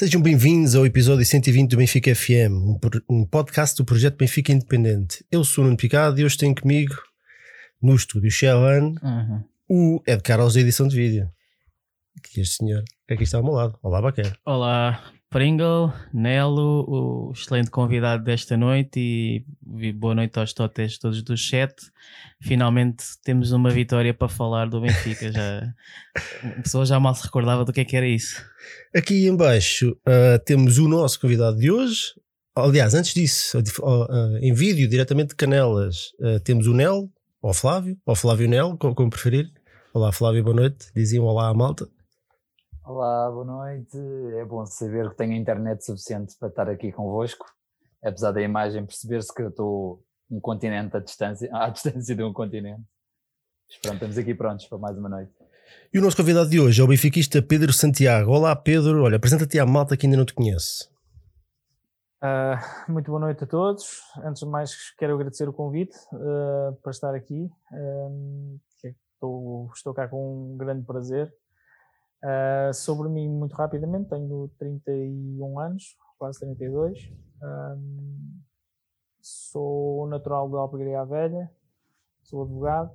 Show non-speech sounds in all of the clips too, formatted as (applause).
Sejam bem-vindos ao episódio 120 do Benfica FM, um, um podcast do projeto Benfica Independente. Eu sou o Nuno Picado e hoje tenho comigo, no estúdio Xelan, uhum. o Ed Carlos da edição de vídeo. Que este senhor que aqui está ao meu lado. Olá, Baquer. Olá, Pringle, Nelo, o excelente convidado desta noite e boa noite aos totes todos do chat. Finalmente temos uma vitória para falar do Benfica. Já, (laughs) a pessoa já mal se recordava do que é que era isso. Aqui embaixo uh, temos o nosso convidado de hoje. Aliás, antes disso, uh, em vídeo, diretamente de Canelas, uh, temos o Nel, ou Flávio, ou Flávio Nel, como, como preferir. Olá Flávio, boa noite. Diziam olá à malta. Olá, boa noite. É bom saber que tenho internet suficiente para estar aqui convosco. Apesar da imagem perceber-se que eu estou um continente à distância, (laughs) à distância de um continente. Mas pronto, estamos aqui prontos para mais uma noite. E o nosso convidado de hoje é o benfiquista Pedro Santiago. Olá Pedro, olha, apresenta-te à malta que ainda não te conhece. Uh, muito boa noite a todos. Antes de mais, quero agradecer o convite uh, para estar aqui. Uh, estou, estou cá com um grande prazer Uh, sobre mim, muito rapidamente, tenho 31 anos, quase 32. Um, sou natural de Alpegria Velha, sou advogado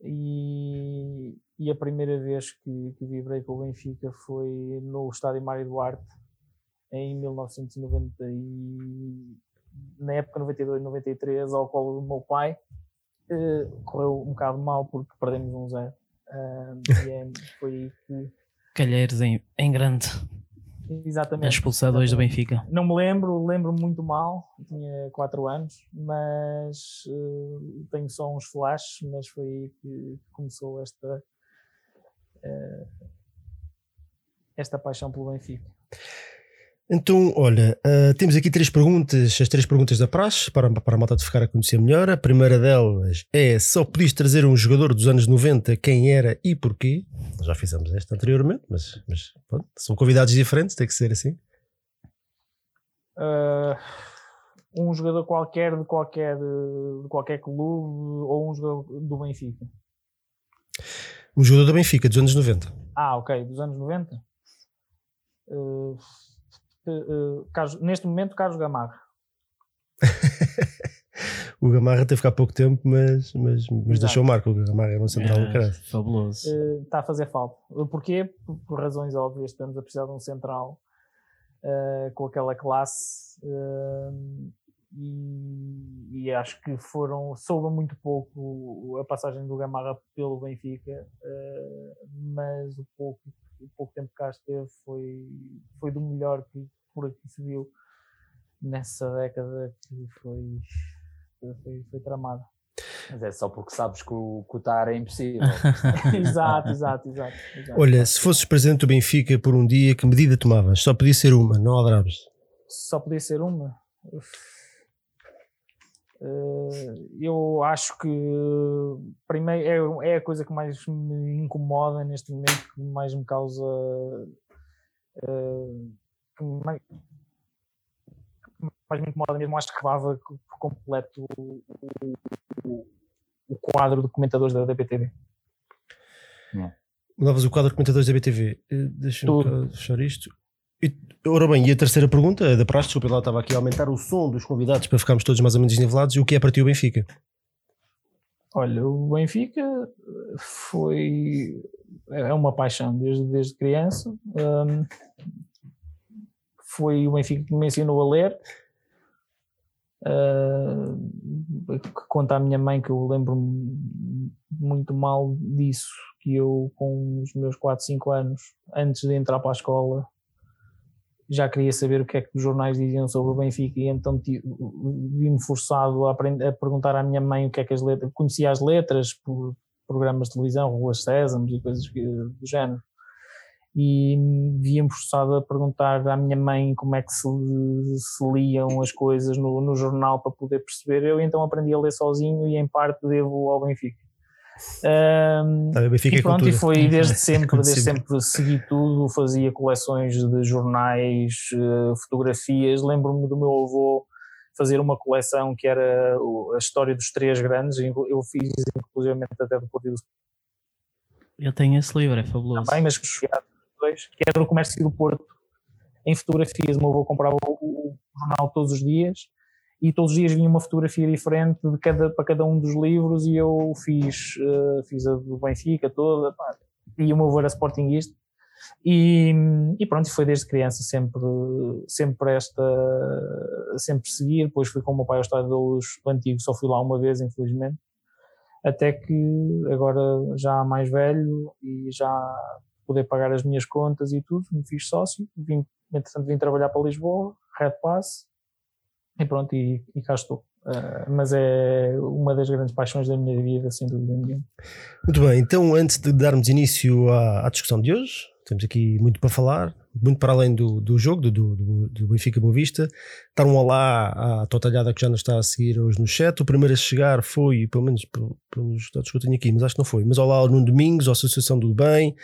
e, e a primeira vez que, que vibrei com o Benfica foi no Estádio Mário Duarte em 1990 e na época 92, 93 ao colo do meu pai. Uh, correu um bocado mal porque perdemos um zero (laughs) e é, foi que. Calheiros em, em grande. Exatamente. A expulsar dois do Benfica. Não me lembro, lembro muito mal, tinha 4 anos, mas uh, tenho só uns flashes, mas foi aí que começou esta, uh, esta paixão pelo Benfica. Então, olha, uh, temos aqui três perguntas, as três perguntas da praxe, para, para a malta de ficar a conhecer melhor. A primeira delas é: só podias trazer um jogador dos anos 90, quem era e porquê? Já fizemos esta anteriormente, mas, mas pronto, são convidados diferentes, tem que ser assim. Uh, um jogador qualquer de qualquer, de qualquer clube ou um jogador do Benfica? Um jogador do Benfica, dos anos 90. Ah, ok, dos anos 90? Uh, uh, Carlos, neste momento, Carlos Gamarra. (laughs) o Gamarra teve ficar pouco tempo, mas, mas, mas deixou marca. O Gamarra era um central é, do caralho. Fabuloso. Uh, está a fazer falta. Porquê? Por, por, razões óbvias. Estamos a precisar de um central uh, com aquela classe. Uh, e, e, acho que foram soube muito pouco a passagem do Gamarra pelo Benfica, mas o pouco o pouco tempo que cá esteve foi, foi do melhor que por aqui se viu nessa década que foi, foi, foi tramada. Mas é só porque sabes que o cotar é impossível. (laughs) exato, exato, exato, exato, Olha, se fosses presidente do Benfica por um dia, que medida tomavas? Só podia ser uma, não adrabes. Só podia ser uma? Uf eu acho que primeiro é, é, a coisa que mais me incomoda neste momento, que mais me causa uh, que mais, mais me incomoda mesmo, acho que rebava por completo o, o, o, quadro de comentadores da, da BTV. Mudavas o quadro de comentadores da BTV. Eh, deixa-me fechar isto. Ora bem, e a terceira pergunta da praxe, desculpa, lá estava aqui a aumentar o som dos convidados para ficarmos todos mais ou menos desnivelados. E o que é para ti o Benfica? Olha, o Benfica foi. É uma paixão desde, desde criança. Um, foi o Benfica que me ensinou a ler. Uh, conta a minha mãe que eu lembro muito mal disso, que eu com os meus 4, 5 anos, antes de entrar para a escola, já queria saber o que é que os jornais diziam sobre o Benfica e então vi-me forçado a, aprender, a, perguntar à minha mãe o que é que as letras, conhecia as letras por programas de televisão, Ruas Sésamos e coisas do género. E vi-me forçado a perguntar à minha mãe como é que se, se liam as coisas no, no jornal para poder perceber. Eu então aprendi a ler sozinho e em parte devo ao Benfica. Um, tá, e pronto, e foi (laughs) desde sempre, desde sempre segui tudo, fazia coleções de jornais, uh, fotografias. Lembro-me do meu avô fazer uma coleção que era a história dos três grandes. Eu fiz inclusive até do Partido Eu tenho esse livro, é fabuloso. Também, mas dois, que era o comércio do Porto em fotografias. O meu avô comprava o, o, jornal todos os dias e todos os dias vinha uma fotografia diferente de cada, para cada um dos livros e eu fiz, uh, fiz a do Benfica toda, pá, e o meu avô era sportinguista. E, e pronto, foi desde criança sempre, sempre esta, sempre seguir, depois fui com o meu pai ao estádio do Antigo, só fui lá uma vez infelizmente, até que agora já mais velho e já poder pagar as minhas contas e tudo, me fiz sócio, vim, entretanto vim trabalhar para Lisboa, Red Pass, e pronto, e, e cá estou. Uh, mas é uma das grandes paixões da minha vida, sem dúvida nenhuma. Muito bem, então antes de darmos início à, à discussão de hoje, temos aqui muito para falar, muito para além do, do jogo, do, do, do Benfica Boa Vista. Dar um olá à totalhada que já nos está a seguir hoje no chat. O primeiro a chegar foi, pelo menos pelos dados que eu tenho aqui, mas acho que não foi. Mas olá ao Nuno Domingos, à Associação do Bem,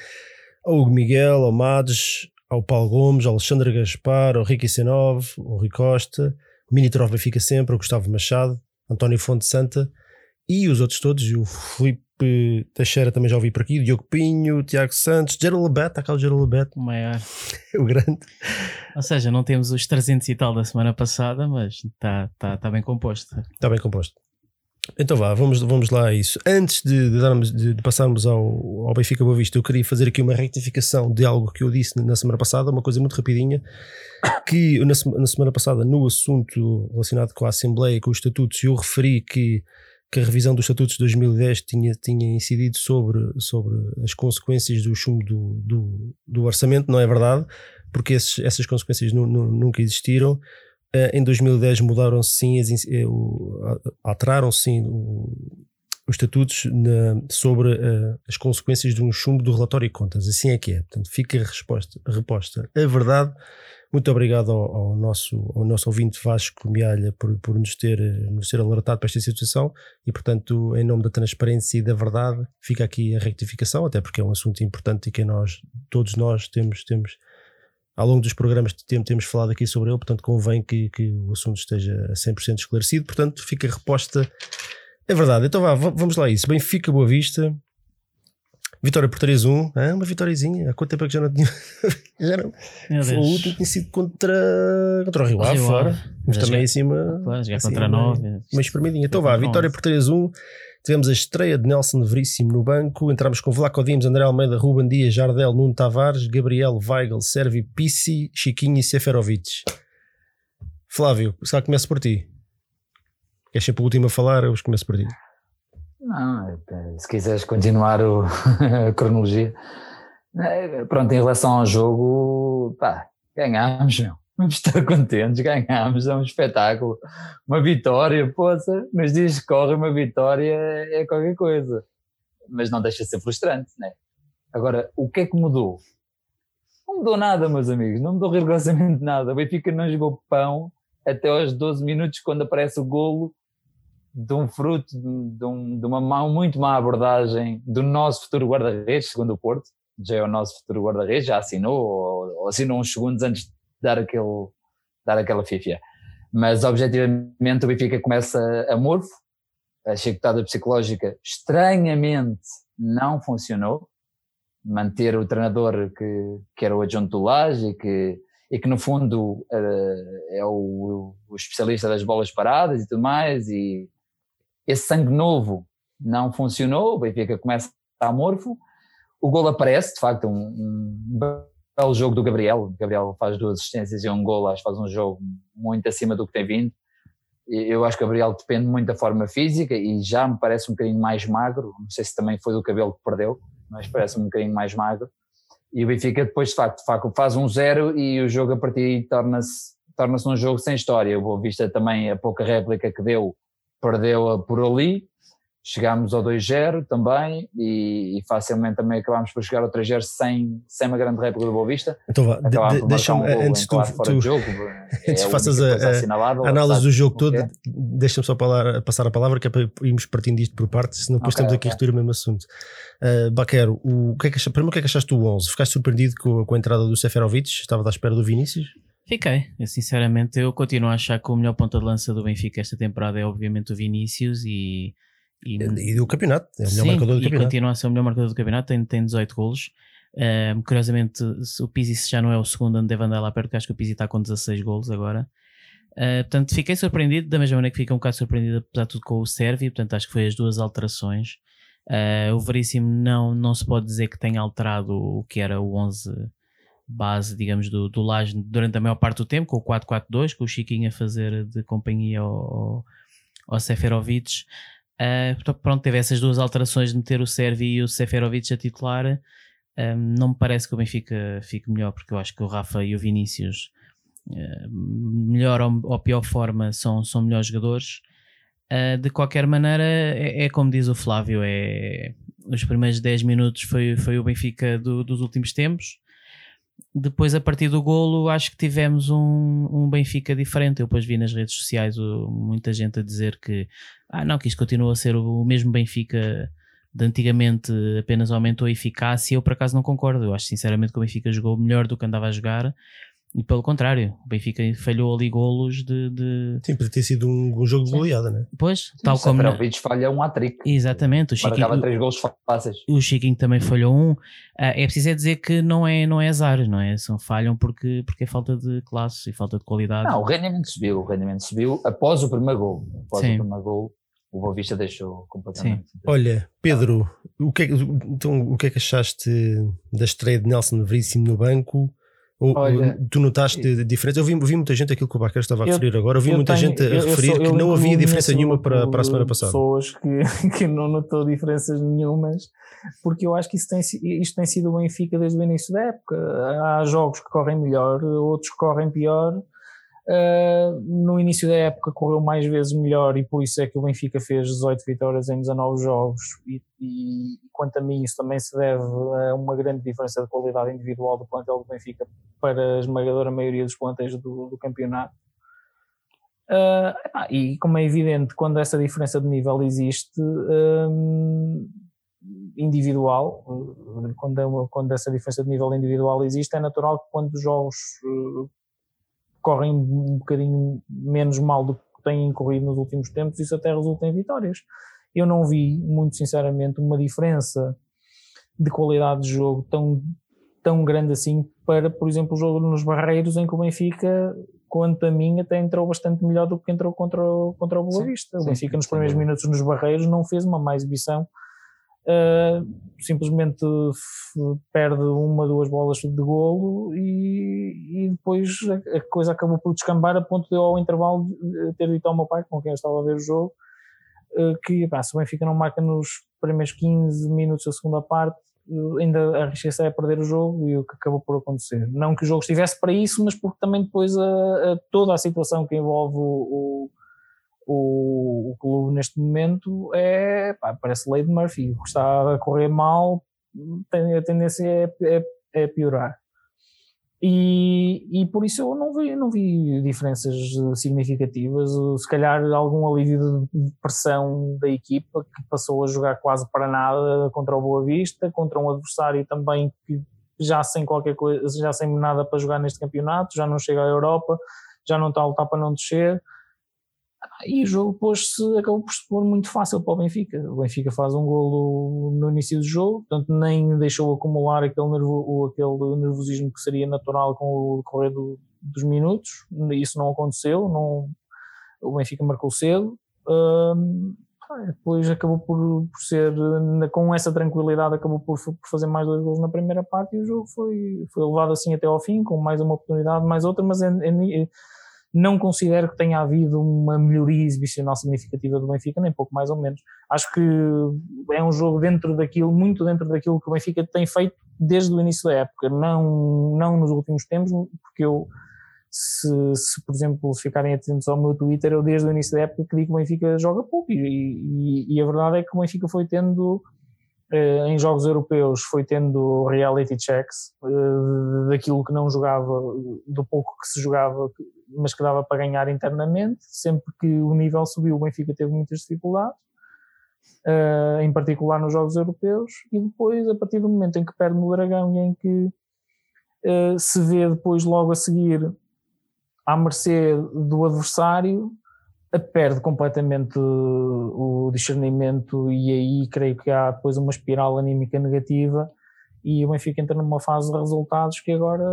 ao Hugo Miguel, ao Mades, ao Paulo Gomes, ao Alexandre Gaspar, ao Ricky C9, ao Rui Costa, Mini Trova fica sempre, o Gustavo Machado, António Fonte Santa e os outros todos, o Filipe Teixeira também já ouvi por aqui, Diogo Pinho, Tiago Santos, Gerald cá o Gerald Lebet. O maior. (laughs) o grande. Ou seja, não temos os 300 e tal da semana passada, mas está tá, tá bem composto. Está bem composto. Então vá, vamos, vamos lá a isso. Antes de, de, darmos, de, de passarmos ao, ao Benfica Boa Vista, eu queria fazer aqui uma rectificação de algo que eu disse na semana passada, uma coisa muito rapidinha, que na, na semana passada, no assunto relacionado com a Assembleia com os estatutos, eu referi que que a revisão dos estatutos de 2010 tinha, tinha incidido sobre, sobre as consequências do chumbo do, do, do orçamento, não é verdade, porque esses, essas consequências nu, nu, nunca existiram. Uh, em 2010 mudaram-se sim, uh, alteraram-se sim os estatutos na, sobre uh, as consequências de um chumbo do relatório e contas. Assim é que é. Portanto, fica a resposta, a reposta. A verdade muito obrigado ao, ao, nosso, ao nosso ouvinte Vasco Mialha por, por nos, ter, nos ter alertado para esta situação e, portanto, em nome da transparência e da verdade, fica aqui a rectificação, até porque é um assunto importante e que nós, todos nós temos, temos ao longo dos programas temos, temos falado aqui sobre ele, portanto convém que, que o assunto esteja 100% esclarecido, portanto fica reposta é verdade, então vá, vamos lá a isso. Benfica Boa Vista, Vitória por 3-1, é uma vitóriazinha. Há quanto tempo é que já não tinha. (laughs) já não. Foi o último tinha sido contra, contra o Rio Ave, fora. Mas também acima. Claro, já contra 9. Uma espremidinha. Então vá, vitória por 3-1. Tivemos a estreia de Nelson Veríssimo no banco. Entramos com Vlaco Dimos, André Almeida, Ruben Dias, Jardel, Nuno Tavares, Gabriel, Weigl, Servi, Pissi, Chiquinho e Seferovic. Flávio, se calhar começo por ti. Queres sempre o último a falar? Eu começo por ti. Não, se quiseres continuar o, (laughs) a cronologia. Pronto, em relação ao jogo, pá, ganhámos, meu. Vamos estar contentes, ganhámos, é um espetáculo. Uma vitória, poça, nos dias que corre uma vitória é qualquer coisa. Mas não deixa de ser frustrante, né? Agora, o que é que mudou? Não mudou nada, meus amigos, não mudou rigorosamente nada. O Benfica não jogou pão até aos 12 minutos, quando aparece o golo de um fruto de, um, de, uma muito má abordagem do nosso futuro guarda-redes, segundo o Porto, já é o nosso futuro guarda-redes, já assinou, ou, ou, assinou uns segundos antes dar, aquele, dar aquela fifia. Mas objetivamente o Benfica começa a morfo, a chicotada psicológica estranhamente não funcionou, manter o treinador que, que era o adjunto do Laje e que, e que no fundo uh, é o, o, especialista das bolas paradas e tudo mais e esse sangue novo não funcionou, o Benfica começa a morfo, o gol aparece, de facto, um, um belo jogo do Gabriel, o Gabriel faz duas assistências e um gol, acho que faz um jogo muito acima do que tem vindo, eu acho que o Gabriel depende muito da forma física e já me parece um bocadinho mais magro, não sei se também foi do cabelo que perdeu, mas parece um bocadinho mais magro, e o Benfica depois de facto, faz um zero e o jogo a partir torna-se torna-se um jogo sem história, o Boa Vista também a pouca réplica que deu perdeu-a por ali, chegámos ao 2-0 também e, e, facilmente também acabámos por chegar ao 3-0 sem, sem uma grande réplica do Boa Vista. Então vá, de, deixa-me, um antes tu, tu jogo, antes é (laughs) faças a, a análise do jogo todo, deixa-me só falar, passar a palavra que é para irmos partindo disto por partes, senão depois okay, estamos okay. aqui a repetir o mesmo assunto. Uh, Baquero, o, o que é que, primeiro o que é que achaste do 11? Ficaste surpreendido com, com a entrada do Seferovic? Estava à espera do Vinícius? Fiquei. Eu, sinceramente, eu continuo a achar que o melhor ponta de lança do Benfica esta temporada é obviamente o Vinícius e, E, e do campeonato, é o melhor sim, marcador do e campeonato. continua a ser o melhor marcador do campeonato, tem, tem 18 golos. Um, curiosamente, o Pizzi já não é o segundo, onde deve andar lá perto, porque acho que o Pizzi está com 16 golos agora. Uh, portanto, fiquei surpreendido, da mesma maneira que fiquei um bocado surpreendido, apesar de tudo, com o Sérvio. Portanto, acho que foi as duas alterações. Uh, o Veríssimo não, não se pode dizer que tenha alterado o que era o 11 base, digamos, do, do Laje durante a maior parte do tempo, com o 4-4-2, com o Chiquinho a fazer de companhia ao, ao Seferovic. Uh, pronto, teve essas duas alterações de meter o Sérvio e o Seferovic a titular. Não me parece que o Benfica fique melhor, porque eu acho que o Rafa e o Vinícius, uh, melhor ou, ou, pior forma, são, são melhores jogadores. Uh, de qualquer maneira, é, é, como diz o Flávio: é, os primeiros 10 minutos foi, foi o Benfica do, dos últimos tempos. Depois, a partir do golo, acho que tivemos um, um Benfica diferente. Eu depois vi nas redes sociais o, muita gente a dizer que, ah, não, que isto continua a ser o, o mesmo Benfica de antigamente apenas aumentou a eficácia, eu por acaso não concordo. Eu acho sinceramente que o Benfica jogou melhor do que andava a jogar. E pelo contrário, o Benfica falhou ali golos de. de... Sim, podia ter sido um, um jogo de goleada, né? Pois, Sim, tal o como. O falha um hat-trick. Exatamente, o Chiquinho. Marcava três golos fáceis. O Chiquinho também falhou um. Ah, é preciso é dizer que não é, não é azar, não é? São falham porque, porque é falta de classe e falta de qualidade. Não, o rendimento subiu, o rendimento subiu após o primeiro gol. Após Sim. o primeiro gol, o Boa Vista deixou completamente. Sim. Olha, Pedro, o que, é, então, o que é que achaste da estreia de Nelson Veríssimo no banco? Ou, Olha, tu notaste eu, diferença? Eu vi, vi, muita gente, aquilo que o Baquer estava a referir eu, agora, eu vi muita tenho, gente a eu, referir sou, que não havia diferença nenhuma para, para a semana passada. Pessoas que, (laughs) que não notou diferenças nenhumas, porque eu acho que isso tem, isto tem sido o Benfica desde o início da época. Há jogos que correm melhor, outros que correm pior Uh, no início da época correu mais vezes melhor e por isso é que o Benfica fez 18 vitórias em 19 jogos e, e, quanto a mim isso também se deve a uma grande diferença de qualidade individual do plantel do Benfica para a esmagadora maioria dos plantéis do, do campeonato. Uh, e como é evidente, quando essa diferença de nível existe um, individual, quando, é quando essa diferença de nível individual existe, é natural que quando os jogos correm um bocadinho menos mal do que têm corrido nos últimos tempos, isso até resulta em vitórias. Eu não vi, muito sinceramente, uma diferença de qualidade de jogo tão, tão grande assim para, por exemplo, o jogo nos Barreiros, em que o Benfica, quanto a mim, até entrou bastante melhor do que entrou contra o, contra o Boa Vista. O Benfica, nos primeiros minutos nos Barreiros, não fez uma má exibição Uh, simplesmente perde uma, duas bolas de golo e depois a, coisa acabou por descambar a ponto de eu ao intervalo ter dito ao meu pai, com quem eu estava a ver o jogo, uh, que pá, se o Benfica não marca nos primeiros 15 minutos da segunda parte, ainda arrisca-se a perder o jogo e o que acabou por acontecer. Não que o jogo estivesse para isso, mas porque também depois a, a toda a situação que envolve o, o o, o clube neste momento é, pá, parece lei de Murphy, o que está a correr mal tem, a tendência é, é, é piorar. E, e por isso eu não vi, não vi diferenças significativas, se calhar algum alívio de pressão da equipa que passou a jogar quase para nada contra o Boa Vista, contra um adversário também que já sem qualquer coisa, já sem nada para jogar neste campeonato, já não chega à Europa, já não está a lutar para não descer e o jogo pôs-se, acabou por se pôr muito fácil para o Benfica. O Benfica faz um golo no início do jogo, portanto nem deixou acumular aquele, nervo, aquele nervosismo que seria natural com o decorrer do, dos minutos. Isso não aconteceu, não, o Benfica marcou cedo. Um, depois acabou por, por, ser, com essa tranquilidade, acabou por, por, fazer mais dois gols na primeira parte e o jogo foi, foi levado assim até ao fim, com mais uma oportunidade, mais outra, mas é, é, não considero que tenha havido uma melhoria exibicional significativa do Benfica, nem pouco mais ou menos. Acho que é um jogo dentro daquilo, muito dentro daquilo que o Benfica tem feito desde o início da época, não, não nos últimos tempos, porque eu, se, se por exemplo ficarem atentos ao meu Twitter, eu desde o início da época que digo que o Benfica joga pouco, e, e, e a verdade é que o Benfica foi tendo eh, em jogos europeus foi tendo reality checks eh, daquilo que não jogava, do pouco que se jogava, mas que dava para ganhar internamente. Sempre que o nível subiu, o Benfica teve muitas dificuldades, eh, em particular nos jogos europeus. E depois, a partir do momento em que perde no Dragão e em que se vê depois, logo a seguir, à mercê do adversário, perde completamente o discernimento e aí creio que há depois uma espiral anímica negativa e o Benfica entra numa fase de resultados que agora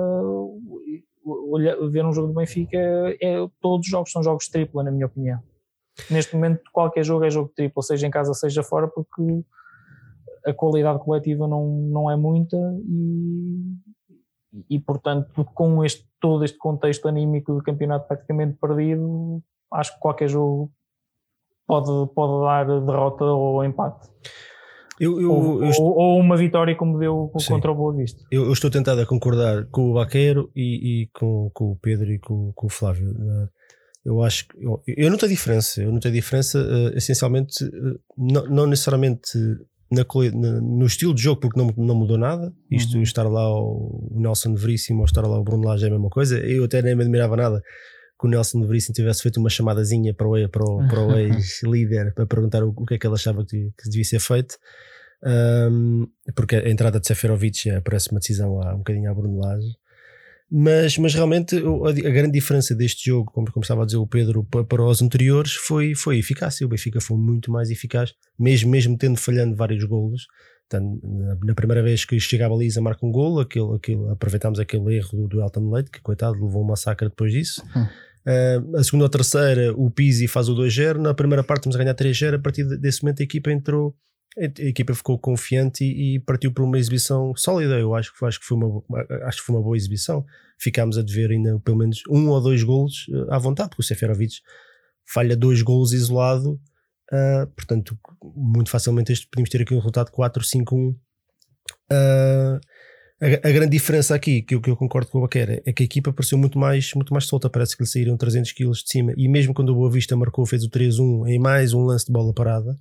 ver um jogo do Benfica é, todos os jogos são jogos tripla na minha opinião neste momento qualquer jogo é jogo triplo seja em casa seja fora porque a qualidade coletiva não, não é muita e, e portanto com este, todo este contexto anímico do campeonato praticamente perdido acho que qualquer jogo pode, pode dar derrota ou empate. Eu, eu, ou, eu ou, ou, uma vitória como deu sim. contra o Boa Vista. Eu, estou tentado a concordar com o Baqueiro e, e com, com, o Pedro e com, com o Flávio. Eh, eu acho que eu, eu noto a diferença. Eu noto a diferença uh, essencialmente, uh, não, não, necessariamente na, na, no estilo de jogo, porque não, não mudou nada. Isto, uhum. estar lá o, o Nelson Veríssimo ou estar lá o Bruno Lage é a mesma coisa. Eu até nem me admirava nada que o Nelson Veríssimo tivesse feito uma chamadazinha para o, para o, para o (laughs) ex-líder para perguntar o, o, que é que ele achava que, que devia ser feito. Um, porque a entrada de Seferovic é, parece uma decisão há um bocadinho à Bruno Lage. Mas, mas realmente a, a, grande diferença deste jogo, como, como estava a dizer o Pedro, para, para os anteriores foi, foi a eficácia. O Benfica foi muito mais eficaz, mesmo, mesmo tendo falhando vários golos. Então, na, primeira vez que chega a baliza, marca um golo, aquilo, aquilo, aproveitámos aquele erro do, do Elton Leite, que coitado, levou um massacre depois disso. Hum. Uh, a segunda ou terceira, o Pizzi faz o 2-0. Na primeira parte, estamos a ganhar 3-0. A partir desse momento, a equipa entrou, a equipa ficou confiante e, e, partiu para uma exibição sólida. Eu acho, acho, que foi uma, acho que foi uma boa exibição. Ficámos a dever ainda pelo menos um ou dois golos uh, à vontade, porque o Seferovic falha dois golos isolado. Uh, portanto, muito facilmente este, podemos ter aqui um resultado 4-5-1. Uh, a, a, grande diferença aqui, que eu, que eu concordo com o Baquera, é que a equipa pareceu muito mais, muito mais solta. Parece que lhe saíram 300 kg de cima. E mesmo quando o Boa Vista marcou, fez o 3-1 em mais um lance de bola parada,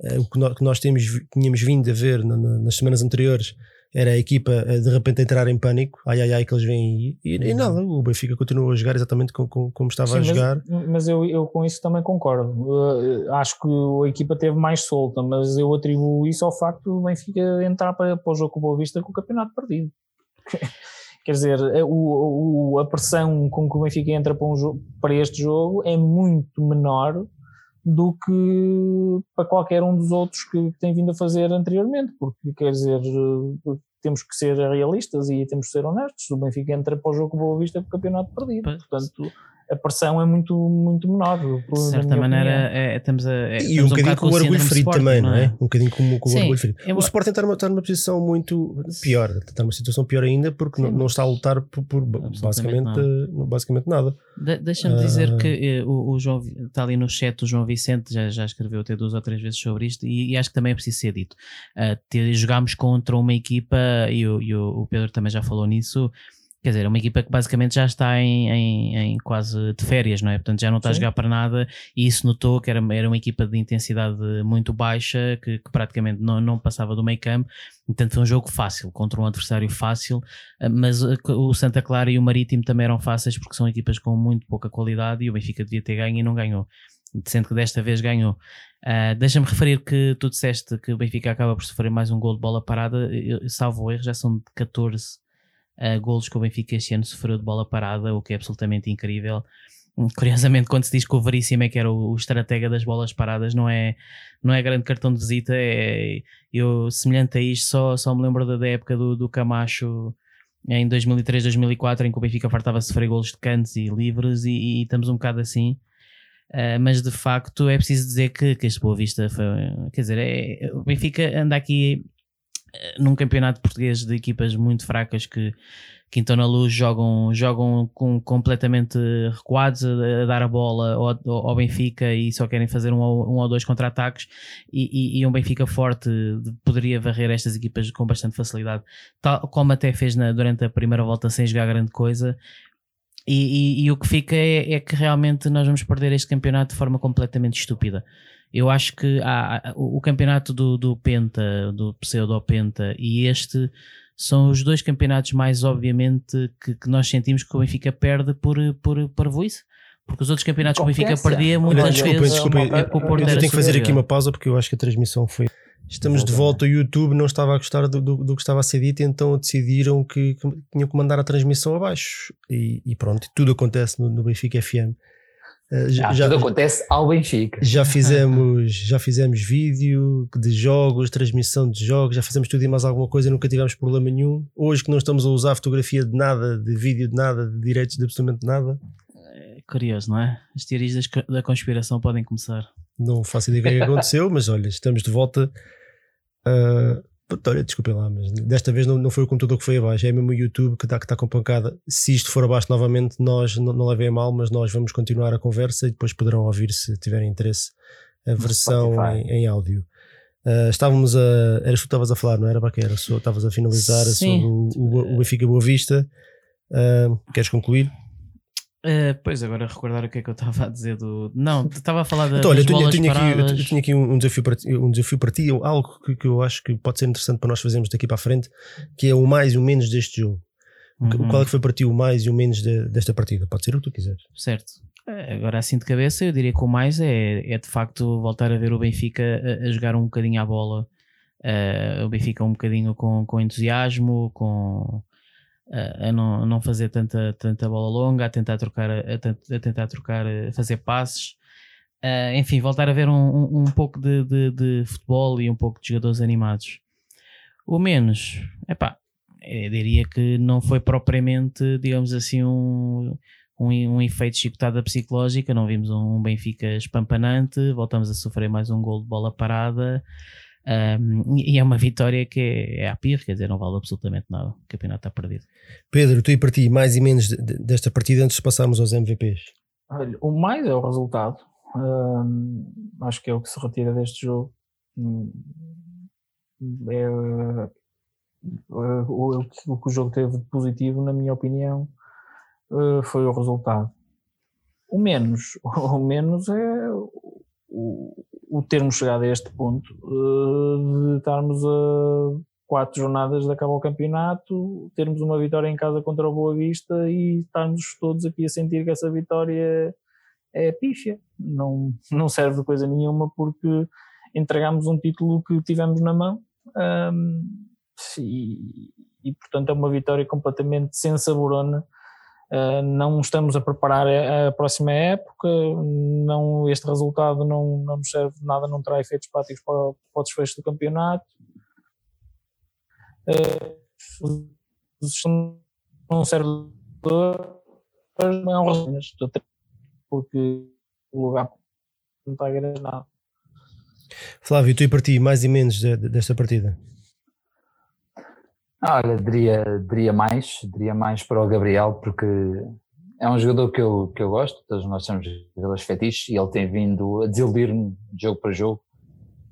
uh, o que nós, que nós temos, tínhamos vindo a ver na, na, nas semanas anteriores era a equipa de repente entrar em pânico, ai ai ai que eles vêm aí, e, e uhum. nada, o Benfica continua a jogar exatamente como, como, como estava Sim, a jogar. Mas, mas eu, eu com isso também concordo. Uh, acho que a equipa teve mais solta, mas eu atribuo isso ao facto do Benfica entrar para, para o jogo com o Boa Vista com o campeonato perdido. (laughs) Quer dizer, é, o, o, a pressão com que o Benfica entra para, um jogo, para este jogo é muito menor do que para qualquer um dos outros que, que tem vindo a fazer anteriormente, porque quer dizer, temos que ser realistas e temos que ser honestos. O Benfica entra para o jogo Boa Vista com o campeonato perdido, portanto a pressão é muito, muito menor. De certa maneira, é, estamos a. É, e um bocadinho um com o orgulho ferido também, não é? é? Um bocadinho com, com o orgulho ferido. Eu... O Sporting está numa, está numa posição muito pior, está numa situação pior ainda porque não, não, está a lutar por, por basicamente, nada. basicamente nada. De, Deixa-me uh... dizer que uh, o, o, João está ali no chat, o João Vicente já, já escreveu até duas ou três vezes sobre isto e, e acho que também é preciso ser dito. Uh, jogámos contra uma equipa, e, o, e o Pedro também já falou nisso Quer dizer, é uma equipa que basicamente já está em, em, em, quase de férias, não é? Portanto, já não está Sim. a jogar para nada e isso notou que era, era uma equipa de intensidade muito baixa, que, que praticamente não, não passava do meio campo. Portanto, foi um jogo fácil, contra um adversário fácil, eh, mas eh, o Santa Clara e o Marítimo também eram fáceis porque são equipas com muito pouca qualidade e o Benfica devia ter ganho e não ganhou. Sendo que desta vez ganhou. Uh, Deixa-me referir que tu disseste que o Benfica acaba por sofrer mais um gol de bola parada, eu, salvo erro, já são de 14 uh, golos que o Benfica este ano sofreu de bola parada, o que é absolutamente incrível. Hum, curiosamente, quando se diz que o Veríssimo é que era o, o estratega das bolas paradas, não é, não é grande cartão de visita. É, eu, semelhante a isto, só, só me lembro da, da época do, do Camacho em 2003, 2004, em que o Benfica fartava a sofrer golos de cantos e livres, e, e, estamos um bocado assim. Uh, mas de facto é preciso dizer que, que este Boa Vista foi. Quer dizer, é, o Benfica anda aqui num campeonato português de equipas muito fracas que, que então na luz jogam, jogam com, completamente recuados a, a dar a bola ao, ao, Benfica e só querem fazer um, um ou dois contra-ataques e, e, e, um Benfica forte poderia varrer estas equipas com bastante facilidade, tal como até fez na, durante a primeira volta sem jogar grande coisa. E, e o que fica é, é que realmente nós vamos perder este campeonato de forma completamente estúpida. Eu acho que há, o, o campeonato do, do Penta, do Pseudo-Penta e este são os dois campeonatos mais obviamente que, que nós sentimos que o Benfica perde por, por, por voice. Porque os outros campeonatos que o Benfica perdia muitas desculpa, vezes. Desculpa, é, é, eu tenho que fazer aqui uma pausa porque eu acho que a transmissão foi. Estamos de volta, o YouTube não estava a gostar do, do, do que estava a ser dito, então decidiram que, que tinham que mandar a transmissão abaixo. E, e pronto, tudo acontece no, no Benfica FM. Uh, já, ah, já, tudo acontece ao Benfica. Já (laughs) fizemos, já fizemos vídeo de jogos, transmissão de jogos, já fizemos tudo e mais alguma coisa, nunca tivemos problema nenhum. Hoje que não estamos a usar fotografia de nada, de vídeo de nada, de direitos de absolutamente nada. É curioso, não é? As teorias da conspiração podem começar. Não faço ideia do que é aconteceu, mas olha, estamos de volta. Uh, Olha, desculpem lá, mas desta vez não, não foi o computador que foi abaixo, é mesmo o YouTube que está que tá com pancada. Se isto for abaixo novamente, nós não, não levem a mal, mas nós vamos continuar a conversa e depois poderão ouvir, se tiverem interesse, a versão em, em, áudio. Uh, estávamos a. Eras tu que estavas a falar, não era, Baquera? Estavas a finalizar Sim. sobre o, o, o Benfica Boa Vista. Uh, queres concluir? Uh, pois agora recordar o que é que eu estava a dizer do. Não, (laughs) estava a falar da. Então, olha, eu tinha, tinha aqui, eu tinha aqui um, desafio para ti, um desafio para ti, algo que, que, eu acho que pode ser interessante para nós fazermos daqui para a frente, que é o mais e o menos deste jogo. Uhum. Qual é que foi para ti o mais e o menos de, desta partida? Pode ser o que tu quiseres. Certo. Eh, agora assim de cabeça, eu diria que o mais é, é de facto voltar a ver o Benfica a, a jogar um bocadinho à bola. Uh, o Benfica um bocadinho com, com entusiasmo, com a não, a não fazer tanta, tanta bola longa, a tentar trocar, a, a tentar trocar, a fazer passes. Uh, enfim, voltar a ver um, um, um pouco de, de, de, futebol e um pouco de jogadores animados. O menos, epá, eu diria que não foi propriamente, digamos assim, um, um, um efeito chicotada psicológica. Não vimos um Benfica espampanante, voltamos a sofrer mais um gol de bola parada. Um, e é uma vitória que é, é a pir, quer dizer, não vale absolutamente nada. O campeonato está perdido. Pedro, tu e para ti, mais e menos desta partida antes de passarmos aos MVPs? Olha, o mais é o resultado. Um, acho que é o que se retira deste jogo. É, é, o, o, que o jogo teve de positivo, na minha opinião, uh, foi o resultado. O menos, (laughs) o menos é o, o termos chegado a este ponto uh, de estarmos a quatro jornadas de acabar o campeonato, termos uma vitória em casa contra o Boa Vista e estarmos todos aqui a sentir que essa vitória é pífia, não, não serve de coisa nenhuma porque entregamos um título que tivemos na mão um, e, e, portanto é uma vitória completamente sem saborona não estamos a preparar a, próxima época, não, este resultado não, não nos serve de nada, não terá efeitos práticos para, para o desfecho do campeonato. Uh, não serve não é porque o lugar não está a nada. Flávio, tu e para ti, mais e menos desta partida? Ah, olha, diria, diria mais, diria mais para o Gabriel, porque é um jogador que eu, que eu gosto, todos nós somos jogadores fetiches e ele tem vindo a desiludir-me de jogo para jogo,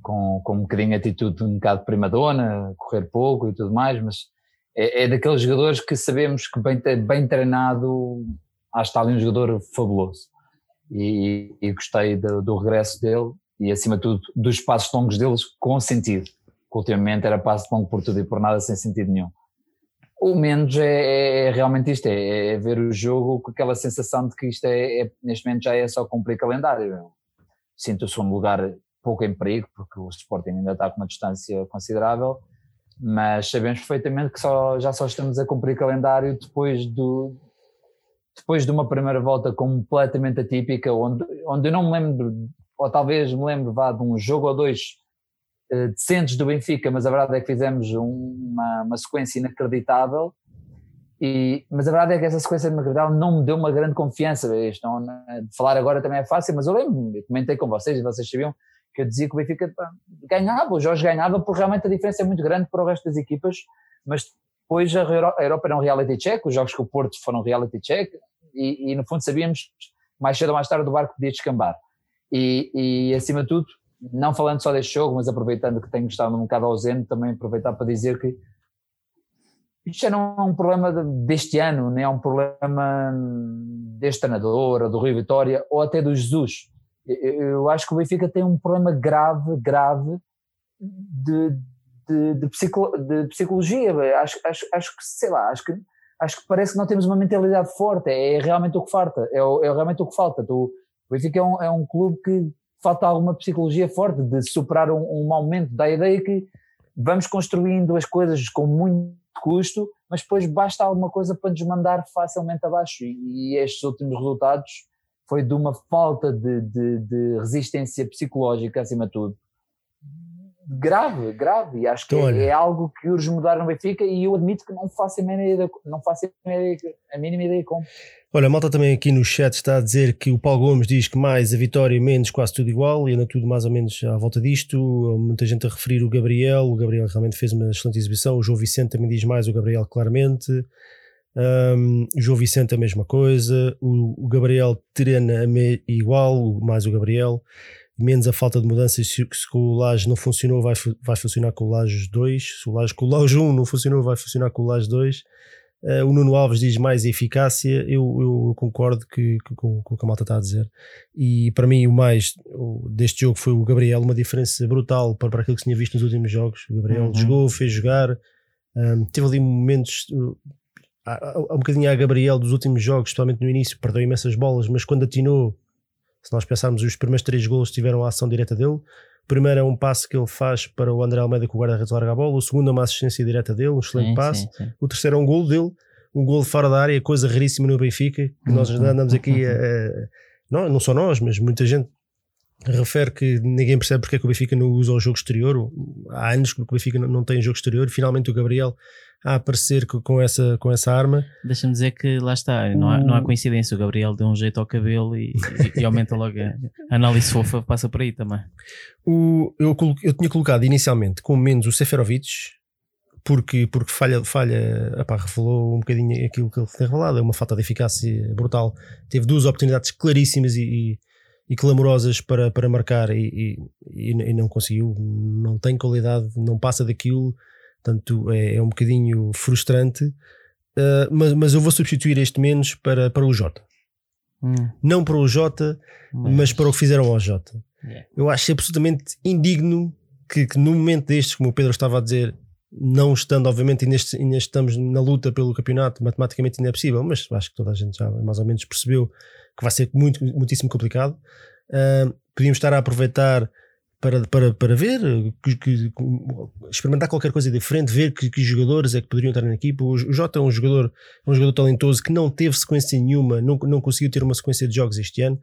com, com um bocadinho de atitude um bocado primadona, correr pouco e tudo mais, mas é, é daqueles jogadores que sabemos que bem, bem treinado, que está ali um jogador fabuloso. E, e gostei do, do regresso dele e acima de tudo dos passos longos deles com sentido que ultimamente era passo de longo por tudo e por nada sem sentido nenhum. O menos é, é, é realmente isto, é, é, ver o jogo com aquela sensação de que isto é, é neste momento já é só cumprir calendário. Sinto o segundo lugar pouco em perigo, porque o Sporting ainda está com uma distância considerável, mas sabemos perfeitamente que só, já só estamos a cumprir calendário depois do, depois de uma primeira volta completamente atípica, onde, onde eu não me lembro, ou talvez me lembro vá, de um jogo ou dois decentes do Benfica, mas a verdade é que fizemos uma, uma sequência inacreditável. E, mas a verdade é que essa sequência inacreditável não me deu uma grande confiança. Isto não, de falar agora também é fácil, mas eu lembro, eu comentei com vocês e vocês sabiam que eu dizia que o Benfica ganhava, o Jorge ganhava, porque realmente a diferença é muito grande para o resto das equipas, mas depois a Europa era um reality check, os jogos com o Porto foram reality check, e, e no fundo sabíamos mais cedo ou mais tarde o barco podia descambar. E, e acima de tudo, não falando só deste jogo, mas aproveitando que tenho estado um bocado ausente, também aproveitar para dizer que isto já não é um problema deste ano, nem é um problema deste treinador, do Rio Vitória, ou até do Jesus. Eu acho que o Benfica tem um problema grave, grave de, de, de, de psicologia. Acho, acho, acho que, sei lá, acho que, acho que parece que não temos uma mentalidade forte. É realmente o que falta. É, é realmente o que falta. O Benfica é um, é um clube que falta alguma psicologia forte de superar um, um momento da ideia que vamos construindo as coisas com muito custo, mas depois basta alguma coisa para nos mandar facilmente abaixo. E, e estes últimos resultados foi de uma falta de, de, de resistência psicológica acima de tudo grave, grave, e acho que é, é, algo que urge mudar no Benfica e eu admito que não faço a mínima ideia, não faço a mínima ideia, a mínima ideia como. Olha, a malta também aqui no chat está a dizer que o Paulo Gomes diz que mais a vitória, menos quase tudo igual, e anda tudo mais ou menos à volta disto. Muita gente a referir o Gabriel, o Gabriel realmente fez uma excelente exibição. O João Vicente também diz mais, o Gabriel claramente. Um, o João Vicente a mesma coisa. O, o Gabriel Terena igual, mais o Gabriel menos a falta de mudanças. Se, se o Laje não funcionou, vai, vai funcionar com o Laje 2. Se o Laje com o Laje 1 não funcionou, vai funcionar com o Laje 2. Uh, eh, o Nuno Alves diz mais eficácia. Eu, eu concordo que, que, com, com o que a malta está a dizer. E para mim, o mais o, deste jogo foi o Gabriel, uma diferença brutal para, para aquilo que se tinha visto nos últimos jogos. O Gabriel uhum. jogou, fez jogar, um, teve ali momentos. Uh, um bocadinho a Gabriel dos últimos jogos, especialmente no início, perdeu imensas bolas, mas quando atinou se nós pensarmos, os primeiros três golos tiveram a ação direta dele. O primeiro é um passo que ele faz para o André Almeida que o guarda-redes larga a bola. O segundo é uma assistência direta dele, um excelente sim, passo. Sim, sim. O terceiro é um golo dele, um golo fora da área, coisa raríssima no Benfica, que nós uhum. andamos aqui a, a, não, não só nós, mas muita gente refere que ninguém percebe porque é que o Benfica não usa o jogo exterior. Há anos que o Benfica não tem jogo exterior. Finalmente o Gabriel a aparecer com essa, com essa arma. Deixa-me dizer que lá está, não há, não há coincidência. O Gabriel deu um jeito ao cabelo e, e, e aumenta logo a análise fofa, passa por aí também. O, eu, eu tinha colocado inicialmente com menos o Seferovic, porque, porque falha, falha epá, revelou um bocadinho aquilo que ele tem revelado, é uma falta de eficácia brutal. Teve duas oportunidades claríssimas e, e, e clamorosas para, para marcar e, e, não conseguiu, não tem qualidade, não passa daquilo Portanto, é, é um bocadinho frustrante. Uh, mas, mas eu vou substituir este menos para, para o Jota. Hum. Não para o Jota, mas... mas... para o que fizeram ao Jota. Yeah. Eu acho absolutamente indigno que, que, no momento destes, como o Pedro estava a dizer, não estando, obviamente, ainda estamos na luta pelo campeonato, matematicamente ainda é possível, mas acho que toda a gente já mais ou menos percebeu que vai ser muito, muitíssimo complicado. Uh, podíamos estar a aproveitar para, para, para ver, que, que, experimentar qualquer coisa diferente, ver que, que, jogadores é que poderiam estar na equipa. O, Jota é um jogador, é um jogador talentoso que não teve sequência nenhuma, não, não conseguiu ter uma sequência de jogos este ano.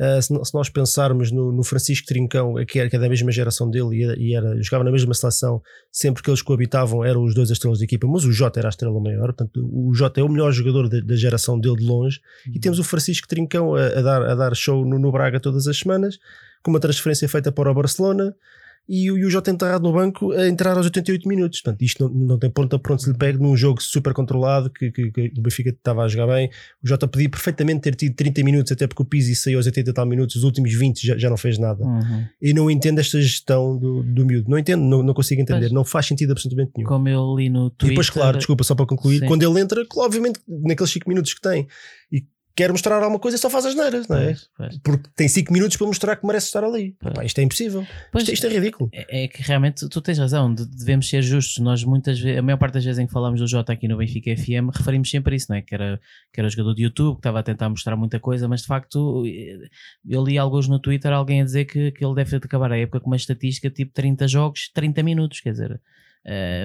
Uh, se, se, nós pensarmos no, no, Francisco Trincão, que era, que era da mesma geração dele e, era, e era, jogava na mesma seleção, sempre que eles coabitavam eram os dois estrelas da equipa, mas o Jota era a estrela maior, portanto o Jota é o melhor jogador da, da geração dele de longe, uhum. e temos o Francisco Trincão a, a, dar, a dar show no, no Braga todas as semanas com uma transferência feita para o Barcelona e o, o Jota enterrado no banco a entrar aos 88 minutos. Portanto, isto não, não tem ponto a pronto se lhe pega num jogo super controlado que, que, que, o Benfica estava a jogar bem. O Jota podia perfeitamente ter tido 30 minutos, até porque o Pizzi saiu aos 80 e tal minutos, os últimos 20 já, já não fez nada. Uhum. E não entendo esta gestão do, do miúdo. Não entendo, não, não consigo entender. Mas, não faz sentido absolutamente nenhum. Como eu li no Twitter. E depois, claro, desculpa, só para concluir, sim. quando ele entra, obviamente, naqueles 5 minutos que tem e quer mostrar alguma coisa, só faz as neiras, não é? Pois. Porque tem 5 minutos para mostrar que merece estar ali. Epá, isto é impossível. Pois, isto, isto, é ridículo. É, é, que realmente tu tens razão, devemos ser justos. Nós muitas vezes, a maior parte das vezes em que falamos do Jota aqui no Benfica FM, referimos sempre a isso, não é? Que era, que era jogador de YouTube, que estava a tentar mostrar muita coisa, mas de facto eu li alguns no Twitter alguém a dizer que, que ele deve acabar a época com uma estatística tipo 30 jogos, 30 minutos, quer dizer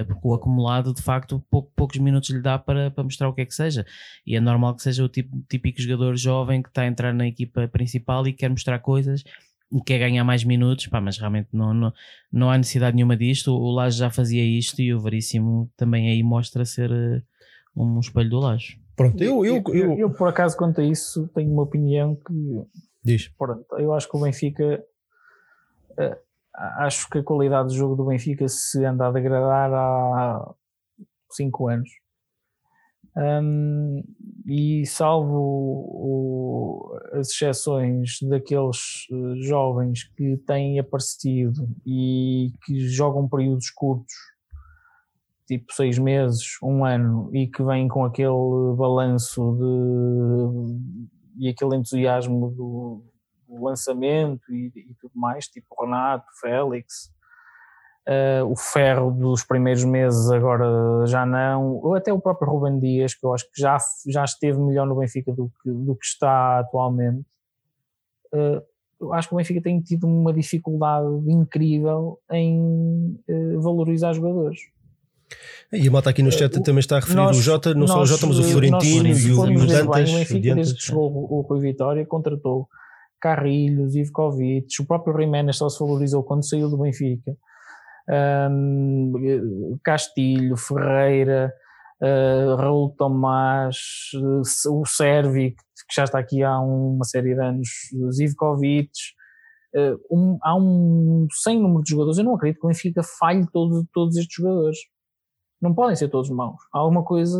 porque o acumulado de facto pou, poucos minutos lhe dá para, para mostrar o que é que seja. E é normal que seja o tipo, típico jogador jovem que está a entrar na equipa principal e quer mostrar coisas e quer ganhar mais minutos, pá, mas realmente não, não, não há necessidade nenhuma disto, o Laje já fazia isto e o Veríssimo também aí mostra ser uh, um espelho do Laje. Pronto, eu, eu, eu, eu, eu por acaso quanto a isso tenho uma opinião que diz. Pronto, eu acho que o Benfica uh, acho que a qualidade do jogo do Benfica se anda a degradar há 5 anos. Um, e salvo o, as exceções daqueles uh, jovens que têm aparecido e que jogam períodos curtos, tipo seis meses, um ano, e que vêm com aquele balanço de, e aquele entusiasmo do, o lançamento e, e, tudo mais, tipo Renato, Félix, uh, o Ferro dos primeiros meses agora já não, ou até o próprio Ruben Dias, que eu acho que já, já esteve melhor no Benfica do que, do que está atualmente. Uh, eu acho que o Benfica tem tido uma dificuldade incrível em uh, valorizar jogadores. E a malta aqui no chat também está a referir nós, o Jota, não nós, só o Jota, mas o Florentino nós, e o, o Dantas. O Benfica, desde que chegou o Rui Vitória, contratou Carrilhos, Ivkovic, o próprio Jiménez só se valorizou quando saiu do Benfica. Um, Castilho, Ferreira, uh, Raul Tomás, uh, o Servi, que já está aqui há uma série de anos, Zivkovic, uh, um, há um sem número de jogadores, eu não acredito que o Benfica falhe todo, todos estes jogadores. Não podem ser todos maus. Há alguma coisa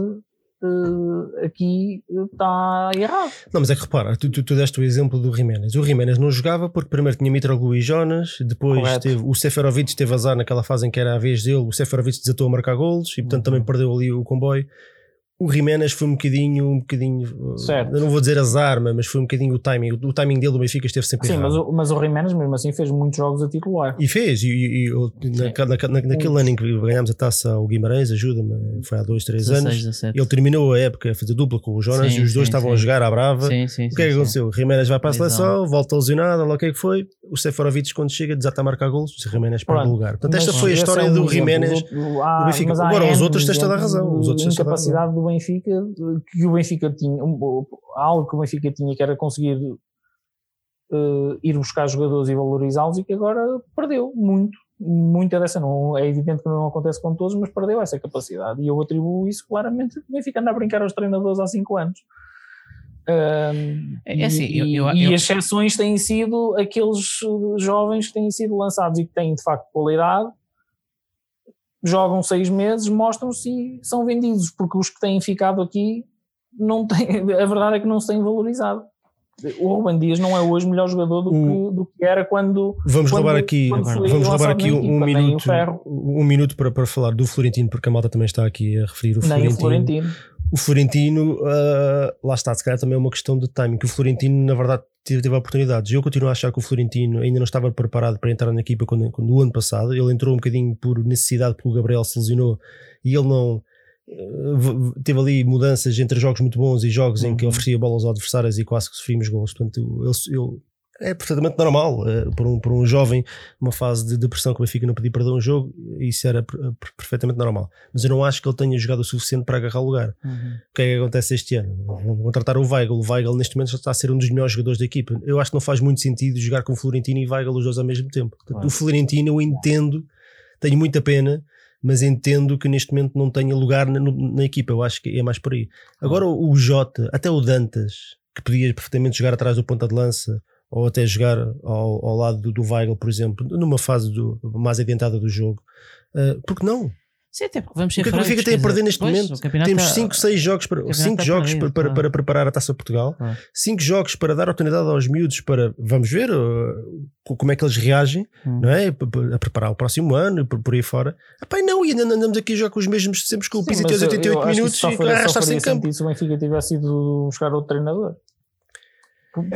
uh, aqui está errado. Não, mas é que repara, tu, tu, tu deste o exemplo do Jiménez. O Jiménez não jogava porque primeiro tinha Mitroglou e Jonas, depois teve, o Seferovic teve azar naquela fase em que era a vez dele, o Seferovic desatou a marcar golos e portanto uhum. também perdeu ali o comboio o Jiménez foi um bocadinho, um bocadinho, certo. eu não vou dizer azar, mas foi um bocadinho o timing. O, timing dele do Benfica esteve sempre Sim, errado. mas o, mas o Jiménez mesmo assim fez muitos jogos a titular. E fez, e, e, e na, na, na, naquele ano em que ganhámos a taça ao Guimarães, ajuda-me, foi há dois, três 16, anos. 17. Ele terminou a época a fazer dupla com o Jonas sim, e os dois sim, estavam sim. a jogar à brava. Sim, sim, o que é que aconteceu? O Jiménez vai para a seleção, volta lesionado, lá o que é que foi? O Seferovic, quando chega, desata a marcar golos, o Jiménez perde o lugar. Portanto, esta foi a história é um do Jiménez do Benfica. Agora, os outros tens toda a razão. Os outros tens toda a capacidade do Benfica que o Benfica tinha, algo que o Benfica tinha que era conseguir uh, ir buscar jogadores e valorizá-los e que agora perdeu muito, muita dessa, não, é evidente que não acontece com todos, mas perdeu essa capacidade e eu atribuo isso claramente, o Benfica anda a brincar aos treinadores há 5 anos. Um, é assim, e, eu, eu, e eu, as exceções têm sido aqueles jovens que têm sido lançados e que têm de facto qualidade jogam seis meses, mostram-se e são vendidos, porque os que têm ficado aqui não tem, (laughs) a verdade é que não se tem valorizado. O Ruben Dias não é hoje melhor jogador do, que, do que era quando. Vamos quando, roubar aqui, vamos roubar aqui um, equipa, minuto, um minuto para, para falar do Florentino, porque a malta também está aqui a referir o Florentino. O Florentino. O Florentino, uh, lá está, se calhar também é uma questão de timing, que o Florentino, na verdade, teve, teve oportunidades. Eu continuo a achar que o Florentino ainda não estava preparado para entrar na equipa quando, quando o ano passado. Ele entrou um bocadinho por necessidade, porque o Gabriel se lesionou e ele não teve ali mudanças entre jogos muito bons e jogos uhum. em que uhum. oferecia bolas aos adversários e quase que sofrimos gols. Portanto, ele, ele é perfeitamente normal uh, por, um, por um jovem numa fase de depressão que o Benfica não podia perder um jogo, isso era perfeitamente normal. Mas eu não acho que ele tenha jogado o suficiente para agarrar o lugar. Uhum. O que é que acontece este ano? Vão contratar o Weigl. O Weigl neste momento já está a ser um dos melhores jogadores da equipa. Eu acho que não faz muito sentido jogar com o Florentino e Weigl os dois ao mesmo tempo. Portanto. O Florentino eu entendo, tenho muita pena mas entendo que neste momento não tenha lugar na, na equipa. Eu acho que é mais por aí. Agora o, o Jota, até o Dantas, que podia perfeitamente jogar atrás do ponta de lança ou até jogar ao, ao lado do, do Weigl, por exemplo, numa fase do, mais adiantada do jogo, uh, porque não? Sim, até porque vamos ser O que é que Benfica tem a perder neste pois, momento? Temos 5, 6 tá, jogos, para, cinco tá jogos para, para, para, preparar a Taça de Portugal, 5 jogos para dar oportunidade aos miúdos para, vamos ver uh, como é que eles reagem, hum. não é? A preparar o próximo ano e por, por aí fora. Epá, não, e ainda andamos aqui já com os mesmos sempre com o Pizzi até 88 minutos e arrastar-se em campo. Se o Benfica tivesse ido buscar outro treinador.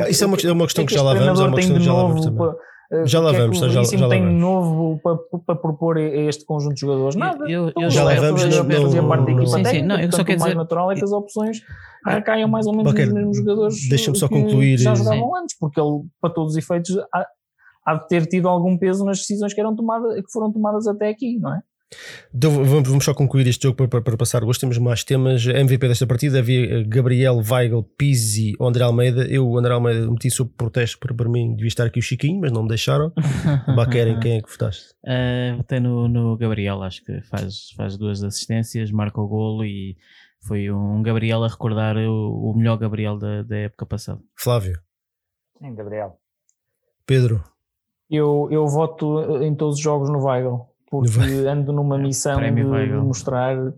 Isso é uma, é uma questão que já lá vamos, é uma questão que já lá vamos também. Eh, já lá é vamos, já, já, já tem vamos. novo para, para propor a este conjunto de jogadores? Nada. Eu, eu, já lá vamos. Não, fazia parte da equipa sim, técnica, sim, não, eu só quero o mais dizer... natural é que as opções recaiam mais ou menos nos mesmos jogadores Deixa-me só concluir. já jogavam sim. antes, porque ele, para todos os efeitos, há, há de ter tido algum peso nas decisões que, eram tomadas, que foram tomadas até aqui, não é? Então, vamos só concluir este jogo para, para, para, passar. Hoje temos mais temas. MVP desta partida havia eh, Gabriel, Weigl, Pizzi, André Almeida. Eu, o André Almeida, meti sob protesto para, para mim, devia estar aqui o Chiquinho, mas não me deixaram. (laughs) Baquerem, quem é que votaste? Uh, votei no, no Gabriel, acho que faz, faz duas assistências, marca o golo e foi um Gabriel a recordar o, o melhor Gabriel da, da época passada. Flávio. Sim, Gabriel. Pedro. Eu, eu voto em todos os jogos no Weigl porque ando numa missão de, de, mostrar uh,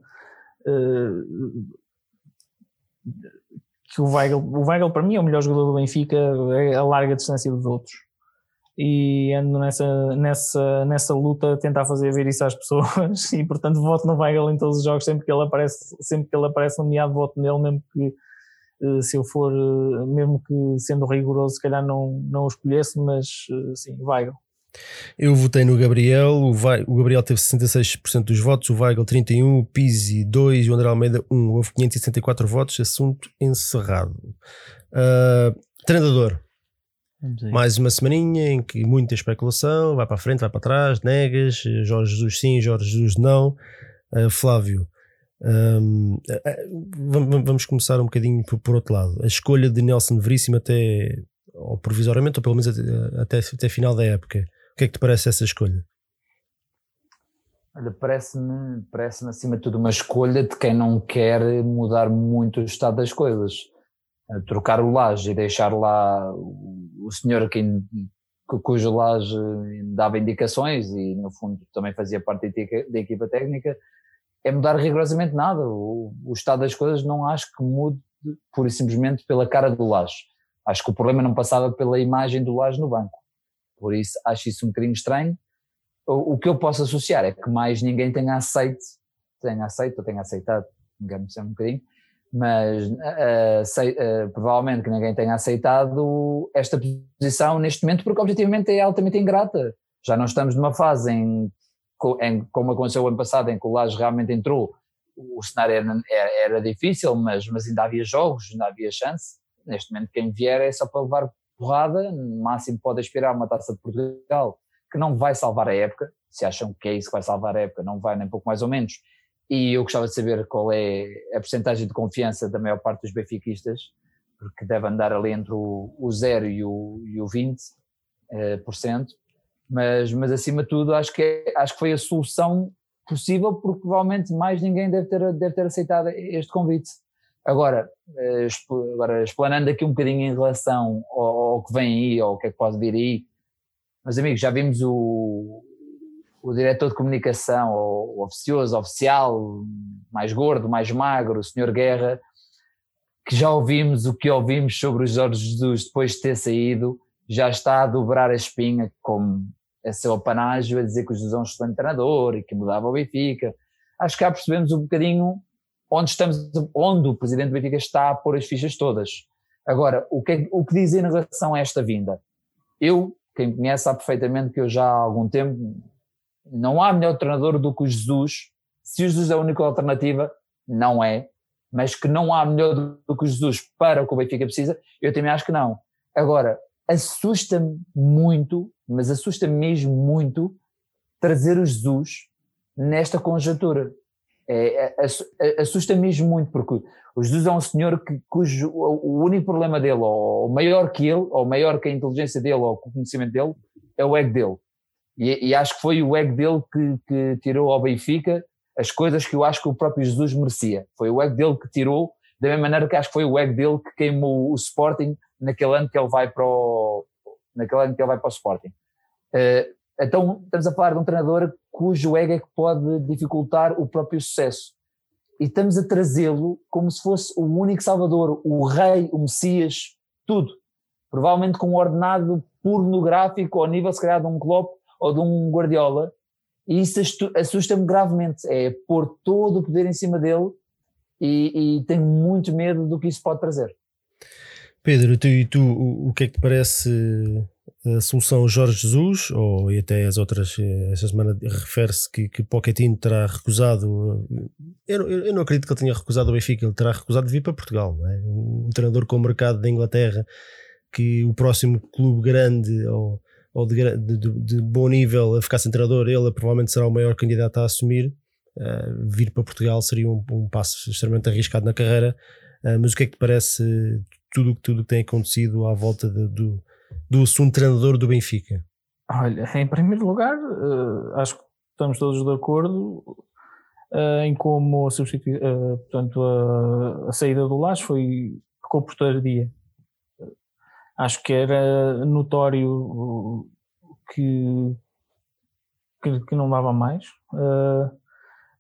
que o Weigl, o Weigl para mim é o melhor jogador do Benfica é a larga distância dos outros. E ando nessa, nessa, nessa luta a tentar fazer ver isso às pessoas (laughs) e portanto voto no Weigl em todos os jogos sempre que ele aparece, sempre que ele aparece nomeado voto nele mesmo que uh, se eu for, uh, mesmo que sendo rigoroso se calhar não, não o escolhesse mas sim, Weigl eu votei no Gabriel, o, o Gabriel teve 66% dos votos, o Weigl 31, o Pizzi 2 e o André Almeida 1. Houve 564 votos, assunto encerrado. Uh, treinador. Mais uma semaninha em que muita especulação, vai para a frente, vai para trás, negas, Jorge Jesus sim, Jorge Jesus não. Uh, Flávio, um, vamos começar um bocadinho por, por, outro lado. A escolha de Nelson Veríssimo até, ou provisoriamente, ou pelo menos até, até, até final da época. O que é que te parece essa escolha? Olha, parece-me parece acima de tudo uma escolha de quem não quer mudar muito o estado das coisas. Trocar o laje e deixar lá o senhor que, cujo laje dava indicações e no fundo também fazia parte da equipa técnica, é mudar rigorosamente nada. O, o, estado das coisas não acho que mude pura e simplesmente pela cara do laje. Acho que o problema não passava pela imagem do laje no banco. Por isso acho isso um bocadinho estranho o, o que eu posso associar é que mais ninguém tenha aceito, tenha aceito ou tenha aceitado, engano-me um bocadinho, mas uh, sei, uh, provavelmente que ninguém tenha aceitado esta posição neste momento, porque objetivamente é altamente ingrata. Já não estamos numa fase em, em como aconteceu o ano passado, em que o Laje realmente entrou, o cenário era, era, era, difícil, mas, mas ainda havia jogos, ainda havia chance. Neste momento, quem vier é só para levar porrada, no máximo pode aspirar uma taça de Portugal que não vai salvar a época, se acham que é isso que vai salvar a época, não vai nem pouco mais ou menos, e eu gostava de saber qual é a porcentagem de confiança da maior parte dos benfiquistas, porque deve andar ali entre o, o 0 e o, e o 20%, eh, por cento, mas, mas acima de tudo acho que, é, acho que foi a solução possível, porque provavelmente mais ninguém deve ter, deve ter aceitado este convite. Agora, eh, agora, explanando aqui um bocadinho em relação ao, ao que vem aí, ou o que é que pode vir aí, mas amigos, já vimos o, o diretor de comunicação, o, o oficioso, oficial, mais gordo, mais magro, o senhor Guerra, que já ouvimos o que ouvimos sobre o Jorge Jesus depois de ter saído, já está a dobrar a espinha como a seu apanágio, a dizer que o Jesus é um excelente treinador e que mudava o Benfica. Acho que já percebemos um bocadinho onde estamos, onde o presidente do Benfica está a pôr as fichas todas. Agora, o que, o que dizer em relação a esta vinda? Eu quem me conhece sabe perfeitamente que eu já há algum tempo não há melhor treinador do que o Jesus. Se o Jesus é a única alternativa, não é, mas que não há melhor do que o Jesus para o que o Benfica precisa, eu também acho que não. Agora, assusta-me muito, mas assusta-me mesmo muito trazer o Jesus nesta conjuntura. É, é, é, assusta mesmo muito, porque o Jesus é um senhor que, cujo o único problema dele, ou maior que ele, ou maior que a inteligência dele, ou o conhecimento dele, é o ego dele. E, e acho que foi o ego dele que, que, tirou ao Benfica as coisas que eu acho que o próprio Jesus merecia. Foi o ego dele que tirou, da mesma maneira que acho que foi o ego dele que queimou o Sporting naquele ano que ele vai para o, naquele ano que ele vai para o Sporting. Uh, então estamos a falar de um treinador cujo ego é que pode dificultar o próprio sucesso. E estamos a trazê-lo como se fosse o único salvador, o rei, o messias, tudo. Provavelmente com um ordenado pornográfico ao nível, se calhar, de um Klopp ou de um Guardiola. E isso assusta-me gravemente. É pôr todo o poder em cima dele e, e tenho muito medo do que isso pode trazer. Pedro, tu, e tu, o, o que é que te parece a solução Jorge Jesus, ou e até as outras, eh, esta semana refere-se que, que Pochettino terá recusado, eu, eu, eu, não acredito que ele tenha recusado o Benfica, ele terá recusado de vir para Portugal, é? um treinador com o mercado da Inglaterra, que o próximo clube grande ou, ou de, de, de, bom nível a ficar sem treinador, ele provavelmente será o maior candidato a assumir, uh, vir para Portugal seria um, um passo extremamente arriscado na carreira, uh, mas o que é que te parece tudo, tudo que tem acontecido à volta do do assunto treinador do Benfica? Olha, em primeiro lugar, uh, acho que estamos todos de acordo uh, em como a, uh, portanto, a, a, saída do Lage foi ficou por. Acho que era notório que, que, que não dava mais.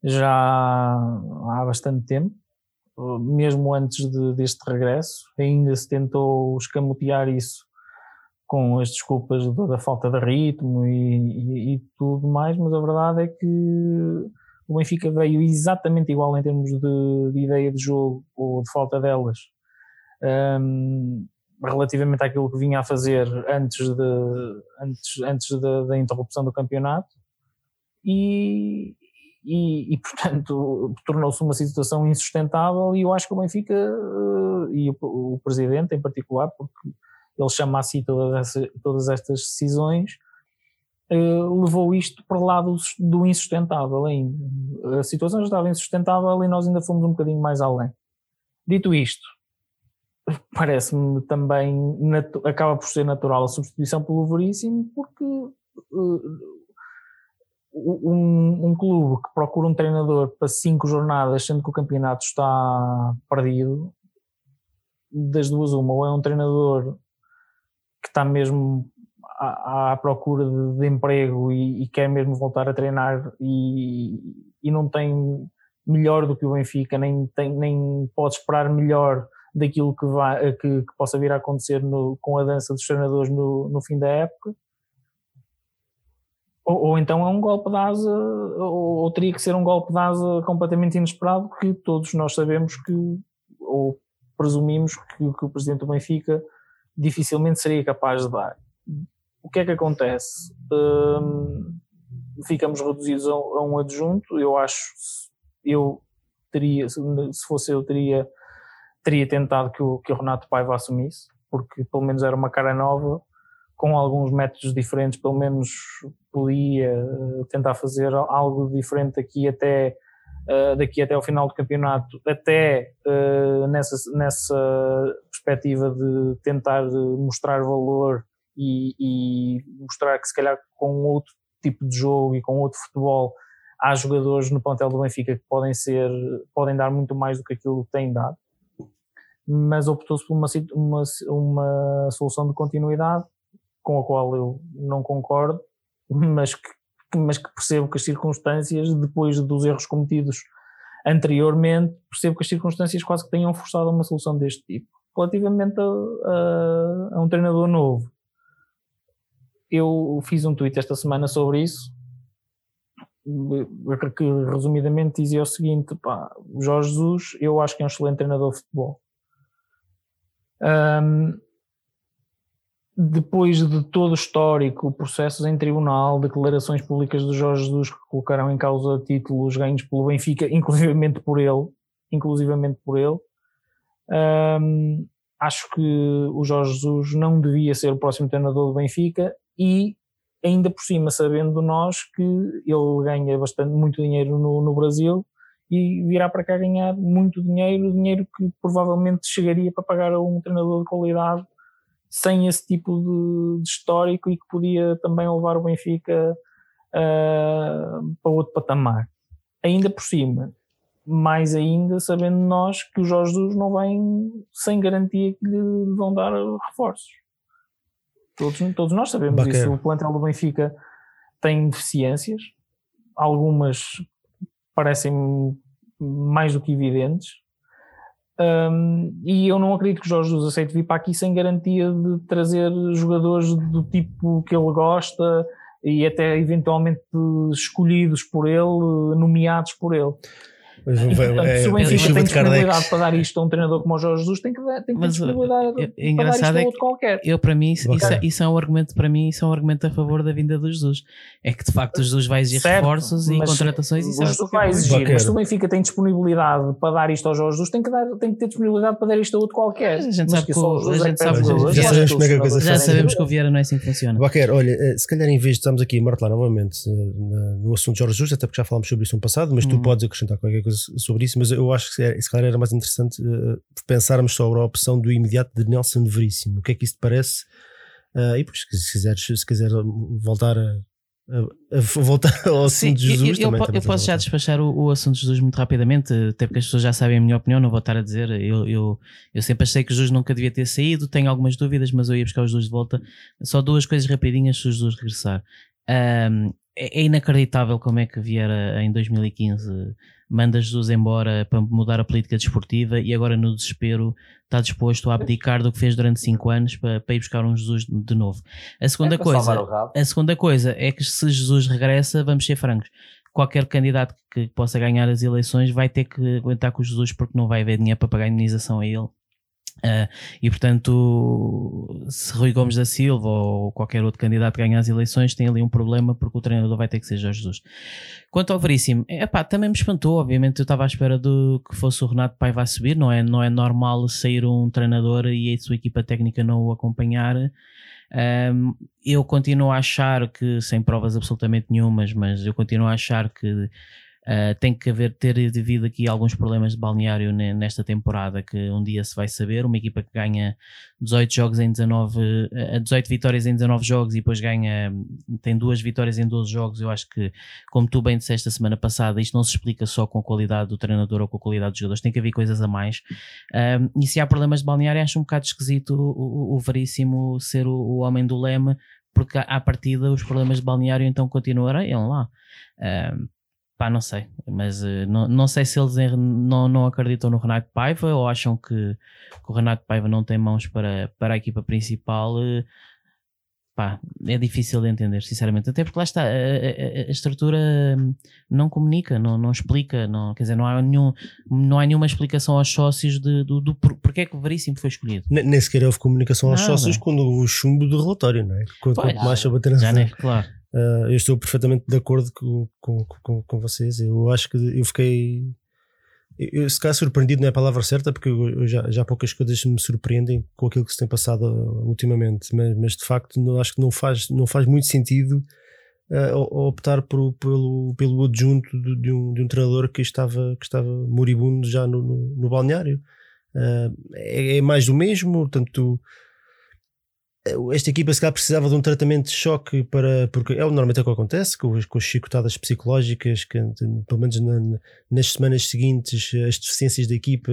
já há bastante tempo, mesmo antes de, deste regresso, ainda se tentou escamotear isso com as desculpas da falta de ritmo e, e, e, tudo mais, mas a verdade é que o Benfica veio exatamente igual em termos de, de ideia de jogo ou de falta delas, um, relativamente àquilo que vinha a fazer antes, de, antes, antes da, interrupção do campeonato, e, e, e, portanto tornou-se uma situação insustentável e eu acho que o Benfica uh, e o, o, presidente em particular porque ele chama a si todas, todas estas decisões, uh, levou isto para o lado do insustentável ainda. A situação já estava insustentável e nós ainda fomos um bocadinho mais além. Dito isto, (laughs) parece-me também acaba por ser natural a substituição pelo Veríssimo, porque uh, um, um, clube que procura um treinador para cinco jornadas, sendo que o campeonato está perdido, das duas uma, ou é um treinador que está mesmo à, à procura de, de emprego e, e, quer mesmo voltar a treinar e, e não tem melhor do que o Benfica, nem, tem, nem pode esperar melhor daquilo que, vai, que, que possa vir a acontecer no, com a dança dos treinadores no, no fim da época. Ou, ou, então é um golpe de asa, ou, ou, teria que ser um golpe de asa completamente inesperado, que todos nós sabemos que, ou presumimos que, que o presidente do Benfica dificilmente seria capaz de dar. O que é que acontece? Hum, ficamos reduzidos a, a, um adjunto. Eu acho, eu teria, se fosse eu, teria, teria tentado que o, que o Renato Paiva assumisse, porque pelo menos era uma cara nova, com alguns métodos diferentes, pelo menos podia eh, tentar fazer algo diferente aqui até uh, daqui até ao final do campeonato, até uh, nessa, nessa perspectiva de tentar mostrar valor e, e, mostrar que se calhar com outro tipo de jogo e com outro futebol há jogadores no plantel do Benfica que podem ser, podem dar muito mais do que aquilo que têm dado, mas optou-se por uma, uma, uma solução de continuidade com a qual eu não concordo, mas que mas que percebo que as circunstâncias, depois dos erros cometidos anteriormente, percebo que as circunstâncias quase que tenham forçado uma solução deste tipo. Relativamente a, a, a um treinador novo, eu fiz um tweet esta semana sobre isso, que resumidamente dizia o seguinte: pá, Jorge Jesus, eu acho que é um excelente treinador de futebol. Um, depois de todo o histórico, processos em tribunal, declarações públicas do Jorge Jesus que colocaram em causa títulos ganhos pelo Benfica, inclusivamente por ele, inclusivamente por ele, hum, acho que o Jorge Jesus não devia ser o próximo treinador do Benfica e ainda por cima sabendo nós que ele ganha bastante muito dinheiro no, no Brasil e virá para cá ganhar muito dinheiro, dinheiro que provavelmente chegaria para pagar a um treinador de qualidade sem esse tipo de, de histórico e que podia também levar o Benfica uh, para outro patamar. Ainda por cima, mais ainda sabendo nós que os Jorge Jesus não vêm sem garantia que lhe vão dar reforços. Todos, todos nós sabemos Bacana. isso. O plantel do Benfica tem deficiências, algumas parecem mais do que evidentes, um, e eu não acredito que Jorge Jesus aceite vir para aqui sem garantia de trazer jogadores do tipo que ele gosta e até eventualmente escolhidos por ele, nomeados por ele. Mas, e, portanto, é, se o Benfica tem disponibilidade para dar isto a um treinador como o Jorge Jesus, tem que, tem que ter Mas, disponibilidade é, é para dar isto a é outro qualquer. Eu, para mim, isso, isso, é, isso, é um argumento, para mim, isso é um argumento a favor da vinda do Jesus. É que de facto o Jesus vai exigir certo, reforços e contratações. E Jesus vai exigir, mas se o Benfica tem disponibilidade para dar isto ao Jorge Jesus, tem que, dar, tem que ter disponibilidade para dar isto a outro qualquer. A gente sabe que, a gente sabe já sabemos como é que a coisa Já sabemos que o Vieira não é assim que funciona. Baquer, olha, eh, se calhar em vez de estarmos aqui a martelar novamente eh, no assunto de Jorge Jesus, até porque já falámos sobre isso no passado, mas tu uhum. podes acrescentar qualquer coisa sobre isso, mas eu acho que se calhar era mais interessante uh, pensarmos sobre a opção do imediato de Nelson Veríssimo. O que é que isso te parece? Uh, e depois, se quiseres, se quiser voltar a, a, a voltar ao assunto Sim, de Jesus. Eu, também, eu, também eu posso já despachar o, o, assunto de Jesus muito rapidamente, até porque as pessoas já sabem a minha opinião, não vou estar a dizer. Eu, eu, eu sempre achei que Jesus nunca devia ter saído, tenho algumas dúvidas, mas eu ia buscar os Jesus de volta. Só duas coisas rapidinhas se o Jesus regressar. Um, é, é inacreditável como é que Vieira em 2015 manda Jesus embora para mudar a política desportiva e agora no desespero está disposto a abdicar do que fez durante 5 anos para, para ir buscar um Jesus de novo. A segunda, é coisa, a segunda coisa é que se Jesus regressa, vamos ser francos, qualquer candidato que possa ganhar as eleições vai ter que aguentar com Jesus porque não vai haver dinheiro para pagar a indenização a ele Uh, e portanto, se Rui Gomes da Silva ou qualquer outro candidato ganhar as eleições, tem ali um problema porque o treinador vai ter que ser Jorge Jesus. Quanto ao Veríssimo, epá, também me espantou. Obviamente, eu estava à espera de que fosse o Renato Paiva a subir. Não é, não é normal sair um treinador e a sua equipa técnica não o acompanhar. Um, eu continuo a achar que, sem provas absolutamente nenhumas, mas eu continuo a achar que Uh, tem que haver, ter devido aqui alguns problemas de balneário nesta temporada que um dia se vai saber. Uma equipa que ganha 18 jogos em 19, uh, 18 vitórias em 19 jogos e depois ganha, tem duas vitórias em 12 jogos. Eu acho que, como tu bem disseste a semana passada, isto não se explica só com a qualidade do treinador ou com a qualidade dos jogadores, tem que haver coisas a mais. Uh, e se há problemas de balneário, acho um bocado esquisito o, o, o Veríssimo ser o, o homem do leme porque à partida os problemas de balneário então continuarão lá. Pá, não sei, mas uh, não, não sei se eles não, não acreditam no Renato Paiva ou acham que, que, o Renato Paiva não tem mãos para, para a equipa principal. Uh, pá, é difícil de entender, sinceramente. Até porque lá está, a, a, a estrutura não comunica, não, não explica, não, quer dizer, não há, nenhum, não há nenhuma explicação aos sócios de, do, do porque é que o Veríssimo foi escolhido. Nem, nem sequer houve comunicação aos Nada. sócios quando o chumbo do relatório, não é? Quando, pois, quanto mais a Já nem, claro. Uh, eu estou perfeitamente de acordo com, com, com, com, vocês. Eu acho que eu fiquei. Eu, se calhar surpreendido não é a palavra certa, porque eu, já, já poucas coisas me surpreendem com aquilo que se tem passado ultimamente, mas, mas de facto não, acho que não faz, não faz muito sentido uh, optar por, pelo, pelo adjunto de, de, um, de um treinador que estava, que estava moribundo já no, no, no balneário. Uh, é, é, mais do mesmo, tanto esta equipa se calhar precisava de um tratamento de choque para porque é normalmente é o que acontece com, com as chicotadas psicológicas que pelo menos na, nas semanas seguintes as deficiências da equipa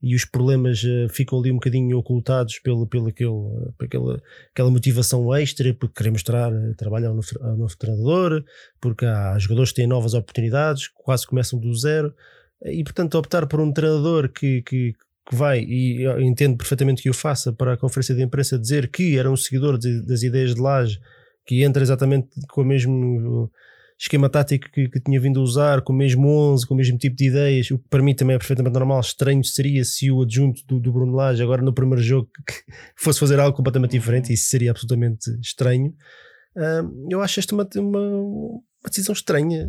e os problemas uh, ficam ali um bocadinho ocultados pelo, pelo aquele, por aquela, motivação extra porque querem mostrar uh, trabalho ao novo, ao novo treinador porque há jogadores que têm novas oportunidades quase começam do zero. E portanto optar por um treinador que, que que vai, e entendo perfeitamente que o faça, para a conferência de imprensa dizer que era um seguidor de, das ideias de Laje, que entra exatamente com o mesmo esquema tático que, que, tinha vindo a usar, com o mesmo 11, com o mesmo tipo de ideias, o que para mim também é perfeitamente normal. Estranho seria se o adjunto do, do Bruno Lage, agora no primeiro jogo, (laughs) fosse fazer algo completamente diferente, isso seria absolutamente estranho. Uh, eu acho esta uma, uma, uma decisão estranha.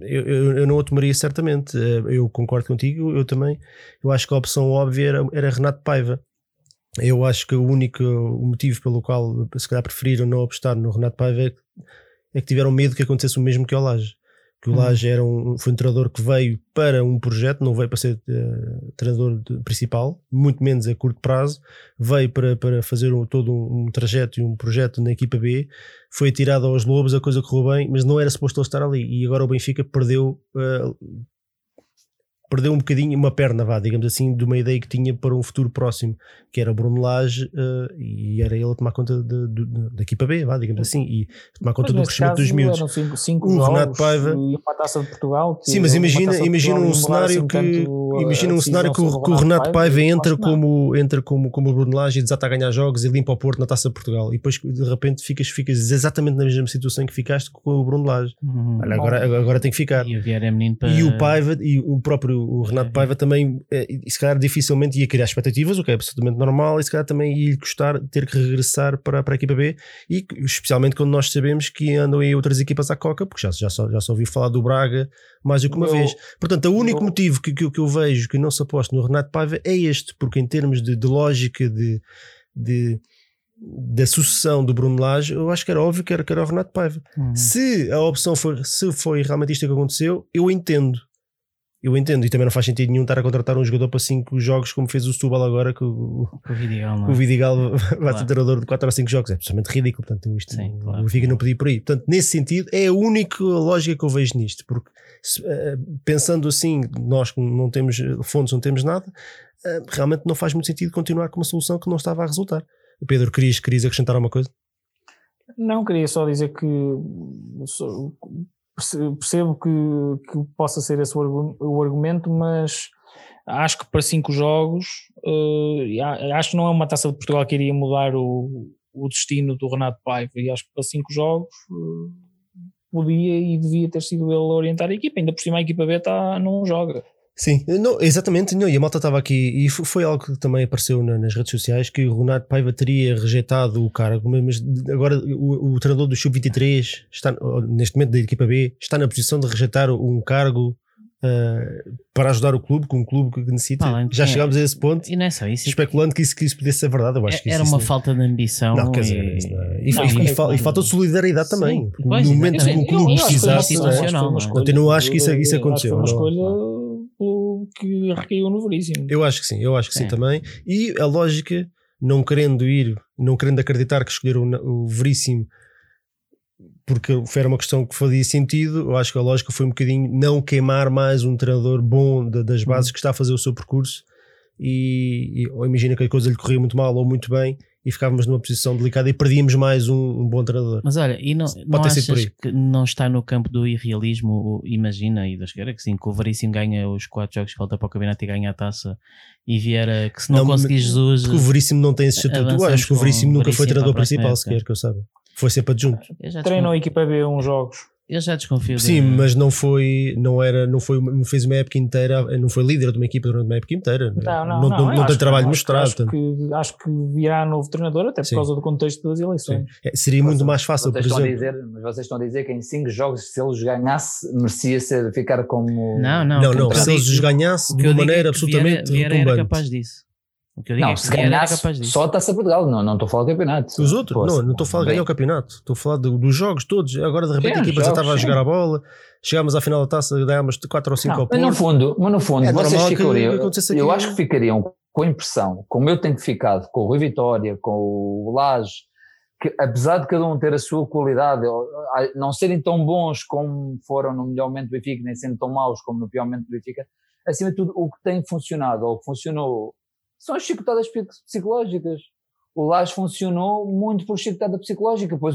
Eu, eu, eu, não a tomaria certamente. Eu concordo contigo, eu também. Eu acho que a opção óbvia era, era Renato Paiva. Eu acho que o único motivo pelo qual se calhar preferiram não apostar no Renato Paiva é que, é que tiveram medo que acontecesse o mesmo que ao Laje que o Laje era um, foi um treinador que veio para um projeto, não veio para ser uh, treinador de, principal, muito menos a curto prazo, veio para, para fazer um, todo um, um, trajeto e um projeto na equipa B, foi tirado aos Lobos, a coisa correu bem, mas não era suposto ele estar ali, e agora o Benfica perdeu uh, perdeu um bocadinho uma perna, vá, digamos assim, de uma ideia que tinha para um futuro próximo, que era o Bruno Lage uh, e era ele a tomar conta de, de, de, da equipa B, vá, digamos assim, e tomar conta do crescimento dos miúdos. Cinco, cinco o Renato Paiva e uma taça de Portugal. Sim, mas imagina, imagina um cenário que imagina um cenário que o, que o Renato Paiva entra como, entra como, como o Bruno Lage e desata a ganhar jogos e limpa o Porto na taça de Portugal e depois de repente ficas, ficas exatamente na mesma situação que ficaste com o Bruno Lage. Uhum. Olha, agora, agora tem que ficar. E para... e o Paiva e o próprio o Renato é. Paiva também, é, se calhar dificilmente ia criar expectativas, o que é absolutamente normal, e se calhar também ia custar ter que regressar para, para a equipa B, e especialmente quando nós sabemos que andam aí outras equipas à coca, porque já, já, só, já só ouvi falar do Braga mais do que uma eu, vez. Portanto, o único eu, motivo que, que, que, eu vejo que não se aposta no Renato Paiva é este, porque em termos de, de lógica de, de da sucessão do Bruno Lage, eu acho que era óbvio que era, que era o Renato Paiva. Uhum. Se a opção for, se foi realmente isto que aconteceu, eu entendo eu entendo, e também não faz sentido nenhum estar a contratar um jogador para 5 jogos como fez o Setúbal agora que o, o Vidigal, não. É? o Vidigal (laughs) vai claro. ser treinador de 4 ou 5 jogos, é absolutamente ridículo, portanto isto Sim, claro. o Viga não podia por aí, portanto nesse sentido é a única lógica que eu vejo nisto, porque se, uh, pensando assim, nós não temos fontes, não temos nada, uh, realmente não faz muito sentido continuar com uma solução que não estava a resultar. Pedro, querias, querias acrescentar alguma coisa? Não, queria só dizer que percebo que, que possa ser esse o argumento, mas acho que para cinco jogos, uh, acho que não é uma taça de Portugal que iria mudar o, o destino do Renato Paiva, e acho que para cinco jogos uh, podia e devia ter sido ele a orientar a equipa, ainda por cima a equipa B está, não joga. Sim, não, exatamente, não, e a malta estava aqui, e foi, algo que também apareceu na- nas redes sociais, que o Renato Paiva teria rejeitado o cargo, mas agora o, o treinador do Sub-23, está, neste momento da equipa B, está na posição de rejeitar um cargo ah, para ajudar o clube, com um clube que necessita. Pá, Já é- chegámos a esse ponto, E não é só isso. especulando que isso, que isso pudesse ser verdade, eu acho que Era isso, uma isso falta de ambição. não, quer dizer, e- isso não é- e, Não, e- e é fal- e falta de solidariedade também. Sim, no pois, momento que o exatamente. clube que precisasse, é? é? Eu não acho que isso é- isso que aconteceu, Foi uma não. escolha pelo que recaiu no Veríssimo. Eu acho que sim, eu acho que sim É. também. E a lógica, não querendo ir, não querendo acreditar que escolheram o, Veríssimo porque era uma questão que fazia sentido, eu acho que a lógica foi um bocadinho não queimar mais um treinador bom da- das bases que está a fazer o seu percurso e, e- ou imagina que a coisa lhe corria muito mal ou muito bem e ficávamos numa posição delicada e perdíamos mais um, um bom treinador. Mas olha, e não, não ter sido por achas aí. que não está no campo do irrealismo? Imagina, e da esquerda, que sim, que o Veríssimo ganha os quatro jogos que falta para o campeonato e ganha a taça e Vieira, que se não, Não, conseguir Jesus. Porque o Veríssimo não tem esse estatuto, eu acho que o Veríssimo nunca foi treinador principal sequer, que eu saiba. Foi sempre adjunto. Treinou a equipa B uns jogos. Eu já desconfio. de- Sim, mas não foi, não era, não foi, não fez uma época inteira, não foi líder de uma equipa durante uma época inteira. Não, não, não, não, não eu tem trabalho não, que- mostrado. Acho que, acho que virá novo treinador, até por Sim. causa do contexto das eleições. É, seria muito mais fácil, por Vocês estão, a exemplo. dizer, mas vocês estão a dizer que em 5 jogos, se eles ganhasse, merecia ser, ficar como. Não, não. Não, não, se eles os ganhasse o de uma é maneira que Vieira- absolutamente Vieira era capaz disso. O que eu digo Não, é que se ganhasse capaz disso. só a taça Portugal, não, não estou a falar do campeonato. Os outros, Poxa, não, não estou a falar de ganhar o campeonato, estou a falar do- dos jogos todos. Agora de repente Sim, a equipa já estava a jogar a bola, chegámos à final da taça, ganhámos 4 ou 5 Não, ao mas no Porto. fundo, mas no fundo É vocês ficariam. eu acho que ficariam com a impressão, como eu tenho ficado com o Rui Vitória, com o Lage, que apesar de cada um ter a sua qualidade, não serem tão bons como foram no melhor momento do Benfica, nem sendo tão maus como no pior momento do Benfica, acima de tudo, o que tem funcionado ou o que funcionou são as chicotadas psi- psicológicas. O Lage funcionou muito por chicotada psicológica, pois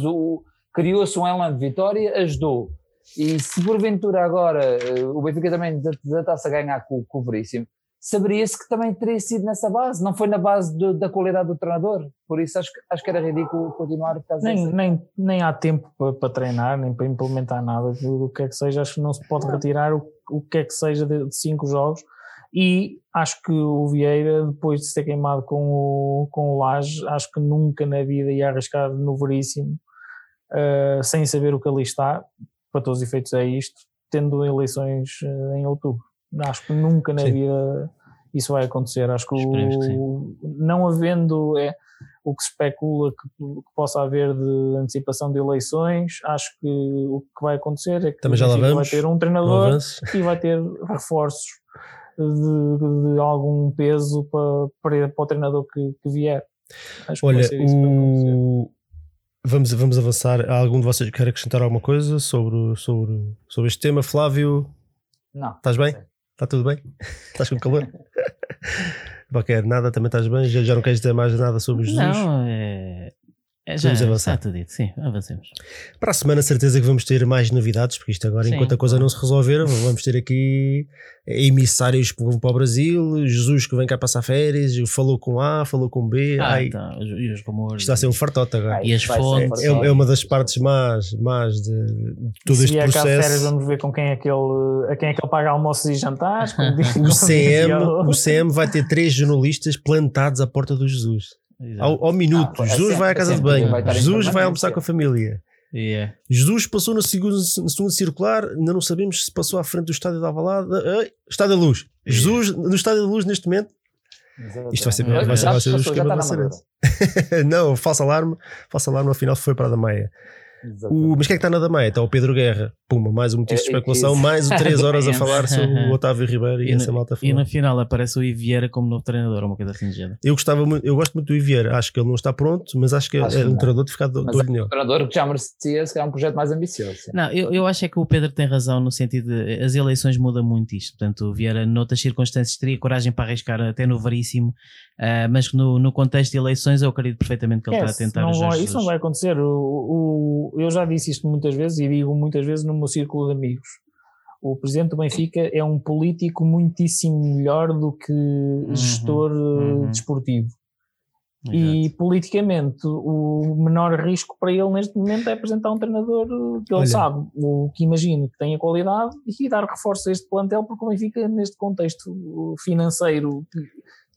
criou-se um elan de vitória, ajudou. E se porventura agora eh, o Benfica também desatasse a ganhar com, com o Veríssimo, saberia-se que também teria sido nessa base, não foi na base do- da qualidade do treinador. Por isso acho, que- acho que era ridículo continuar por causa Nem, dessa- nem, nem há tempo para, para treinar, nem para implementar nada do que é que seja. Acho que não se pode retirar o, o que é que seja de, de cinco jogos. E acho que o Vieira, depois de ser queimado com o, com o Laje, acho que nunca na vida ia arriscar no Veríssimo, eh, sem saber o que ali está. Para todos os efeitos, é isto, tendo eleições eh, em outubro. Acho que nunca na Sim. vida isso vai acontecer. Acho que, Esperemos que o, não havendo. É, o que se especula que, que possa haver de antecipação de eleições, acho que o que vai acontecer é que o vai ter um treinador e vai ter reforços de, de algum peso para, para, para o treinador que, que vier. Acho Olha, que o... vamos, vamos avançar. Há algum de vocês que quer acrescentar alguma coisa sobre, sobre, sobre este tema? Flávio, Não. estás bem? Sim. Está tudo bem? (laughs) Estás com calor? (laughs) Qualquer nada, também estás bem? Já, já não queres dizer mais nada sobre Jesus? Não, é. É já Vamos avançar. está tudo dito, sim, avancemos. Para a semana, certeza que vamos ter mais novidades, porque isto agora, Sim, enquanto a coisa não se resolver, vamos ter aqui emissários que vão para o Brasil, Jesus que vem cá passar férias, falou com A, falou com B. Ah, ai, então, e os rumores. isto está a ser um fartote agora. Ai, E as fontes. É, é uma das partes mais, mais de, de todo Se este de férias, processo. vamos ver com quem é que ele, a quem é que ele paga almoços e jantares. como (laughs) diz- O como CM, o CM vai ter três jornalistas plantados à porta do Jesus. Ao, ao minuto, Ah, é Jesus sempre- vai à é casa de sempre, banho, vai Jesus vai almoçar com a família. Yeah. Jesus passou no segundo, no segundo circular, ainda não sabemos se passou à frente do estádio da Alvalade. Ai, Estádio da Luz. Jesus no estádio da Luz neste momento. Isto vai ser- Já- vai ser- vai ser o esquema Maceira. não, falso alarme. Falso alarme, afinal foi para a da Meia. O, mas quem é que está na da Meia? Está o Pedro Guerra. Puma, mais um motivo de É, é especulação, isso. mais (laughs) de 3 horas a falar sobre o Otávio Ribeiro e, E, essa malta e na final aparece o Iviera como novo treinador, uma coisa assim de género. Eu gostava muito, eu gosto muito do Ivieira, acho que ele não está pronto, mas acho que Acho é que um treinador de ficar do, do é um treinador que já merecia se calhar um projeto mais ambicioso. sim. Não, eu, eu acho é que o Pedro tem razão no sentido de as eleições mudam muito isto. Portanto, o Vieira, noutras circunstâncias, teria coragem para arriscar até no Veríssimo, ah, mas no, no contexto de eleições, eu acredito perfeitamente que ele está a tentar não vai- isso não vai acontecer. O, o- eu já disse isto muitas vezes e digo muitas vezes no meu círculo de amigos. O presidente do Benfica é um político muitíssimo melhor do que gestor eh, uhum. desportivo. E politicamente, o menor risco para ele neste momento é apresentar um treinador que ele Olha. sabe, o que imagino que tenha qualidade e dar reforço a este plantel, porque o Benfica, neste contexto financeiro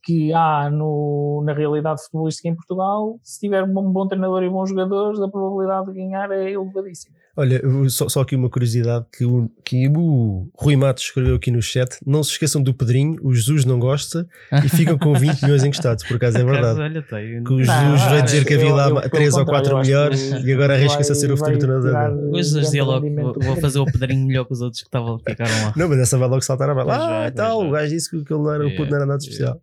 que, há no, na realidade futebolística em Portugal, se tiver um bom treinador e bons jogadores, a probabilidade de ganhar é elevadíssima. Olha, só, só aqui uma curiosidade que o, que o Rui Matos escreveu aqui no chat. Não se esqueçam do Pedrinho, o Jesus não gosta e ficam com (laughs) 20 milhões encostados. Por acaso é verdade. olha, tem- Que o Não, Jesus vai dizer que havia lá eu, pelo 3 ou contrário, 4 eu acho melhores que e agora arrisca-se a ser o futuro treinador. O Jesus dizia logo: vou, fazer o pedrinho melhor que os outros que estavam, ficaram lá. Não, mas essa vai logo saltar a bala. Ah, vai, e tal, o gajo disse que ele não era, o puto não era nada Yeah, especial.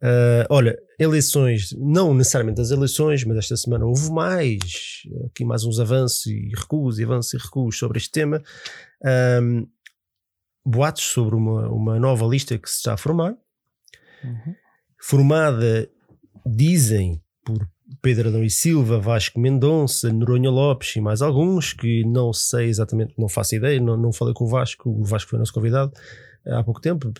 Ah, olha, eleições, não necessariamente as eleições, mas esta semana houve mais, aqui mais uns avanços e recuos, e avanços e recuos sobre este tema. Ahm, boatos sobre uma, uma nova lista que se está a formar, Uhum. formada, dizem, por Pedro Adão e Silva, Vasco Mendonça, Noronha Lopes e mais alguns, que não sei exatamente, não faço ideia, não, não falei com o Vasco, o Vasco foi nosso convidado eh, há pouco tempo,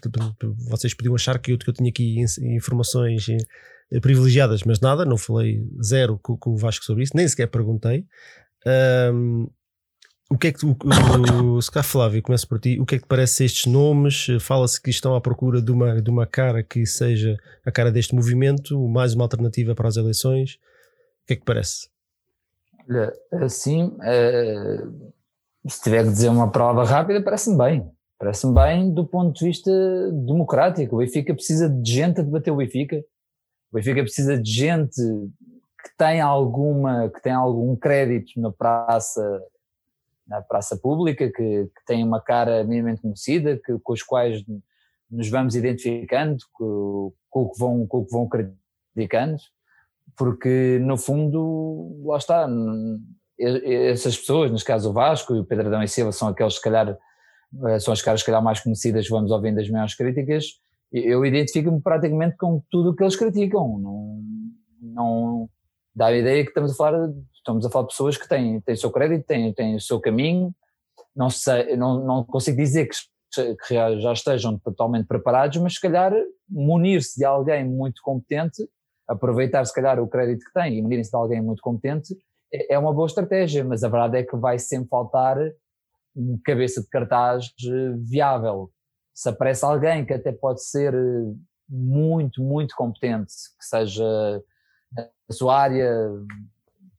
vocês podiam achar que eu, que eu tinha aqui informações eh, privilegiadas, mas nada, não falei zero com, com o Vasco sobre isso, nem sequer perguntei. Ahm, o que é que o, o, se cá Flávio, começo por ti, o que é que te parece estes nomes? Fala-se que estão à procura de uma, de uma cara que seja a cara deste movimento, mais uma alternativa para as eleições. O que é que te parece? Olha, assim, eh, se tiver que dizer uma prova rápida, parece-me bem. Parece-me bem do ponto de vista democrático. O Benfica precisa de gente a debater o Benfica. O Benfica precisa de gente que tem alguma, que tem algum crédito na praça, na praça pública, que, que tem uma cara minimamente conhecida, que, com os quais nos vamos identificando, com, com o que vão, com o que vão criticando porque no fundo, lá está, essas pessoas, neste caso o Vasco e o Pedro Adão e Silva, são aqueles, se calhar, eh, são as caras, se calhar, mais conhecidas vamos ouvindo as maiores críticas. Eu identifico-me praticamente com tudo o que eles criticam. Não, não dá a ideia que estamos a falar, estamos a falar de pessoas que têm, têm o seu crédito, têm, têm o seu caminho. Não, sei, não, não consigo dizer que, que já estejam totalmente preparados, mas se calhar munir-se de alguém muito competente aproveitar se calhar o crédito que tem e munirem-se de alguém muito competente é uma boa estratégia, mas a verdade é que vai sempre faltar cabeça de cartaz viável. Se aparece alguém que até pode ser muito, muito competente, que seja a sua área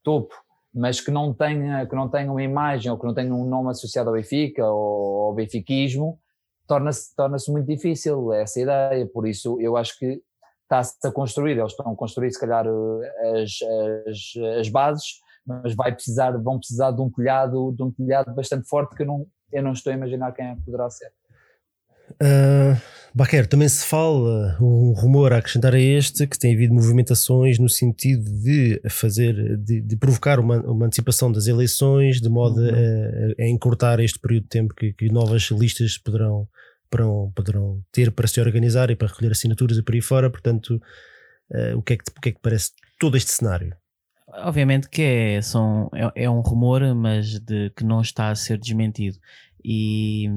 topo, mas que não tenha, que não tenha uma imagem ou que não tenha um nome associado ao Benfica ou ao benfiquismo, torna-se torna muito difícil essa ideia. Por isso, eu acho que está-se a construir, eles estão a construir se calhar as, as, as, bases, mas vai precisar, vão precisar de um telhado, de um telhado bastante forte que eu não, eu não estou a imaginar quem é poderá ser. Uh, Baquer, também se fala um rumor a acrescentar a este que tem havido movimentações no sentido de fazer, de, de provocar uma, uma, antecipação das eleições de modo uhum. a, a, encurtar este período de tempo que, que novas listas poderão poderão, poderão ter para se organizar e para recolher assinaturas e por aí fora. Portanto, uh, o, que é que, o que é que parece todo este cenário? Obviamente que é, são, é, é, um rumor, mas de que não está a ser desmentido. E,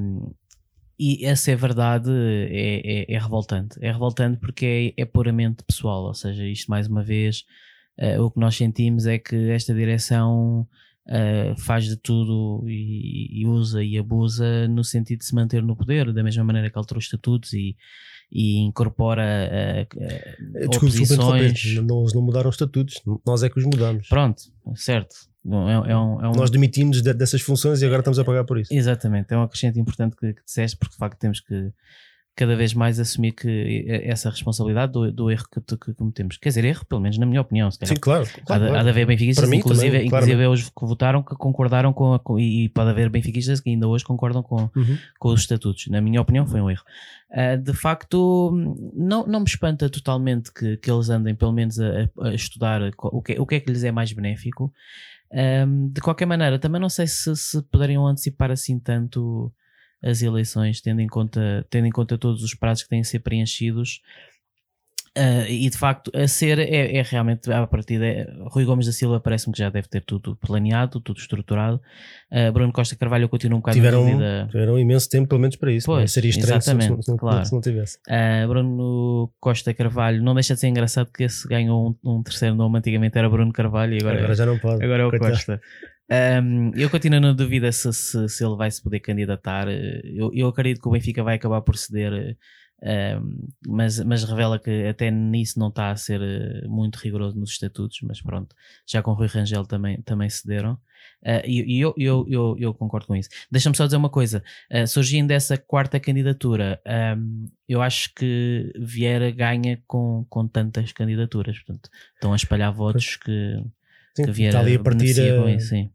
e essa é verdade, é, é, é revoltante. É revoltante porque é, é, puramente pessoal, ou seja, isto mais uma vez, uh, o que nós sentimos é que esta direção Uh, faz de tudo e, e, usa e abusa no sentido de se manter no poder, da mesma maneira que alterou estatutos e, e incorpora uh, uh, oposições. Não, não mudaram os estatutos, nós é que os mudamos. Pronto, certo. É, é um, é um... Nós demitimos de, dessas funções e agora estamos a pagar por isso. Exatamente, é um acrescente importante que, que disseste, porque de facto temos que cada vez mais assumir que essa responsabilidade do, do erro que, que, cometemos. Quer dizer, erro, pelo menos na minha opinião. Se Sim, claro. há, claro, de, claro. há de haver benfiquistas, inclusive, também, inclusive hoje que votaram que concordaram com, a, com, e pode haver benfiquistas que ainda hoje concordam com, uhum. com os estatutos. Na minha opinião, foi um erro. Uh, de facto, não, não me espanta totalmente que, que eles andem, pelo menos, a, a estudar o que, o que é que lhes é mais benéfico. Um, de qualquer maneira, também não sei se, se poderiam antecipar assim tanto as eleições, tendo em conta, tendo em conta todos os prazos que têm a ser preenchidos Uh, e de facto, a ser é, é realmente a partida. É, Rui Gomes da Silva parece-me que já deve ter tudo planeado, tudo estruturado. Uh, Bruno Costa Carvalho continua um bocado tiveram, na dúvida. Tiveram imenso tempo, pelo menos para isso. Pois, Seria estranho se, se, se, claro. se não tivesse. Uh, Bruno Costa Carvalho não deixa de ser engraçado que esse ganhou um, um terceiro nome. Antigamente era Bruno Carvalho e agora, Agora já não pode. agora é o Coitado. Costa. Um, eu continuo na dúvida se, se, se ele vai se poder candidatar. Eu, eu acredito que o Benfica vai acabar por ceder, mas, mas revela que até nisso não está a ser eh, muito rigoroso nos estatutos. Mas pronto, já com o Rui Rangel também, também cederam. Uh, e eu, eu, eu, eu concordo com isso. Deixa-me só dizer uma coisa: uh, surgindo essa quarta candidatura, eu acho que Vieira ganha com, com tantas candidaturas. Portanto, estão a espalhar votos que, que Vieira está ali a partir. com a- isso, sim.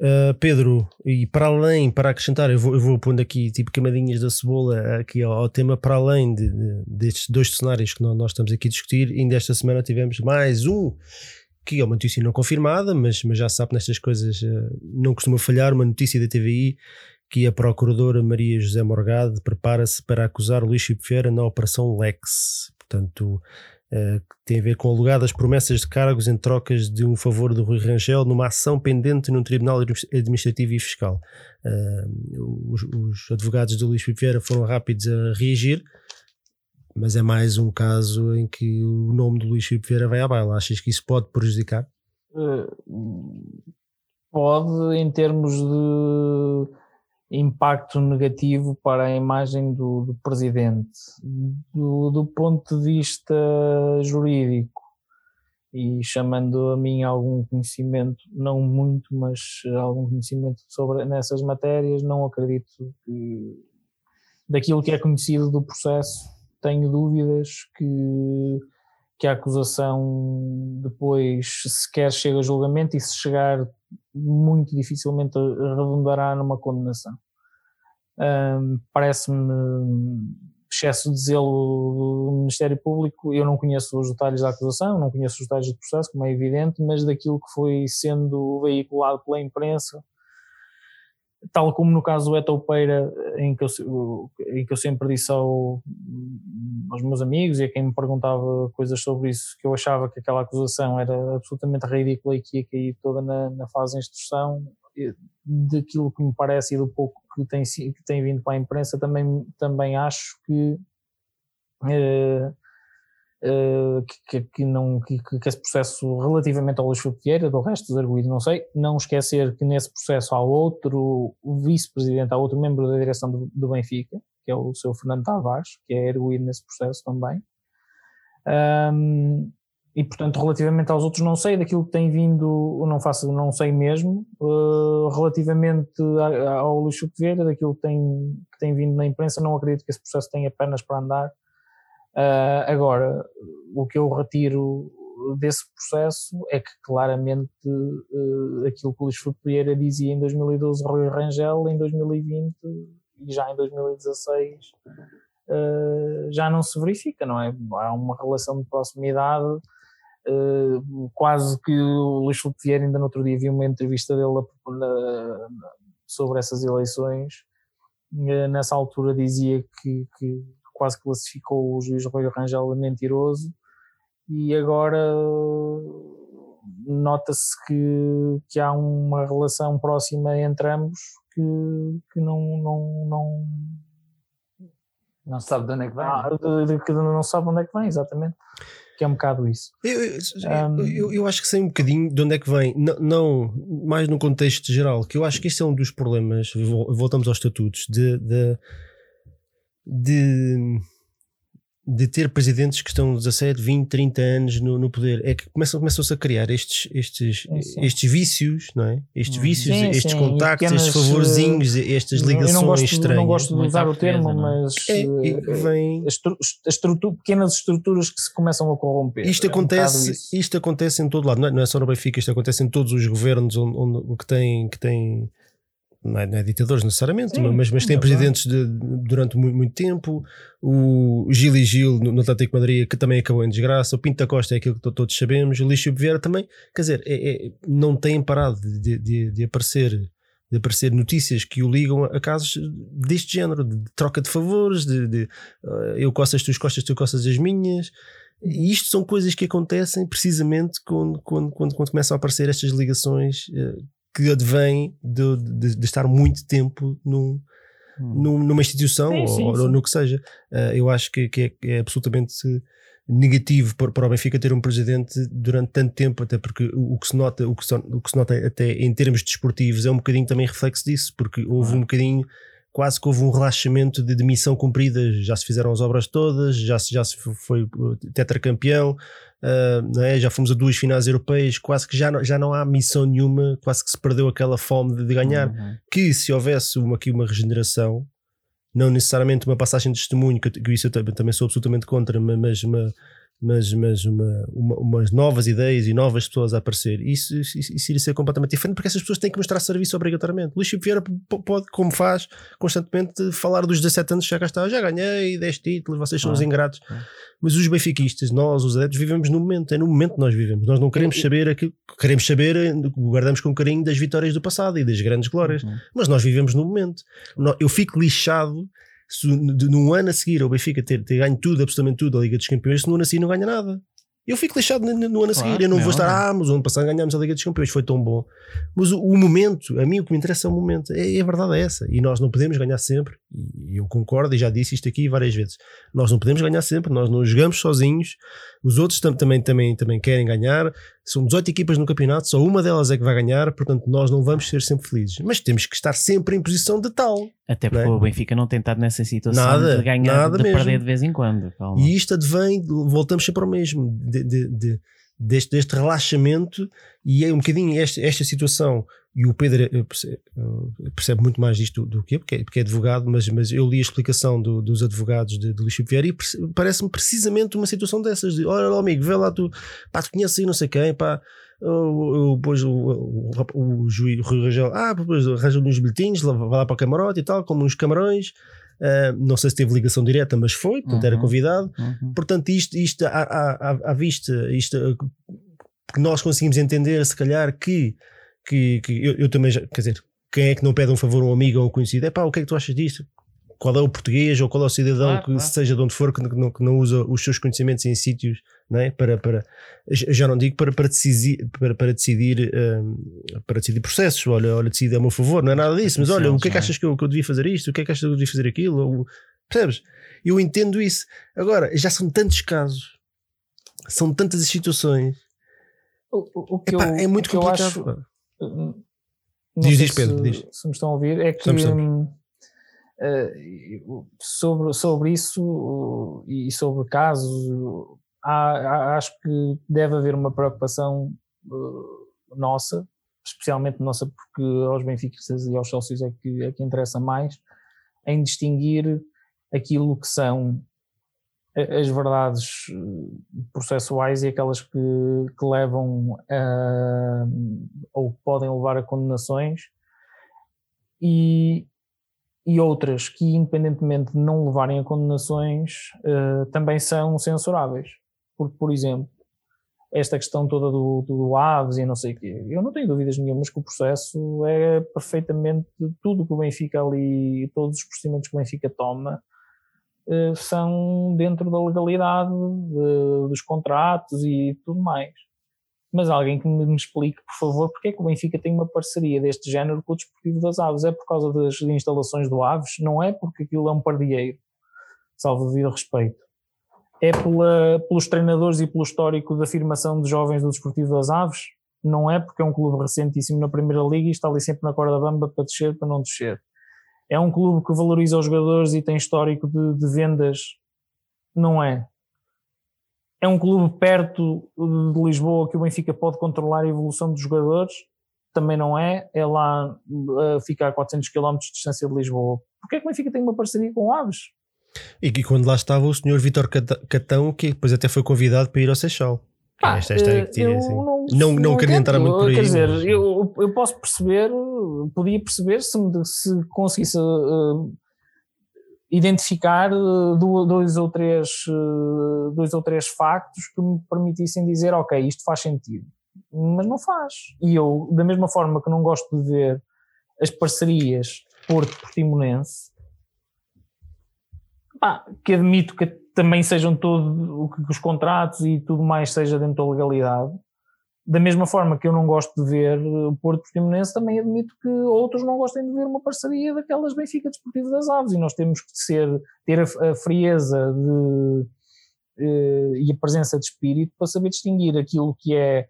Uh, Pedro, e para além, para acrescentar, eu vou, eu vou pondo aqui tipo camadinhas da cebola aqui ao, ao tema, para além de, de- destes dois cenários que nó- nós, estamos aqui a discutir, ainda esta semana tivemos mais um, que é uma notícia não confirmada, mas, mas já sabe nestas coisas uh, não costuma falhar, uma notícia da TVI que a procuradora Maria José Morgado prepara-se para acusar Luís Chico Vieira na Operação Lex. Portanto, eh, que tem a ver com alegadas promessas de cargos em trocas de um favor do Rui Rangel numa ação pendente num tribunal Admi- administrativo e fiscal. Eh, os, os advogados do Luís Filipe Vieira foram rápidos a reagir, mas é mais um caso em que o nome do Luís Filipe Vieira vai à baila. Achas que isso pode prejudicar? Eh, pode em termos de impacto negativo para a imagem do, do presidente. Do, do ponto de vista jurídico, e chamando a mim algum conhecimento, não muito, mas algum conhecimento sobre nessas matérias, não acredito que daquilo que é conhecido do processo, tenho dúvidas que que a acusação depois sequer chega a julgamento e se chegar muito dificilmente redundará numa condenação. Hum, Parece-me excesso de zelo do Ministério Público, eu não conheço os detalhes da acusação, não conheço os detalhes do processo, como é evidente, mas daquilo que foi sendo veiculado pela imprensa, tal como no caso do Eto Peira, em que eu, em que eu sempre disse ao, aos meus amigos e a quem me perguntava coisas sobre isso, que eu achava que aquela acusação era absolutamente ridícula e que ia cair toda na, na fase de instrução, daquilo que me parece e do pouco que tem, que tem vindo para a imprensa, também, também acho que. eh, que, que, não, que, que, esse processo relativamente ao Luís Filipe Vieira, do resto dos arguídos não sei, não esquecer que nesse processo há outro vice-presidente, há outro membro da direção do, do, Benfica, que é o seu Fernando Tavares, que é arguído nesse processo também. Um, e portanto, relativamente aos outros não sei, daquilo que tem vindo, não faço, não sei mesmo, uh, relativamente ao Luís Vieira, daquilo que tem, que tem vindo na imprensa, não acredito que esse processo tenha pernas para andar, Uh, agora, o que eu retiro desse processo é que claramente uh, aquilo que o Luís Filipe Vieira dizia em 2012 Rui Rangel, em 2020 e já em 2016 uh, já não se verifica, não é? Há uma relação de proximidade quase que o Luís Filipe Vieira ainda no outro dia vi uma entrevista dele sobre essas eleições nessa altura dizia que, que quase classificou o juiz Rui Rangel de mentiroso. E agora nota-se que, que há uma relação próxima entre ambos que, que não, não, não não sabe de onde é que vem. Ah, de, de, que não sabe onde é que vem, exatamente. Que é um bocado isso. Eu, eu, eu, eu, acho que sei um bocadinho de onde é que vem. Não, não, mais no contexto geral que eu acho que este é um dos problemas voltamos aos estatutos de, de de, de ter presidentes que estão 17, 20, 30 anos no, no poder. É que começam, começam-se a criar estes, estes, estes vícios, não é? Estes vícios, sim, estes sim. contactos, pequenas, estes favorzinhos, estas ligações eu não gosto, estranhas. Não gosto de usar o termo, não é? mas É, vem... as, as estrutura, pequenas estruturas que se começam a corromper. Isto é acontece, um isto acontece em todo lado, não é, não é só no Benfica, isto acontece em todos os governos onde, onde que têm que tem não é, não é ditadores necessariamente, Sim, mas, mas tem presidentes de, durante muito, muito, tempo. O Gil e Gil no, no Atlético Madrid, que também acabou em desgraça. O Pinto da Costa é aquilo que todos sabemos. O Lixo Vieira também, quer dizer, é, é, não têm parado de, de, de, aparecer. De aparecer notícias que o ligam a casos deste género, de troca de favores, de, de uh, eu coças, tu costas, tu coças as minhas. E isto são coisas que acontecem precisamente quando, quando, quando, quando começam a aparecer estas ligações uh, que advêm de, de, de, estar muito tempo num, hum. numa instituição sim, sim, ou, sim. ou, no que seja. Uh, eu acho que, que é, é, absolutamente negativo para, para o Benfica ter um presidente durante tanto tempo, até porque o, o que se nota, o que se, o que se nota até em termos desportivos é um bocadinho também reflexo disso, porque houve ah. um bocadinho quase que houve um relaxamento de, de missão cumprida, já se fizeram as obras todas, já se, já se foi tetracampeão, uh, é? já fomos a duas finais europeias, quase que já não, já não há missão nenhuma, quase que se perdeu aquela fome de, de ganhar. Uhum. Que se houvesse uma, aqui uma regeneração, não necessariamente uma passagem de testemunho, que, que isso eu também sou absolutamente contra, mas uma, mas, mas uma, uma, umas novas ideias e novas pessoas a aparecer. Isso, isso, isso iria ser completamente diferente, porque essas pessoas têm que mostrar serviço obrigatoriamente. Luís Chico Vieira pode, como faz constantemente, falar dos 17 anos que já cá está, já ganhei 10 títulos, vocês são ah, os ingratos. Ah. Mas os benfiquistas, nós, os adeptos, vivemos no momento, é no momento que nós vivemos. Nós não queremos saber aquilo, queremos saber, guardamos com carinho das vitórias do passado e das grandes glórias, uhum. mas nós vivemos no momento. Eu fico lixado se no ano a seguir o Benfica ter, ter ganho tudo, absolutamente tudo, a Liga dos Campeões, se no ano a seguir não ganha nada. Eu fico lixado no, no ano a seguir. Claro, eu não, não vou estar, não. ah, mas o ano passado ganhámos a Liga dos Campeões, foi tão bom. Mas o, o momento, a mim o que me interessa é o momento. É, é, a verdade é essa. E nós não podemos ganhar sempre. E eu concordo e já disse isto aqui várias vezes. Nós não podemos ganhar sempre, nós não jogamos sozinhos. Os outros tam, também, também, também querem ganhar. São 18 equipas no campeonato, só uma delas é que vai ganhar, portanto nós não vamos ser sempre felizes. Mas temos que estar sempre em posição de tal. Até porque é? o Benfica não tem estado nessa situação nada, de ganhar, nada de mesmo. perder de vez em quando. Calma. E isto advém, voltamos sempre ao mesmo, de, de, de deste, deste relaxamento e é um bocadinho esta, esta situação e o Pedro eh, percebe, eh, percebe muito mais disto do, que eu, porque é, porque é advogado, mas, mas eu li a explicação do, dos advogados de, de Luís Vieira e parece-me precisamente uma situação dessas de, olha amigo, vê lá tu, pá, tu conheces aí não sei quem, pá, depois o, o, o, o juiz, o Rui Rangel, ah, depois arranja uns bilhetinhos, vai lá para o camarote e tal, como uns camarões, Uh, não sei se teve ligação direta, mas foi, portanto uhum. era convidado. Uhum. Portanto, isto, isto à, à, à vista, isto que nós conseguimos entender, se calhar, que, que, que eu, eu, também já, quer dizer, quem é que não pede um favor a um amigo ou um conhecido? É pá, o que é que tu achas disto? Qual é o português ou qual é o cidadão claro, que, claro. seja de onde for, que não, que não usa os seus conhecimentos em sítios não é? para, para já não digo para, para decidir, para, para decidir um, para decidir processos, olha, olha, decide a meu favor, não é nada disso, mas olha, o que é que achas que eu, que eu devia fazer isto? O que é que achas que eu devia fazer aquilo? Ou, percebes? Eu entendo isso. Agora, já são tantos casos, são tantas as situações. O, o que Epá, eu, é muito complicado. Eu acho, diz, diz, Pedro, se, diz. Se me estão a ouvir, é que. Hum, uh, sobre, sobre isso e sobre casos há, acho que deve haver uma preocupação uh, nossa, especialmente nossa, porque aos benfiquistas e aos sócios é que, é que interessa mais, em distinguir aquilo que são as verdades uh, processuais e aquelas que, que levam a, ou podem levar a condenações e, e outras que, independentemente de não levarem a condenações, uh, também são censuráveis. Porque, por exemplo, esta questão toda do, do Aves e não sei o quê, eu não tenho dúvidas nenhumas que o processo é perfeitamente tudo que o Benfica ali, todos os procedimentos que o Benfica toma, eh, são dentro da legalidade de, dos contratos e tudo mais. Mas alguém que me, explique, por favor, porque é que o Benfica tem uma parceria deste género com o Desportivo das Aves? É por causa das instalações do Aves? Não é porque aquilo é um pardieiro, salvo devido respeito é pela, pelos treinadores e pelo histórico da afirmação de jovens do Desportivo das Aves, não é porque é um clube recentíssimo na Primeira Liga e está ali sempre na corda bamba para descer, para não descer. É um clube que valoriza os jogadores e tem histórico de, de vendas, não é. É um clube perto de Lisboa que o Benfica pode controlar a evolução dos jogadores, também não é. É lá, fica a 400 km de distância de Lisboa. Porquê é que o Benfica tem uma parceria com Aves? E, e quando lá estava o senhor Vitor Catão, que depois até foi convidado para ir ao Seixal. Ah, esta, é tinha, assim. não, não, não, queria entrar muito por aí. Quer dizer, mas... eu, eu posso perceber, podia perceber se, se conseguisse uh, identificar uh, dois, ou três, dois ou três factos que me permitissem dizer, ok, isto faz sentido. Mas não faz. E eu, da mesma forma que não gosto de ver as parcerias Porto-Portimonense, que admito que também sejam tudo, que os contratos e tudo mais seja dentro da legalidade. Da mesma forma que eu não gosto de ver o Porto Portimonense, também admito que outros não gostem de ver uma parceria daquelas Benfica Desportivo das Aves e nós temos que ser, ter a, a frieza de, eh, e a presença de espírito para saber distinguir aquilo que é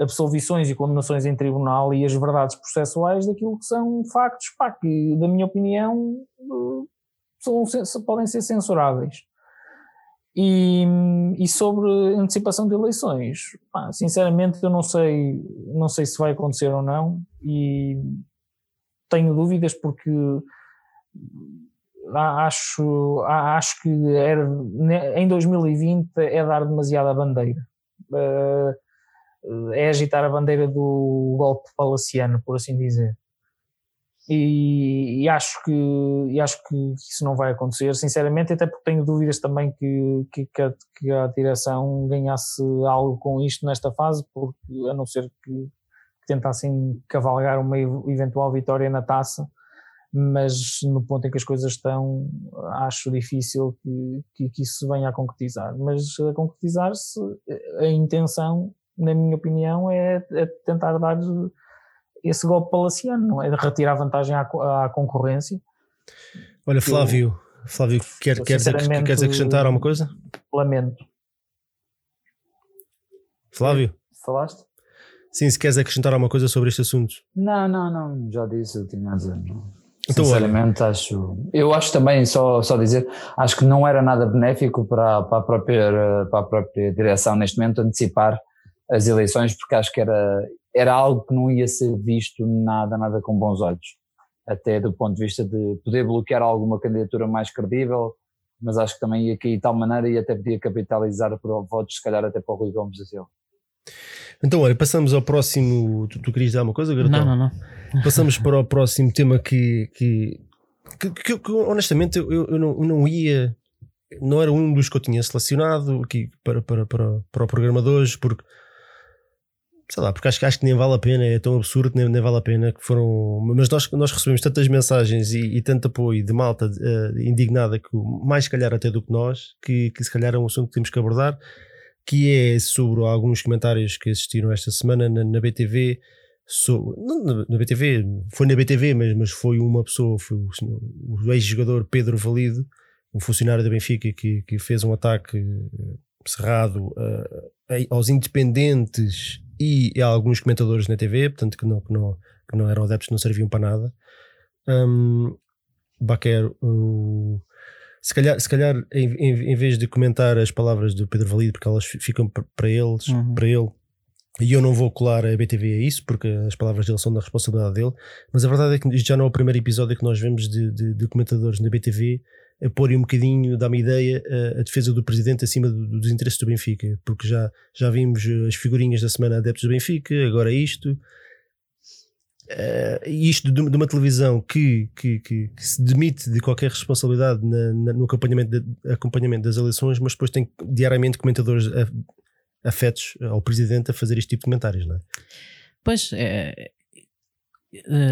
absolvições e condenações em tribunal e as verdades processuais daquilo que são factos pá, que, da minha opinião, eh, são, podem ser censuráveis. E, e sobre antecipação de eleições, pá, sinceramente eu não sei, não sei se vai acontecer ou não e tenho dúvidas porque acho, acho que era, em 2020 é dar demasiada bandeira. Uh, é agitar a bandeira do golpe palaciano, por assim dizer. E, e, acho que, e acho que isso não vai acontecer, sinceramente, até porque tenho dúvidas também que, que, que, a, que a direção ganhasse algo com isto nesta fase, porque a não ser que, que tentassem cavalgar uma eventual vitória na taça, mas no ponto em que as coisas estão, acho difícil que, que, isso venha a concretizar. Mas a concretizar-se, a intenção na minha opinião, é, é tentar dar esse golpe palaciano, não é? De retirar vantagem à, à concorrência. Olha, Flávio, eu, Flávio, quer, queres, queres acrescentar alguma coisa? Lamento. Flávio? Falaste? Sim, se queres acrescentar alguma coisa sobre este assunto. Não, não, não, já disse, eu tinha a dizer. Então, Sinceramente, olha. acho. Eu acho também, só, só dizer, acho que não era nada benéfico para, para, a própria, para a própria direção neste momento antecipar as eleições, porque acho que era, era algo que não ia ser visto nada, nada com bons olhos. Até do ponto de vista de poder bloquear alguma candidatura mais credível, mas acho que também ia cair de tal maneira e até podia capitalizar por votos, se calhar até para o Rui Gomes da Silva. Então, olha, passamos ao próximo. Tu, tu querias dizer alguma coisa, Não, não, não. Passamos para o próximo tema que, que, que, que, que honestamente eu, eu, não, eu não ia. Não era um dos que eu tinha selecionado aqui para, para, para, para o programa de hoje, porque sei lá, porque acho, acho que nem vale a pena, é tão absurdo nem, nem vale a pena que foram. Mas nós, nós recebemos tantas mensagens e, e tanto apoio de malta uh, indignada, que mais se calhar até do que nós, que, que se calhar é um assunto que temos que abordar, que é sobre alguns comentários que assistiram esta semana na, na BTV. Não, na, BTV, foi na BTV, mas, mas foi uma pessoa, foi o, o ex-jogador Pedro Valido, um funcionário da Benfica que, que fez um ataque eh, cerrado uh, aos independentes e alguns comentadores na TV, portanto que não, que não, que não eram adeptos, não serviam para nada. Um, Baquer, se calhar, se calhar em, em, em, vez de comentar as palavras do Pedro Valido, porque elas ficam para eles, uhum. para ele, e eu não vou colar a BTV a isso, porque as palavras dele são da responsabilidade dele, mas a verdade é que isto já não é o primeiro episódio que nós vemos de, de, de comentadores na BTV a pôr um bocadinho, dá-me ideia, a, a, defesa do presidente acima do, dos interesses do Benfica, porque já, já vimos as figurinhas da semana adeptos do Benfica, agora isto. Uh, isto de, de, uma televisão que, que, que, que, se demite de qualquer responsabilidade na, na, no acompanhamento, de, acompanhamento das eleições, mas depois tem diariamente comentadores afetos ao presidente a fazer este tipo de comentários, não é? Pois, é, eh,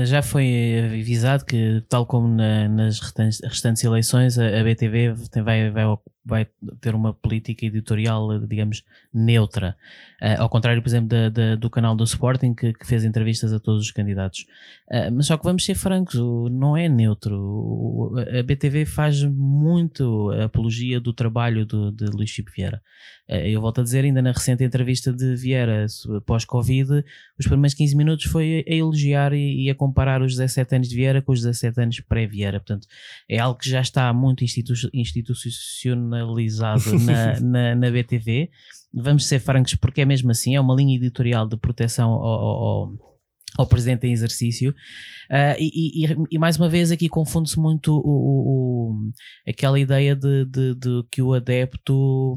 já foi avisado que, tal como na, nas restantes, restantes, eleições, a, a BTV tem, vai, vai, vai, ter uma política editorial, digamos, neutra. Uh, ao contrário, por exemplo, da, da, do canal do Sporting, que, que, fez entrevistas a todos os candidatos. Uh, mas só que vamos ser francos, não é neutro. A BTV faz muito apologia do trabalho do, de Luís Chico Vieira. Eh, eu volto a dizer, ainda na recente entrevista de Vieira pós-Covid, os primeiros 15 minutos foi a elogiar e, a comparar os 17 anos de Vieira com os 17 anos pré-Vieira. Portanto, é algo que já está muito institu institucionalizado (laughs) na, na, na, BTV. Vamos ser francos, porque é mesmo assim, é uma linha editorial de proteção ao, ao ao presidente em exercício uh, e, e, e, mais uma vez aqui confunde-se muito o, o, o, aquela ideia de, de, de, que o adepto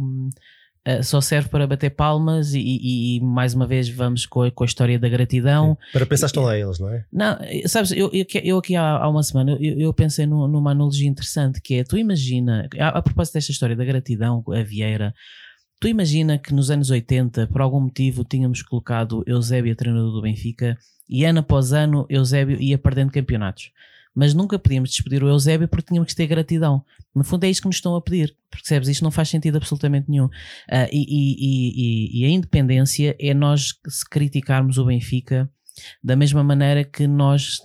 Uh, só serve para bater palmas e, e, e, mais uma vez vamos com a, com a história da gratidão. Sim, para pensar estão lá eles, não é? Não, sabes, eu, eu, eu aqui há, há, uma semana eu, eu pensei no, numa analogia interessante que é, tu imagina, a, a propósito desta história da gratidão, a Vieira, tu imagina que nos anos 80, por algum motivo, tínhamos colocado Eusébio treinador do Benfica e ano após ano Eusébio ia perdendo campeonatos mas nunca podíamos despedir o Eusébio porque tínhamos que ter gratidão. No fundo é isto que nos estão a pedir, percebes? Isto não faz sentido absolutamente nenhum. Uh, e, e, e, e, a independência é nós se criticarmos o Benfica da mesma maneira que nós,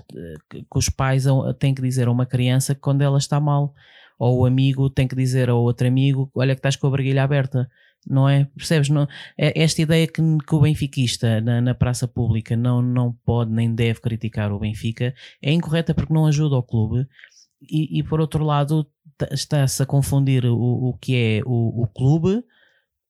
que os pais têm que dizer a uma criança quando ela está mal, ou o amigo tem que dizer ao outro amigo: Olha, que estás com a barguilha aberta não é? Percebes? Não, é esta ideia que, que o benfiquista na, na, praça pública não, não pode nem deve criticar o Benfica é incorreta porque não ajuda o clube e, e por outro lado está-se a confundir o, o que é o, o clube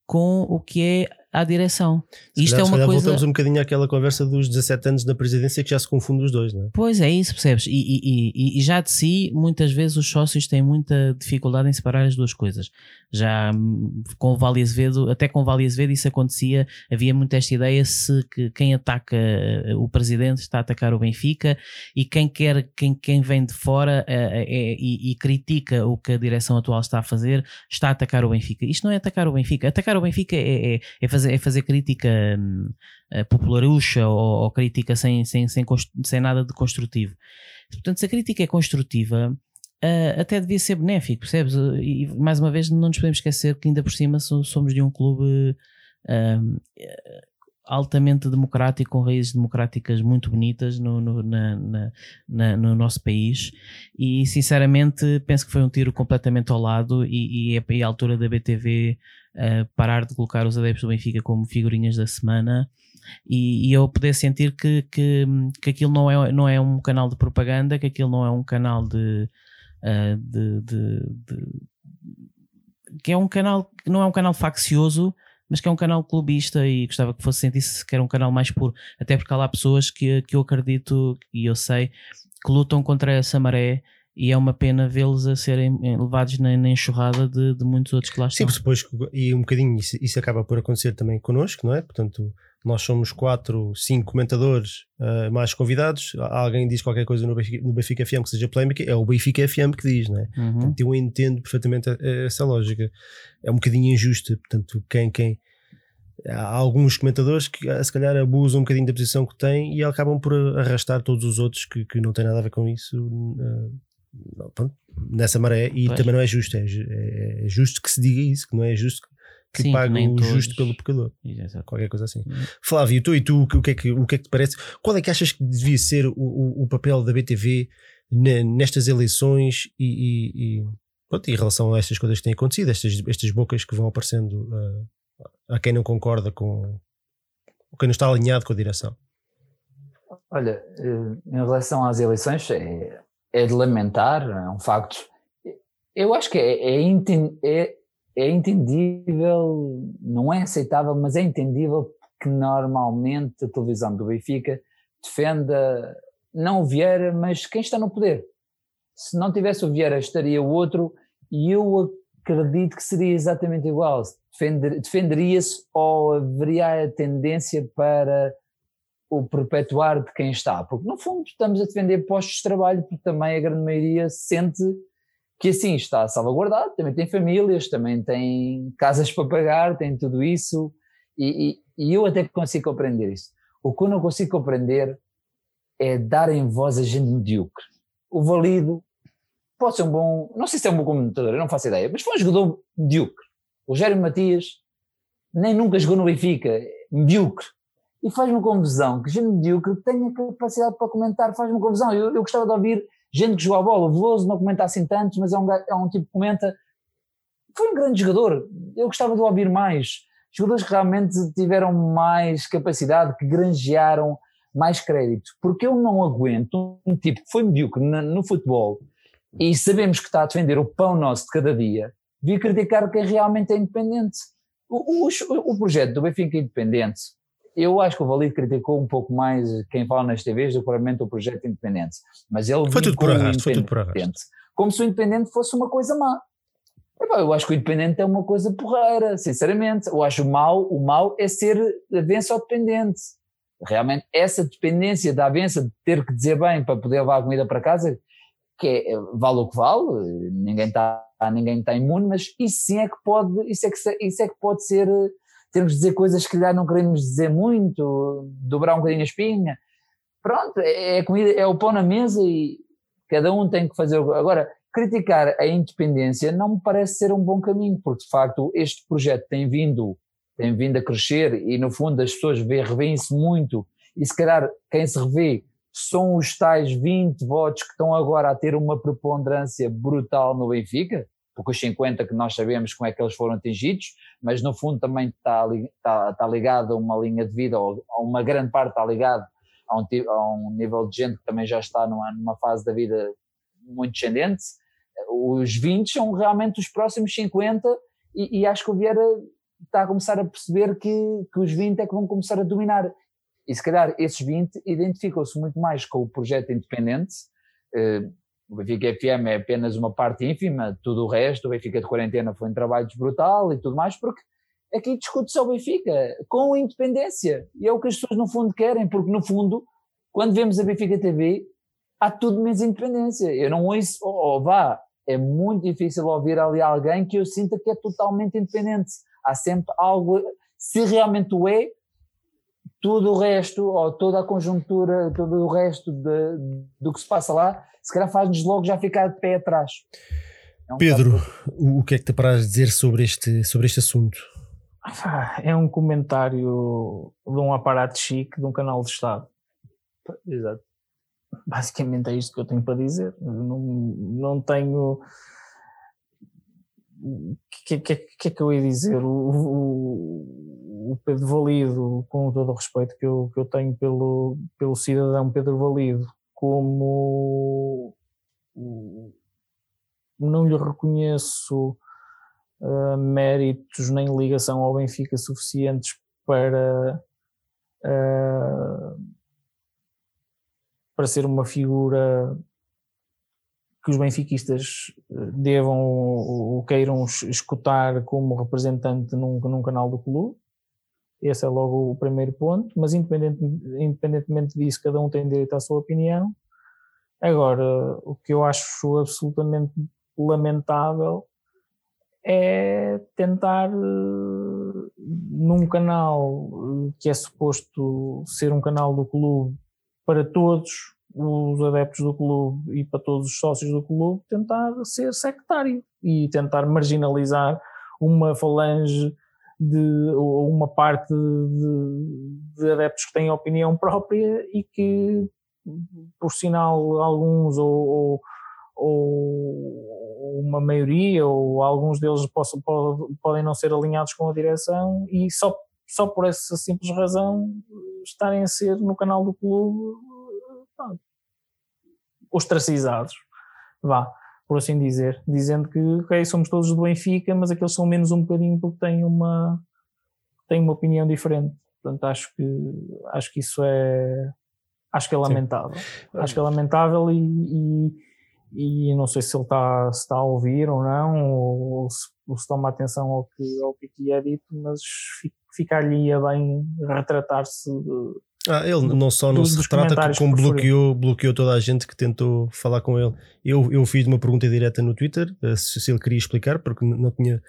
com o que é à direção. Se Isto é uma coisa. Voltamos um bocadinho àquela conversa dos 17 anos da presidência que já se confunde os dois, não é? Pois é, isso, percebes? E, e, e, e já de si, muitas vezes os sócios têm muita dificuldade em separar as duas coisas. Já hum, com o Vale Azevedo, até com o Vale Azevedo isso acontecia, havia muito esta ideia se que quem ataca eh, o presidente está a atacar o Benfica e quem quer, quem, quem vem de fora é, é, e, e critica o que a direção atual está a fazer, está a atacar o Benfica. Isto não é atacar o Benfica. Atacar o Benfica é, é, é fazer fazer, é fazer crítica uh, popularucha ou, ou, crítica sem, sem, sem, sem nada de construtivo. Portanto, se a crítica é construtiva, uh, até devia ser benéfico, percebes? E mais uma vez, não nos podemos esquecer que ainda por cima somos de um clube uh, altamente democrático, com raízes democráticas muito bonitas no, no, na, na, na, no nosso país e sinceramente penso que foi um tiro completamente ao lado e, e é a altura da BTV parar de colocar os adeptos do Benfica como figurinhas da semana. E, e eu poder sentir que, que, que aquilo não é, não é um canal de propaganda, que aquilo não é um canal de, uh, de, de, de que é um canal que não é um canal faccioso mas que é um canal clubista e gostava que fosse sentir-se que era um canal mais puro, até porque há lá pessoas que, que eu acredito e eu sei que lutam contra essa maré e é uma pena vê-los a serem levados na, na enxurrada de, de, muitos outros que lá estão. Sim, depois, e um bocadinho isso, isso, acaba por acontecer também connosco, não é? Portanto, nós somos quatro, cinco comentadores uh, mais convidados. Alguém diz qualquer coisa no Benfica, no Benfica FM que seja polémica, é o Benfica FM que diz, não é? Uhum. Portanto, eu entendo perfeitamente essa lógica. É um bocadinho injusta. Portanto, quem, quem, há alguns comentadores que se calhar abusam um bocadinho da posição que têm e acabam por arrastar todos os outros que, que não têm nada a ver com isso. Uh, pronto, nessa maré e pois. também não é justo, é, é, é, justo que se diga isso, que não é justo que Sim, pague o todos. justo pelo pecador. Exato. Qualquer coisa assim. Hum. Flávio, tu e tu, o que, é que, o que é que te parece? Qual é que achas que devia ser o, o, o papel da BTV nestas eleições e, e, e, pronto, em relação a estas coisas que têm acontecido, estas, estas bocas que vão aparecendo uh, a quem não concorda com quem não está alinhado com a direção? Olha, eh, em relação às eleições, é, é de lamentar, é um facto. Eu acho que é, é, é, é entendível, não é aceitável, mas é entendível que normalmente a televisão do Benfica defenda não o Vieira, mas quem está no poder. Se não tivesse o Vieira, estaria o outro, e eu acredito que seria exatamente igual. Defender, defenderia-se ou haveria a tendência para o perpetuar de quem está, porque no fundo estamos a defender postos de trabalho, porque também a grande maioria sente que assim está salvaguardado, também tem famílias, também tem casas para pagar, tem tudo isso, e, e, e eu até consigo compreender isso. O que eu não consigo compreender é darem voz a gente medíocre. O Valido pode ser um bom, não sei se é um bom comentador, eu não faço ideia, mas foi um jogador medíocre. O Gério Matias nem nunca jogou no Benfica, medíocre e faz-me confusão que gente medíocre tenha capacidade para comentar, faz-me confusão. Eu, eu gostava de ouvir gente que joga a bola, o Veloso não comenta assim tanto, mas é um, é um tipo que comenta. Foi um grande jogador, eu gostava de ouvir mais. Jogadores que realmente tiveram mais capacidade, que granjearam mais crédito, porque eu não aguento um tipo que foi medíocre no, no futebol e sabemos que está a defender o pão nosso de cada dia, vir criticar quem realmente é independente. O, o, o projeto do Benfica Independente eu acho que o Valido criticou um pouco mais quem fala nas TVs do que provavelmente o projeto independente. Mas ele foi tudo por arrasto, foi tudo por arrasto. Como se o independente fosse uma coisa má. Eu acho que o independente é uma coisa porreira, sinceramente. Eu acho mal, o mal é ser avença dependente. Realmente, essa dependência da avença de ter que dizer bem para poder levar a comida para casa, que é, vale o que vale, ninguém está ninguém está imune, mas isso sim é que pode, isso é que, isso é que pode ser temos de dizer coisas que calhar não queremos dizer muito, dobrar um bocadinho a espinha. Pronto, é, é comida, é o pão na mesa e cada um tem que fazer. Agora, criticar a independência não me parece ser um bom caminho, porque de facto este projeto tem vindo, tem vindo a crescer e no fundo as pessoas revêem-se muito e se calhar quem se revê são os tais 20 votos que estão agora a ter uma preponderância brutal no Benfica, porque os 50 que nós sabemos como é que eles foram atingidos, mas no fundo também está, está, está ligado a uma linha de vida, ou uma grande parte está ligado a um, a um nível de gente que também já está numa, numa fase da vida muito descendente. Os 20 são realmente os próximos 50 e, e acho que o Vieira está a começar a perceber que, que os 20 é que vão começar a dominar. E se calhar esses 20 identificam-se muito mais com o projeto independente. O Benfica FM é apenas uma parte ínfima, tudo o resto, o Benfica de quarentena foi um trabalho brutal e tudo mais, porque aqui discute-se o Benfica com independência. E é o que as pessoas no fundo querem, porque no fundo, quando vemos a Benfica TV, há tudo menos independência. Eu não ouço, ou oh, vá, é muito difícil ouvir ali alguém que eu sinta que é totalmente independente. Há sempre algo, se realmente o é, tudo o resto, ou toda a conjuntura, todo o resto de, do que se passa lá, se calhar faz-nos logo já ficar de pé atrás. É um Pedro, o que é que te paras dizer sobre este, sobre este assunto? É um comentário de um aparato chique de um canal de Estado. Exato. Basicamente é isto que eu tenho para dizer. Não, não tenho. O que, que, que, é que eu ia dizer? O, o, o Pedro Valido, com todo o respeito que eu, que eu tenho pelo, pelo cidadão Pedro Valido, como não lhe reconheço uh, méritos nem ligação ao Benfica suficientes para uh, para ser uma figura que os benfiquistas devam ou queiram escutar como representante num, num canal do clube. Esse é logo o primeiro ponto, mas independente, independentemente disso, cada um tem direito à sua opinião. Agora, o que eu acho absolutamente lamentável é tentar, num canal que é suposto ser um canal do clube para todos os adeptos do clube e para todos os sócios do clube, tentar ser sectário e tentar marginalizar uma falange de uma parte de, de, adeptos que têm opinião própria e que, por sinal, alguns ou, ou, ou uma maioria ou alguns deles possam, podem não ser alinhados com a direção e só, só por essa simples razão estarem a ser no canal do clube ostracizados. Vá por assim dizer, dizendo que ok, somos todos do Benfica, mas aqueles são menos um bocadinho porque têm uma, têm uma opinião diferente. Portanto, acho que, acho que isso é acho que é lamentável. Sim. Acho que é lamentável e, e, e, não sei se ele está, se está a ouvir ou não, ou, ou, se, ou se toma atenção ao que, ao que é dito, mas ficar-lhe bem retratar-se ah, ele não só não se retrata, como bloqueou, bloqueou toda a gente que tentou falar com ele. Eu, eu fiz uma pergunta direta no Twitter, eh, se, se ele queria explicar, porque não tinha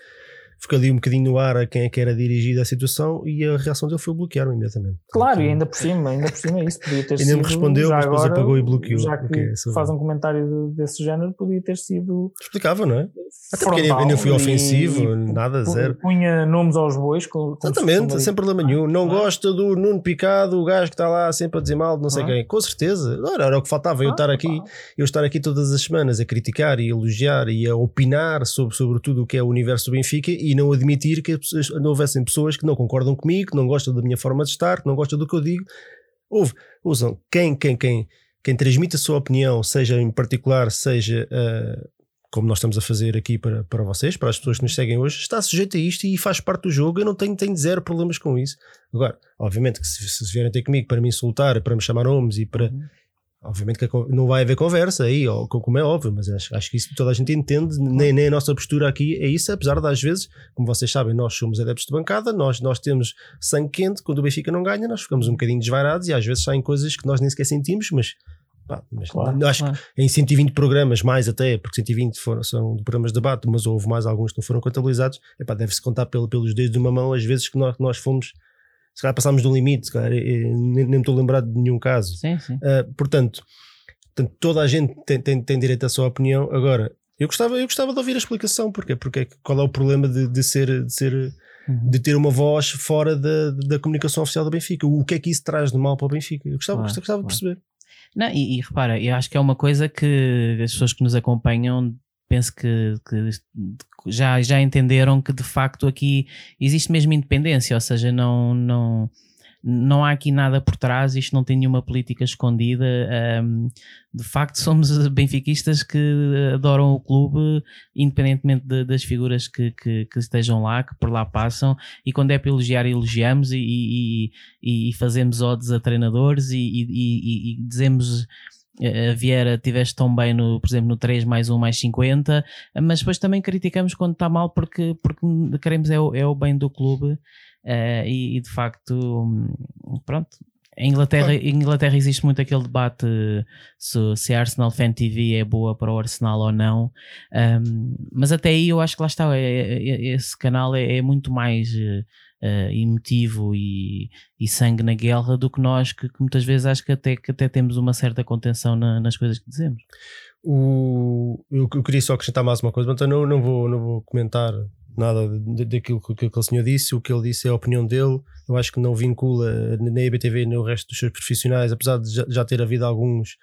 ficou ali um bocadinho no ar a quem é que era dirigida a situação e a reação dele foi bloquear-me imediatamente. Claro, e ainda por cima, ainda por cima é isso podia ter ainda (laughs) sido. Ainda me respondeu, mas depois agora, apagou e bloqueou. Já que okay, faz um comentário desse género, podia ter sido. Explicava, não é? Até porque ainda, ainda fui ofensivo, e, nada, zero. Punha nomes aos bois. Com, Exatamente, sem problema nenhum. Não, não é? gosta do Nuno Picado, o gajo que está lá sempre a dizer mal de não sei não é? quem. Com certeza. Era, era o que faltava, eu ah, estar aqui, eu estar aqui todas as semanas a criticar e elogiar e a opinar sobre, sobre tudo o que é o universo do Benfica e não admitir que não houvessem pessoas que não concordam comigo, que não gostam da minha forma de estar, que não gostam do que eu digo. Houve, usam quem, quem, quem, quem transmite a sua opinião, seja em particular, seja uh, como nós estamos a fazer aqui para, para vocês, para as pessoas que nos seguem hoje, está sujeito a isto e faz parte do jogo. Eu não tenho, tenho zero problemas com isso. Agora, obviamente que se, se vierem ter comigo para me insultar, para me chamar nomes e para. Uhum Obviamente que não vai haver conversa aí, ou, como é óbvio, mas acho, acho que isso toda a gente entende, nem, nem a nossa postura aqui é isso, apesar das vezes, como vocês sabem, nós somos adeptos de bancada, nós, nós temos sangue quente, quando o Benfica não ganha, nós ficamos um bocadinho desvairados e às vezes saem coisas que nós nem sequer sentimos, mas, pá, mas claro, acho claro. que em 120 programas, mais até, porque 120 foram, são programas de debate, mas houve mais alguns que não foram contabilizados, deve-se contar pelo, pelos dedos de uma mão as vezes que nós, nós fomos se calhar passámos do limite, se calhar, nem, me estou a lembrar de nenhum caso. Sim, sim. Uh, portanto, Portanto, toda a gente tem, tem, tem direito à sua opinião. Agora, eu gostava, eu gostava de ouvir a explicação, porque, porque qual é o problema de, de ser, de ser uhum. de ter uma voz fora da, da comunicação oficial do Benfica. O que é que isso traz de mal para o Benfica? Eu gostava, claro, gostava claro. de perceber. Não, e, e, repara, eu acho que é uma coisa que as pessoas que nos acompanham penso que, que, já, já entenderam que de facto aqui existe mesmo independência, ou seja, não, não, não há aqui nada por trás, isto não tem nenhuma política escondida. Um, de facto, somos (laughs) benfiquistas que adoram o clube, independentemente de, das figuras que, que, que, estejam lá, que por lá passam. E quando é para elogiar, elogiamos e, e, e fazemos odes a treinadores e, e dizemos. A Vieira tiveste tão bem, no, por exemplo, no 3 mais 1 mais 50, mas depois também criticamos quando está mal porque, porque queremos é o, é o bem do clube Uh, e, e, de facto, hum, pronto. Em Inglaterra, em Inglaterra existe muito aquele debate se, se a Arsenal Fan TV é boa para o Arsenal ou não, um, mas até aí eu acho que lá está, é, é, é esse canal é, é muito mais uh, emotivo e, e, sangue na guerra do que nós, que, que, muitas vezes acho que até, que até temos uma certa contenção na, nas coisas que dizemos. O, eu, eu, queria só acrescentar mais uma coisa, mas eu não, não, vou, não vou comentar nada daquilo que aquele senhor disse. O que ele disse é a opinião dele. Eu acho que não vincula nem a BTV nem o resto dos seus profissionais, apesar de já ter havido alguns,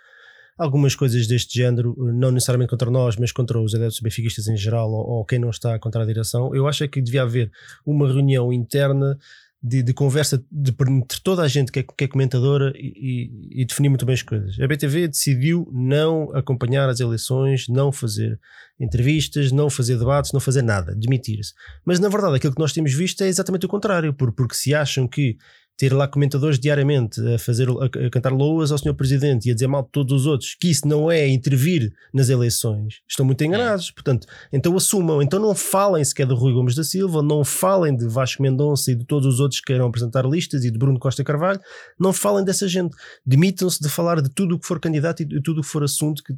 algumas coisas deste género, não necessariamente contra nós, mas contra os adeptos benfiquistas em geral ou, ou quem não está contra a direção. Eu acho é que devia haver uma reunião interna de, de, conversa de, entre toda a gente que é, que é comentadora e, e, e, definir muito bem as coisas. A BTV decidiu não acompanhar as eleições, não fazer entrevistas, não fazer debates, não fazer nada, demitir-se. Mas na verdade aquilo que nós temos visto é exatamente o contrário, porque se acham que ter lá comentadores diariamente a fazer a, cantar loas ao senhor presidente e a dizer mal de todos os outros, que isso não é intervir nas eleições, estão muito enganados. Portanto, então assumam, então não falem sequer de Rui Gomes da Silva, não falem de Vasco Mendonça e de todos os outros que queiram apresentar listas e de Bruno Costa Carvalho, não falem dessa gente. Demitam-se de falar de tudo o que for candidato e de tudo o que for assunto que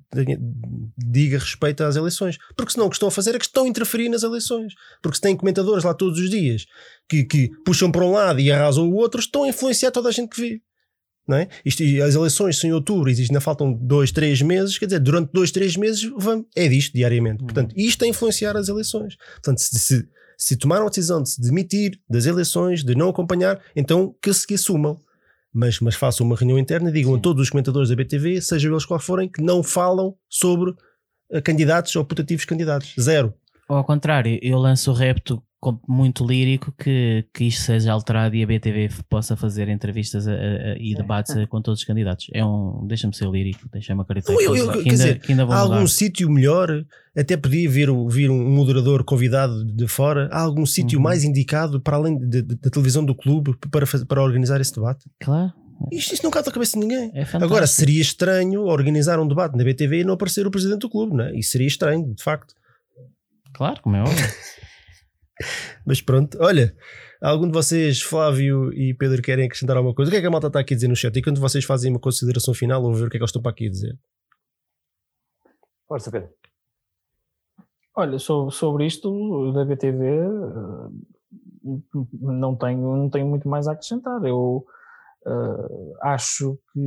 diga respeito às eleições. Porque senão o que estão a fazer é que estão a interferir nas eleições. Porque se têm comentadores lá todos os dias que, que puxam para um lado e arrasam o outro, estão a influenciar toda a gente que vê. Não é? Isto, as eleições são em outubro e ainda faltam dois, três meses, quer dizer, durante dois, três meses vamos, é disto diariamente. Uhum. Portanto, isto é influenciar as eleições. Portanto, se, se, se tomaram a decisão de se demitir das eleições, de não acompanhar, então que se assumam. Mas, mas façam uma reunião interna e digam Sim. a todos os comentadores da BTV, sejam eles qual forem, que não falam sobre eh, candidatos ou putativos candidatos. Zero. Ou ao contrário, eu lanço o repto muito lírico que, que isto seja alterado e a BTV possa fazer entrevistas a, a, e debates com todos os candidatos. É um, deixa-me ser lírico, deixa-me acreditar eu, eu, que, ainda, dizer, que ainda há algum sítio melhor, até podia vir, vir um moderador convidado de fora, há algum sítio uhum. mais indicado para além da televisão do clube para, fazer, para organizar esse debate? Claro. Isto, isto não cabe a cabeça de ninguém. É Agora, seria estranho organizar um debate na BTV e não aparecer o presidente do clube, não é? Isso seria estranho, de facto. Claro, como é óbvio. (laughs) Mas pronto, olha, algum de vocês, Flávio e Pedro, querem acrescentar alguma coisa? O que é que a malta está aqui a dizer no chat? E quando vocês fazem uma consideração final, ou ver o que é que eles estão para aqui a dizer. Força, Pedro. Olha, sobre, sobre isto da BTV, eh, não tenho, não tenho muito mais a acrescentar. Eu uh, acho que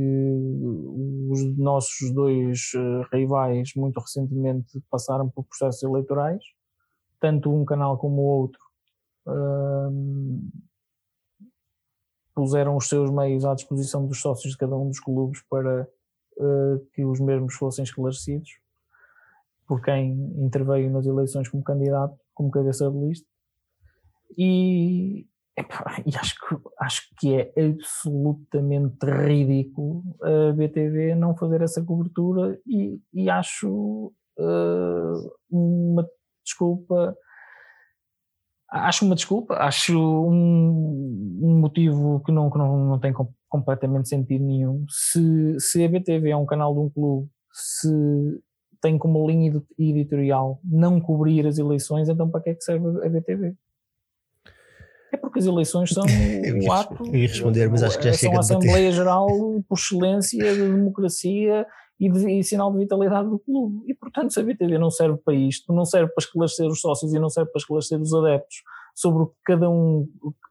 os nossos dois uh, rivais, muito recentemente, passaram por processos eleitorais tanto um canal como o outro um, puseram os seus meios à disposição dos sócios de cada um dos clubes para uh, que os mesmos fossem esclarecidos por quem interveio nas eleições como candidato, como cabeça de lista. E, e acho, que, acho que é absolutamente ridículo a BTV não fazer essa cobertura e, e acho uh, uma desculpa. Acho uma desculpa, acho um, um motivo que não, que não, não tem completamente sentido nenhum. Se, se a BTV é um canal de um clube, se tem como linha editorial não cobrir as eleições, então para que é que serve a BTV? É porque as eleições são (laughs) o ato. Eu ia responder, mas acho que já são a Assembleia Geral por excelência da democracia e, de, e sinal de vitalidade do clube. E, portanto, se a BTV não serve para isto, não serve para esclarecer os sócios e não serve para esclarecer os adeptos sobre o que cada um,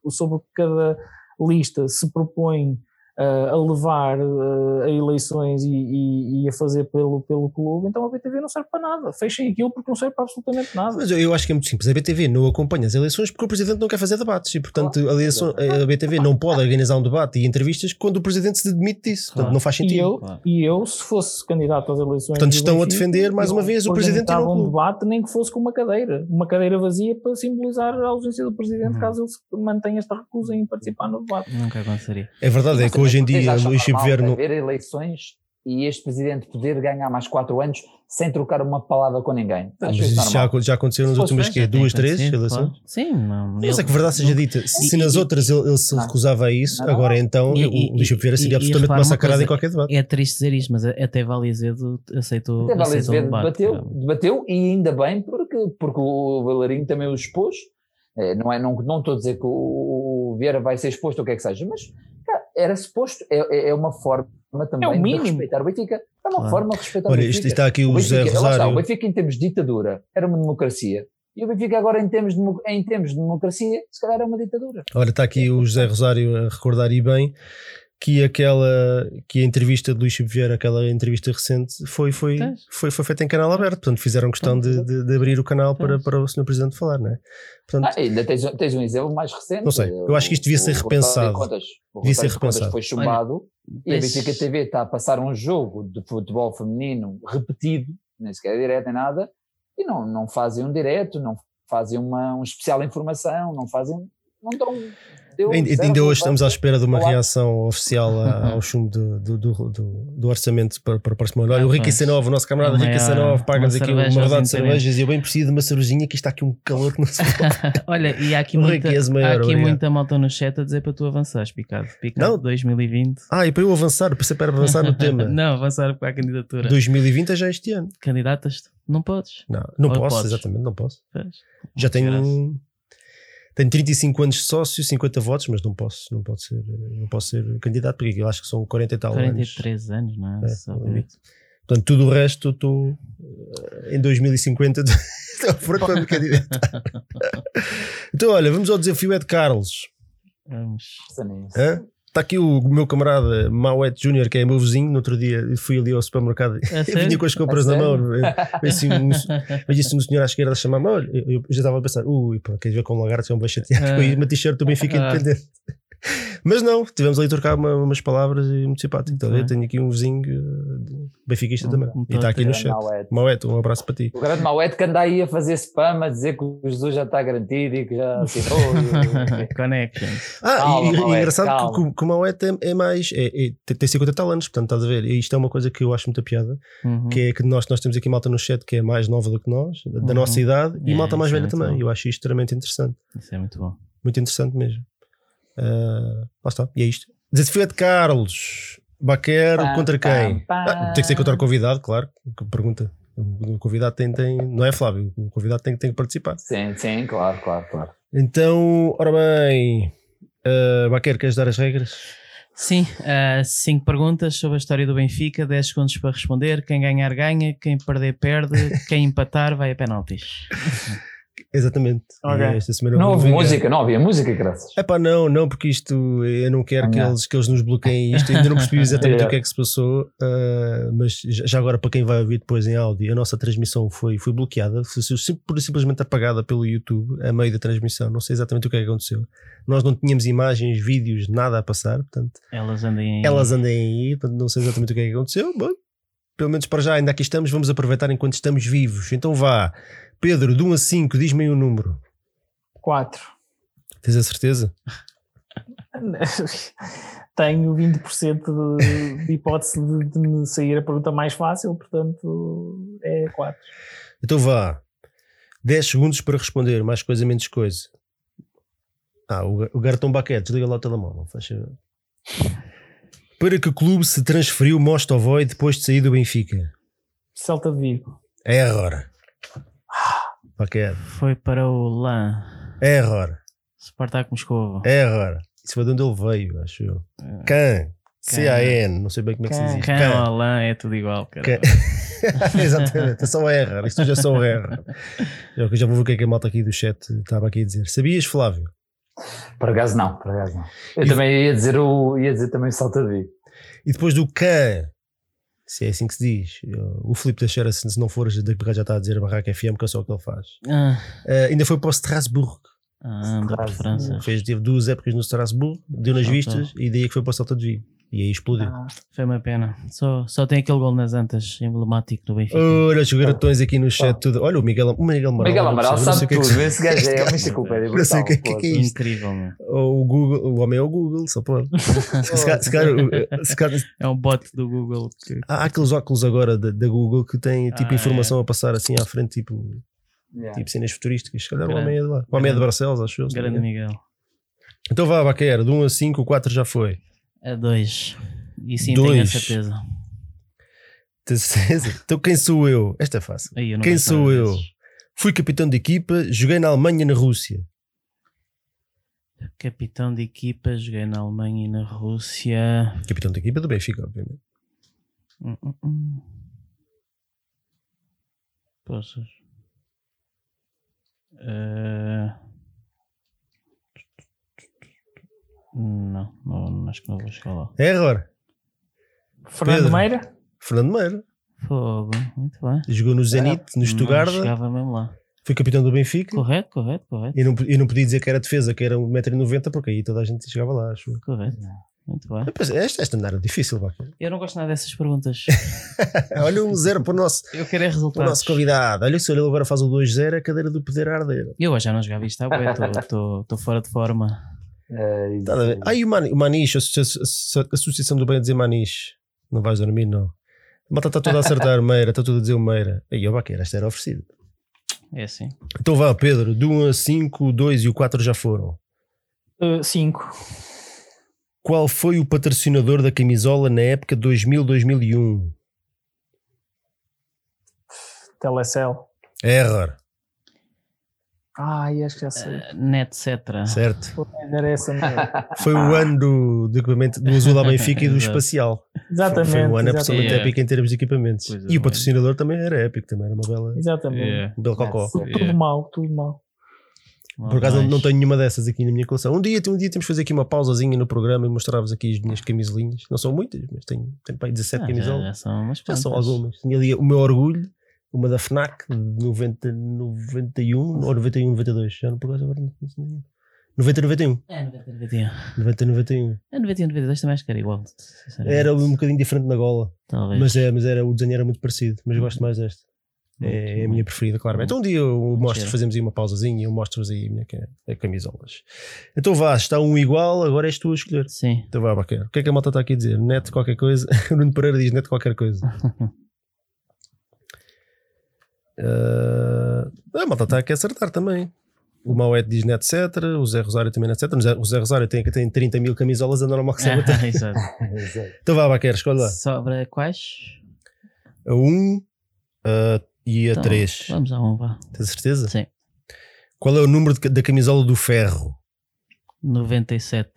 sobre o que cada lista se propõe a levar uh, a eleições e, e, e, a fazer pelo, pelo clube, então a BTV não serve para nada. Fechem aquilo porque não serve para absolutamente nada. Mas eu acho que é muito simples. A BTV não acompanha as eleições porque o Presidente não quer fazer debates e, portanto, a, eleição, a BTV não pode organizar um debate e entrevistas quando o Presidente se demite disso. Portanto, não faz sentido. E eu, claro. e eu, se fosse candidato às eleições. Portanto, estão a defender mais uma vez o Presidente não um debate, nem que fosse com uma cadeira. Uma cadeira vazia para simbolizar a ausência do Presidente uhum. caso ele mantenha esta recusa em participar no debate. Nunca aconteceria. É verdade, é que hoje em dia Luís Vieira. haver eleições e este presidente poder ganhar mais quatro anos sem trocar uma palavra com ninguém. Acho mas isso já, já aconteceu nas últimas que, duas, três eleições? Sim, não. Mas é que verdade seja dita, se nas outras ele, ele se recusava a isso, não, agora então e, o Luís Vieira seria absolutamente massacrado em qualquer debate. É triste dizer isto, mas até Vale Azevedo aceitou. Até Vale Azevedo debateu, debateu e ainda bem porque, porque o Valerinho também o expôs. É, não, é, não, não estou a dizer que o Vieira vai ser exposto ou o que é que seja, mas era suposto, é, é, é uma forma também é de respeitar o Benfica. É uma forma de respeitar Olha, o Benfica. Isto está aqui o, o Benfica, José Rosário. Está, o Benfica em termos de ditadura era uma democracia. E o Benfica agora em termos, de, em termos de democracia, se calhar é uma ditadura. Olha, está aqui o José Rosário a recordar e bem que aquela que a entrevista de Luís Vieira, aquela entrevista recente, foi, foi, foi, foi feita em canal aberto. Portanto, fizeram questão de, de, de abrir o canal para, para o Sr. Presidente falar, não é? Portanto, ah, ainda tens, tens um exemplo mais recente. Não sei, eu acho que isto devia ser repensado. Contas, devia ser repensado. Foi chumbado Olha, e a Benfica TV está a passar um jogo de futebol feminino repetido, nem sequer é direto nem nada, e não, não fazem um direto, não fazem uma um especial informação, não fazem. Não dão deu. Ainda, ainda hoje estamos à espera de uma reação oficial ao chumbo do, do, do, do, orçamento para, para o próximo ano. Olha, o Ricky C9, o nosso camarada Ricky C9, paga-nos aqui uma rodada de cervejas e eu bem preciso de uma cervejinha que está aqui um calor que não se (laughs) Olha, e há aqui, muita, maior, há aqui muita malta no chat a dizer para tu avançares, Picado. Picado não. 2020. Ah, e para eu avançar, para para avançar no tema. (laughs) não, avançar para a candidatura. 2020 é já este ano. Candidatas? Não podes. Não, não Ou posso, podes? exatamente, não posso. Pois. Já tenho. Tenho 35 anos de sócio, 50 votos, mas não posso, não pode ser, não posso ser candidato, porque eu acho que são 40 e tal 43 anos. 43 anos, não é? é Só. Portanto, tudo o resto estou eh, em 2050 (laughs) estou pronto para me candidatar. (laughs) então, olha, vamos ao desafio Ed Carlos. Vamos. Hã? Está aqui o meu camarada Mauete Júnior, que é meu vizinho. No outro dia fui ali ao supermercado é e (laughs) vinha com as compras na mão. Veio assim, um, (laughs) um senhor à esquerda a chamar-me. Olha, eu, já estava a pensar, ui, pá, queres ver com um lagarto? É um bem chateado. Ah. uma t-shirt do Benfica ah. Independente. Mas não, tivemos ali a trocar uma, umas palavras e muito simpático. Então, eu tenho aqui um vizinho eh, benfiquista um, também. Um e está aqui no chat. Mauete. um abraço para ti. O grande Mauete que anda aí a fazer spam, a dizer que o Jesus já está garantido e que já assinou. (laughs) Connections. Ah, calma, e, Mauete, engraçado calma. que, que o Mauete é, é mais. É, é, tem 50 tal anos, portanto, estás a ver. E isto é uma coisa que eu acho muita piada. Uhum. Que é que nós, nós temos aqui malta no chat que é mais nova do que nós, da uhum. nossa idade, e malta mais velha é também. Bom. Eu acho isto extremamente interessante. Isso é muito bom. Muito interessante mesmo. Uh, lá está, e é isto. Desafio é de Carlos. Baquer contra quem? Ah, tem que ser contra o convidado, claro. Pergunta. O convidado tem, tem. Não é Flávio, o convidado tem, tem que participar. Sim, sim, claro, claro, claro. Então, ora bem. Uh, Baquer, queres dar as regras? Sim, uh, cinco perguntas sobre a história do Benfica, 10 segundos para responder. Quem ganhar, ganha. Quem perder, perde. Quem empatar, vai a penaltis. (laughs) Exatamente. Okay. Esta semana não houve música, não havia música, graças. É pá, não, não, porque isto eu não quero ah, que, eles, que eles nos bloqueiem isto. ainda não percebi (laughs) exatamente o que é que se passou, uh, mas já agora para quem vai ouvir depois em áudio, a nossa transmissão foi, foi bloqueada, foi simplesmente apagada pelo YouTube a meio da transmissão. Não sei exatamente o que é que aconteceu. Nós não tínhamos imagens, vídeos, nada a passar, portanto. Elas andem aí. Elas andem aí, portanto, não sei exatamente o que é que aconteceu. Bom, pelo menos para já, ainda aqui estamos, vamos aproveitar enquanto estamos vivos. Então vá. Pedro, de 1 a 5, diz-me aí um número. 4. Tens a certeza? (laughs) Tenho 20% de, de hipótese de, de me sair a pergunta mais fácil, portanto é 4. Então vá. 10 segundos para responder, mais coisa, menos coisa. Ah, o, o Gartão Baquete, desliga lá o telemóvel, faz Para que clube se transferiu Mostovoy depois de sair do Benfica? Celta de Vigo. É agora. Qualquer. Foi para o LAN. Error. Spartak Moscou. Error. Isso foi de onde ele veio, acho eu. Can. C-A-N. Não sei bem como é que se diz. Can, Can. ou LAN é tudo igual, cara. (laughs) Exatamente. É só error. Isto já é só erro. Eu já vou ver o que é que a malta aqui do chat estava aqui a dizer. Sabias, Flávio? Por acaso não, por acaso não. Eu e também ia dizer, o, ia dizer também Salta de Vigo. E depois do Can, se é assim que se diz, o Filipe Teixeira, se não fores da já está a dizer a Barraca FM, que é só o que ele faz. Ah. Uh, ainda foi para o Strasbourg. Ah, da França. Fez, teve duas épocas no Strasbourg, deu nas vistas e daí é que foi para o Salta de Vigo. E aí explodiu. Ah, foi uma pena. Só, só tem aquele gol nas antas emblemático do Benfica. Olha, os garotões aqui no chat, tudo. Olha o Miguel, o Miguel Amaral. Miguel Amaral sabe tudo. Esse gajo é (laughs) uma enciclopédia. Não sei o que, que, que é isto. Incrível, meu. O, Google, o homem é o Google, só pode. (laughs) é um bot do Google. Há aqueles óculos agora da, Google que têm tipo ah, informação é. a passar assim à frente, tipo, yeah. tipo cenas futurísticas. Se calhar o homem é de lá. O homem é de Barcelos, acho eu. Grande Miguel. Então vá, Baquer, de 1 a 5, o 4 já foi. A 2. E sim, Dois. tenho a certeza. Tens certeza? (laughs) Então quem sou eu? Esta é fácil. Eu quem sou eu? Fui capitão de equipa, joguei na Alemanha e na Rússia. Capitão de equipa, joguei na Alemanha e na Rússia. Capitão de equipa do Benfica, obviamente. Hum, hum, hum. Poços. Uh... Não, não, acho que não vou chegar lá. Error. Fernando Pedro. Meira? Fernando Meira. Fogo, muito bem. Jogou no Zenit, no Stuttgart. Chegava mesmo lá. Foi capitão do Benfica. Correto, correto, correto. E não, eu não podia dizer que era defesa, que era 1,90m, porque aí toda a gente chegava lá, acho. Correto. Muito bem. esta, esta não era difícil, Baca. (laughs) Eu não gosto nada dessas perguntas. (laughs) Olha um zero para o nosso, eu quero é resultados. para o nosso convidado. Olha, se ele agora faz o 2-0, a cadeira do poder arder. Eu já não jogava isto, estou fora de forma. É, tá Aí o, Man, o Maniche, a, Associação do Bem a dizer Maniche. Não vais dormir, não. A malta está toda a acertar Meira, está tudo a dizer o Meira. Aí, ó, Baqueira, esta era oferecida. É assim. Então vá, Pedro, do 1 a 5, o 2 e o 4 já foram. 5. Uh, Qual foi o patrocinador da camisola na época 2000-2001? Telecel. Error. Ah, acho que já sei. Uh, net, etc. Certo. Era essa mesmo. Foi o ano do, do equipamento do Azul ao Benfica e do (laughs) Espacial. Exatamente. Foi um ano absolutamente yeah. épico em termos de equipamentos. Pois e é, o patrocinador também era épico, também era uma bela. Exatamente. Yeah. Um belo cocó. Tudo, tudo mal, tudo mal. Por acaso não, não tenho nenhuma dessas aqui na minha coleção. Um dia, um dia temos que fazer aqui uma pausazinha no programa e mostrar-vos aqui as minhas camisolinhas. Não são muitas, mas tenho, tenho para aí 17 ah, camisolas. Já, já, são, já são algumas. Tinha ali o meu orgulho uma da FNAC de 90, 91 ou 91, 92. Já não por agora não sei. 90, 91. É, 90, 91. 90, 91. É, 91, 92 também acho que era igual. Era um bocadinho diferente na gola. Talvez. Mas, é, mas era, o desenho era muito parecido. Mas eu gosto mais desta. É, é a minha preferida, claro. Então um dia eu mostro, fazemos aí uma pausazinha e eu mostro-vos aí a minha a camisolas. Então vá, está um igual, agora és tu a escolher. Sim. Então vá, bacana. O que é que a malta está aqui a dizer? Net qualquer coisa. o Nuno Pereira diz net qualquer coisa. Uh, a malta está aqui a acertar também. O Mauet diz net, etc. O Zé Rosário também net, etc. O Zé Rosário tem, tem 30 mil camisolas, é normal que saiba (laughs) ah, (laughs) Exato. então vá, Baquer, escolhe lá. Sobra quais? A 1 uh, e a então, 3. Vamos a 1, vá. Tens certeza? Sim. Qual é o número de, da camisola do ferro? 97.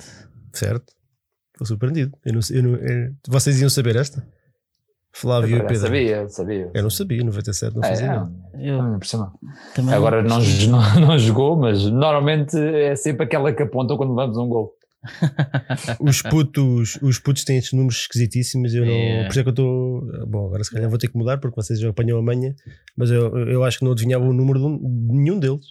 Certo? Estou surpreendido. Eu não, eu não, eu, vocês iam saber esta? Flávio e Pedro. Sabia, sabia. Eu não sabia, 97 não fazia é, nada. Eu, por cima. Agora não, (laughs) não, não, jogou, mas normalmente é sempre aquela que aponta quando vamos um gol. (laughs) os, putos, os putos têm estes números esquisitíssimos. Eu não, yeah. Por isso é que eu estou. Bom, agora se calhar vou ter que mudar porque vocês já apanham amanhã, mas eu, eu acho que não adivinhava o número de, um, de nenhum deles.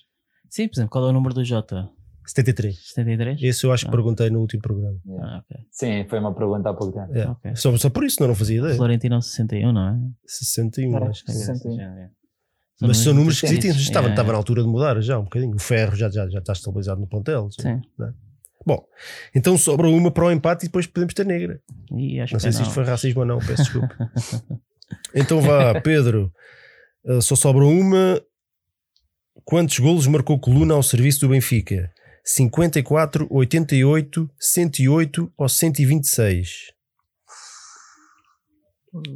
Sim, por exemplo, qual é o número do Jota? 73. 73? Esse eu acho que ah. perguntei no último programa. Yeah. Ah, okay. Sim, foi uma pergunta há pouco tempo. Yeah. Okay. Só, só por isso, não, não fazia ideia. Florentino 61, não é? 61, é, acho que 61. É. Mas são números esquisitos. Estava, yeah. estava na altura de mudar já um bocadinho. O ferro já, já, já está estabilizado no plantel. Sim. É? Bom, então sobra uma para o empate e depois podemos ter negra. não sei se não. isto foi racismo ou não, peço (laughs) desculpa. então vá, Pedro. Uh, só sobra uma. Quantos golos marcou Coluna ao serviço do Benfica? 54, 88, 108 ou 126?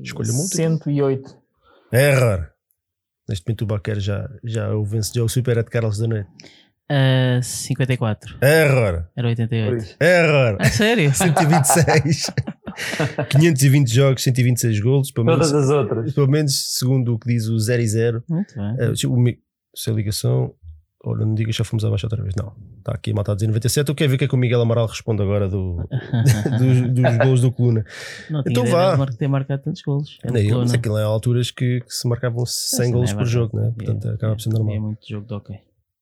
Escolha muito. 108. Error. Neste momento o Baquer já, já o vencedor, o super de Carlos da noite. Uh, 54. Error. Era 88. Error. A sério? (laughs) 126. 520 (laughs) jogos, 126 golos. Pelo Todas menos, as outras. Pelo menos segundo o que diz o 0 e 0. Muito bem. Uh, o, se a ligação Ora, não digas já fomos abaixo outra vez. Não, está aqui a malta a dizer 97. Eu quero ver o que é que o Miguel Amaral responde agora do, (laughs) dos, dos gols do Coluna. Não Então vá. ter marcado tantos golos. É eu, mas aquilo é alturas que, que se marcavam 100 Sim, gols é por jogo, né? É, portanto acaba por ser é, normal. É muito jogo de ok.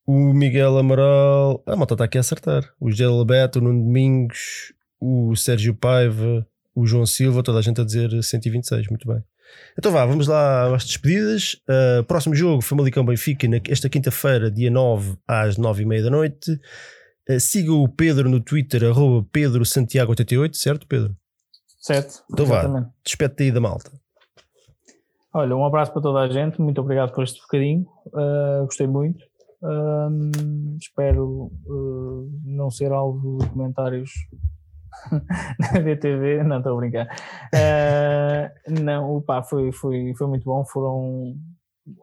O Miguel Amaral, a malta está aqui a acertar. O José Alberto, o Nuno Domingos, o Sérgio Paiva, o João Silva, toda a gente a dizer 126, muito bem. Então vá, vamos lá às despedidas. Uh, próximo jogo, Famalicão Benfica, esta quinta-feira, dia 9, às 9h30 da noite. Uh, siga o Pedro no Twitter, arroba Pedro Santiago88, certo, Pedro? Certo? Então vá. Exatamente. Despete-te aí da malta. Olha, um abraço para toda a gente, muito obrigado por este bocadinho, uh, gostei muito. Um, espero uh, não ser alvo de comentários (laughs) na BTV, não estou a brincar. Uh, não, pá, foi, foi, foi muito bom, foram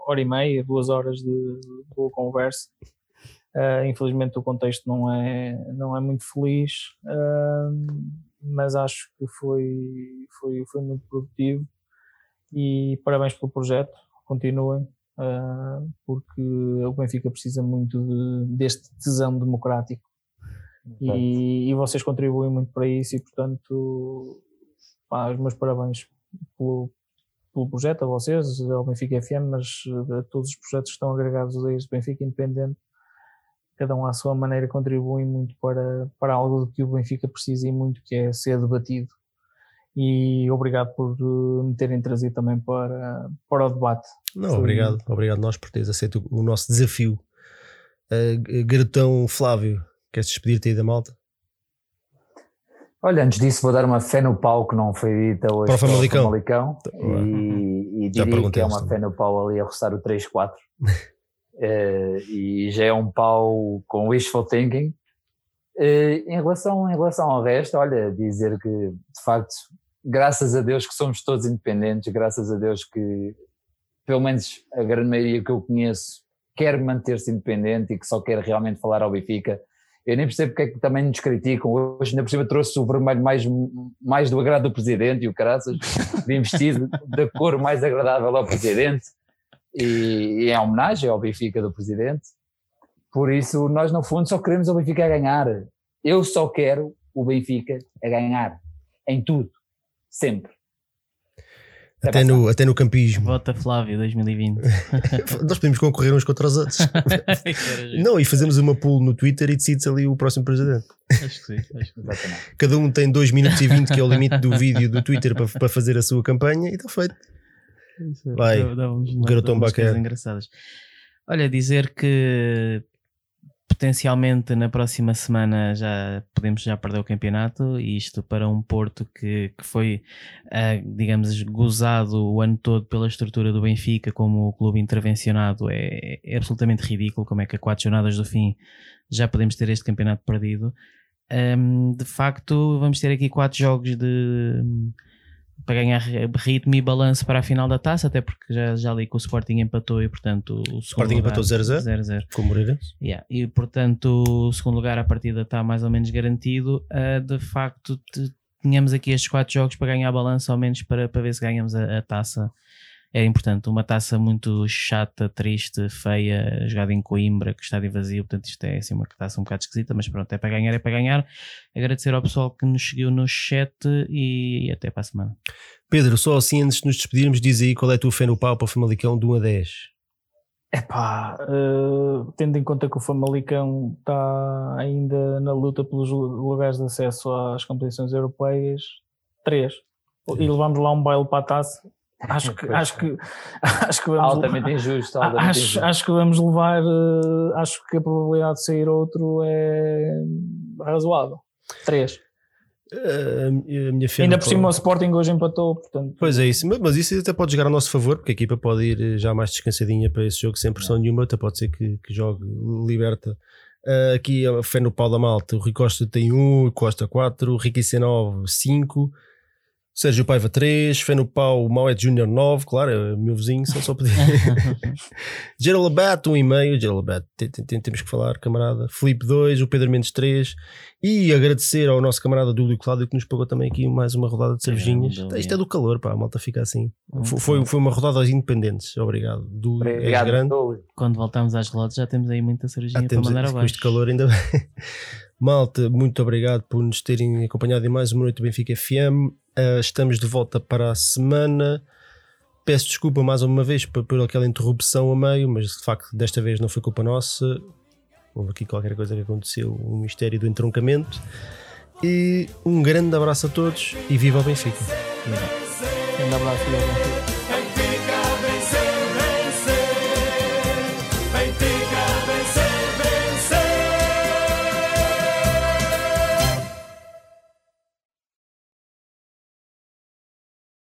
hora e meia, duas horas de, boa conversa. Uh, infelizmente o contexto não é, não é muito feliz, uh, mas acho que foi, foi, foi muito produtivo e parabéns pelo projeto, continuem, uh, porque o Benfica precisa muito de, deste tesão democrático e, e vocês contribuem muito para isso e portanto pá, os meus parabéns pelo, pelo projeto a vocês, ao Benfica FM, mas a todos os projetos que estão agregados a este Benfica Independente cada um à sua maneira contribuem muito para, para algo que o Benfica precisa e muito que é ser debatido e obrigado por uh, me terem trazido também para, para o debate. Não, Foi- obrigado, obrigado nós por teres aceito o nosso desafio. Uh, Garotão Flávio, queres despedir-te aí da malta? Olha, antes disso vou dar uma fé no pau que não foi dita hoje Para o Famalicão. Famalicão. Ué. e, e diria que é uma também. fé no pau ali a roçar o 3-4 (laughs) Eh, e já é um pau com wishful thinking Eh, em, relação, em relação ao resto, olha, dizer que de facto, graças a Deus que somos todos independentes, graças a Deus que pelo menos a grande maioria que eu conheço quer manter-se independente e que só quer realmente falar ao Benfica. Eu nem percebo porque é que também nos criticam. Hoje, ainda por cima, trouxe o vermelho mais, mais do agrado do presidente e o caraças, de vestir da cor mais agradável ao presidente. E, e é homenagem ao Benfica do presidente. Por isso, nós no fundo só queremos o Benfica a ganhar. Eu só quero o Benfica a ganhar. Em tudo. Sempre. Até Até no, até no campismo. Vota Flávio 2020. (laughs) Nós podemos concorrer uns contra os outros. (laughs) Não, e fazemos uma pool no Twitter e decides ali o próximo presidente. Acho que sim. Acho que. Cada um tem 2 minutos e 20, que é o limite do vídeo do Twitter para, para fazer a sua campanha e está feito. Vai, Dá- dá-vos- garotão bacana. Olha, dizer que potencialmente na próxima semana já podemos já perder o campeonato e isto para um Porto que, que foi, ah, digamos, gozado o ano todo pela estrutura do Benfica como o clube intervencionado é, é absolutamente ridículo como é que a quatro jornadas do fim já podemos ter este campeonato perdido. Ahm, de facto, vamos ter aqui quatro jogos de para ganhar ritmo e balanço para a final da taça, até porque já, já li que o Sporting empatou e portanto o Sporting empatou lugar- 0-0? 0-0. Com o Moreirense. Yeah. E portanto, o segundo lugar à partida está mais ou menos garantido. Ah, de facto, tínhamos aqui estes quatro jogos para ganhar balanço, ao menos para, para ver se ganhamos a, a taça. Era importante. Uma taça muito chata, triste, feia, jogada em Coimbra, que está de vazio. Portanto, isto é assim, uma taça um bocado esquisita, mas pronto, é para ganhar, é para ganhar. Agradecer ao pessoal que nos seguiu no chat e até para a semana. Pedro, só assim antes de nos despedirmos, diz aí qual é a tua fé no pau para o Famalicão de 1 a 10. Epá, eh, tendo em conta que o Famalicão está ainda na luta pelos lu- lugares de acesso às competições europeias, três. E levamos lá um baile para a taça. Acho que, (laughs) acho que, (laughs) acho que vamos Altamente levar, injusto. Altamente acho, injusto. acho que vamos levar, eh, acho que a probabilidade de sair outro é razoável. Três. Uh, a minha fé Ainda por cima o Sporting hoje empatou, portanto. Pois é isso, mas- mas isso até pode jogar a nosso favor, porque a equipa pode ir eh, já mais descansadinha para esse jogo sem pressão nenhuma, até pode ser que, que jogue liberta. Ah, aqui a fé no pau da malta, o Rui Costa tem 1, o Costa 4, o Ricky C9 5, Sérgio Paiva 3, Fé no Pau, Mauet Júnior 9, claro, é meu vizinho, só só pedir. (laughs) Gerald Abat, 1,5, Gerald Abat, temos que falar, camarada. Felipe 2, o Pedro Mendes 3. E agradecer ao nosso camarada Dúlio Cláudio que nos pagou também aqui mais uma rodada de cervejinhas. Isto é do calor, pá, a malta fica assim. Foi, foi uma rodada aos independentes, obrigado. Dúlio, Obrigado, grande. Dúlio. Quando voltamos às relotes já temos aí muita cervejinha Ah, para mandar com abaixo. este calor ainda bem. (laughs) Malta, muito obrigado por nos terem acompanhado em mais uma noite do Benfica FM. Uh, estamos de volta para a semana. Peço desculpa mais uma vez por, por aquela interrupção a meio, mas de facto desta vez não foi culpa nossa. Houve aqui qualquer coisa que aconteceu, um mistério do entroncamento. E um grande abraço a todos e viva o Benfica! Um abraço e ao Benfica.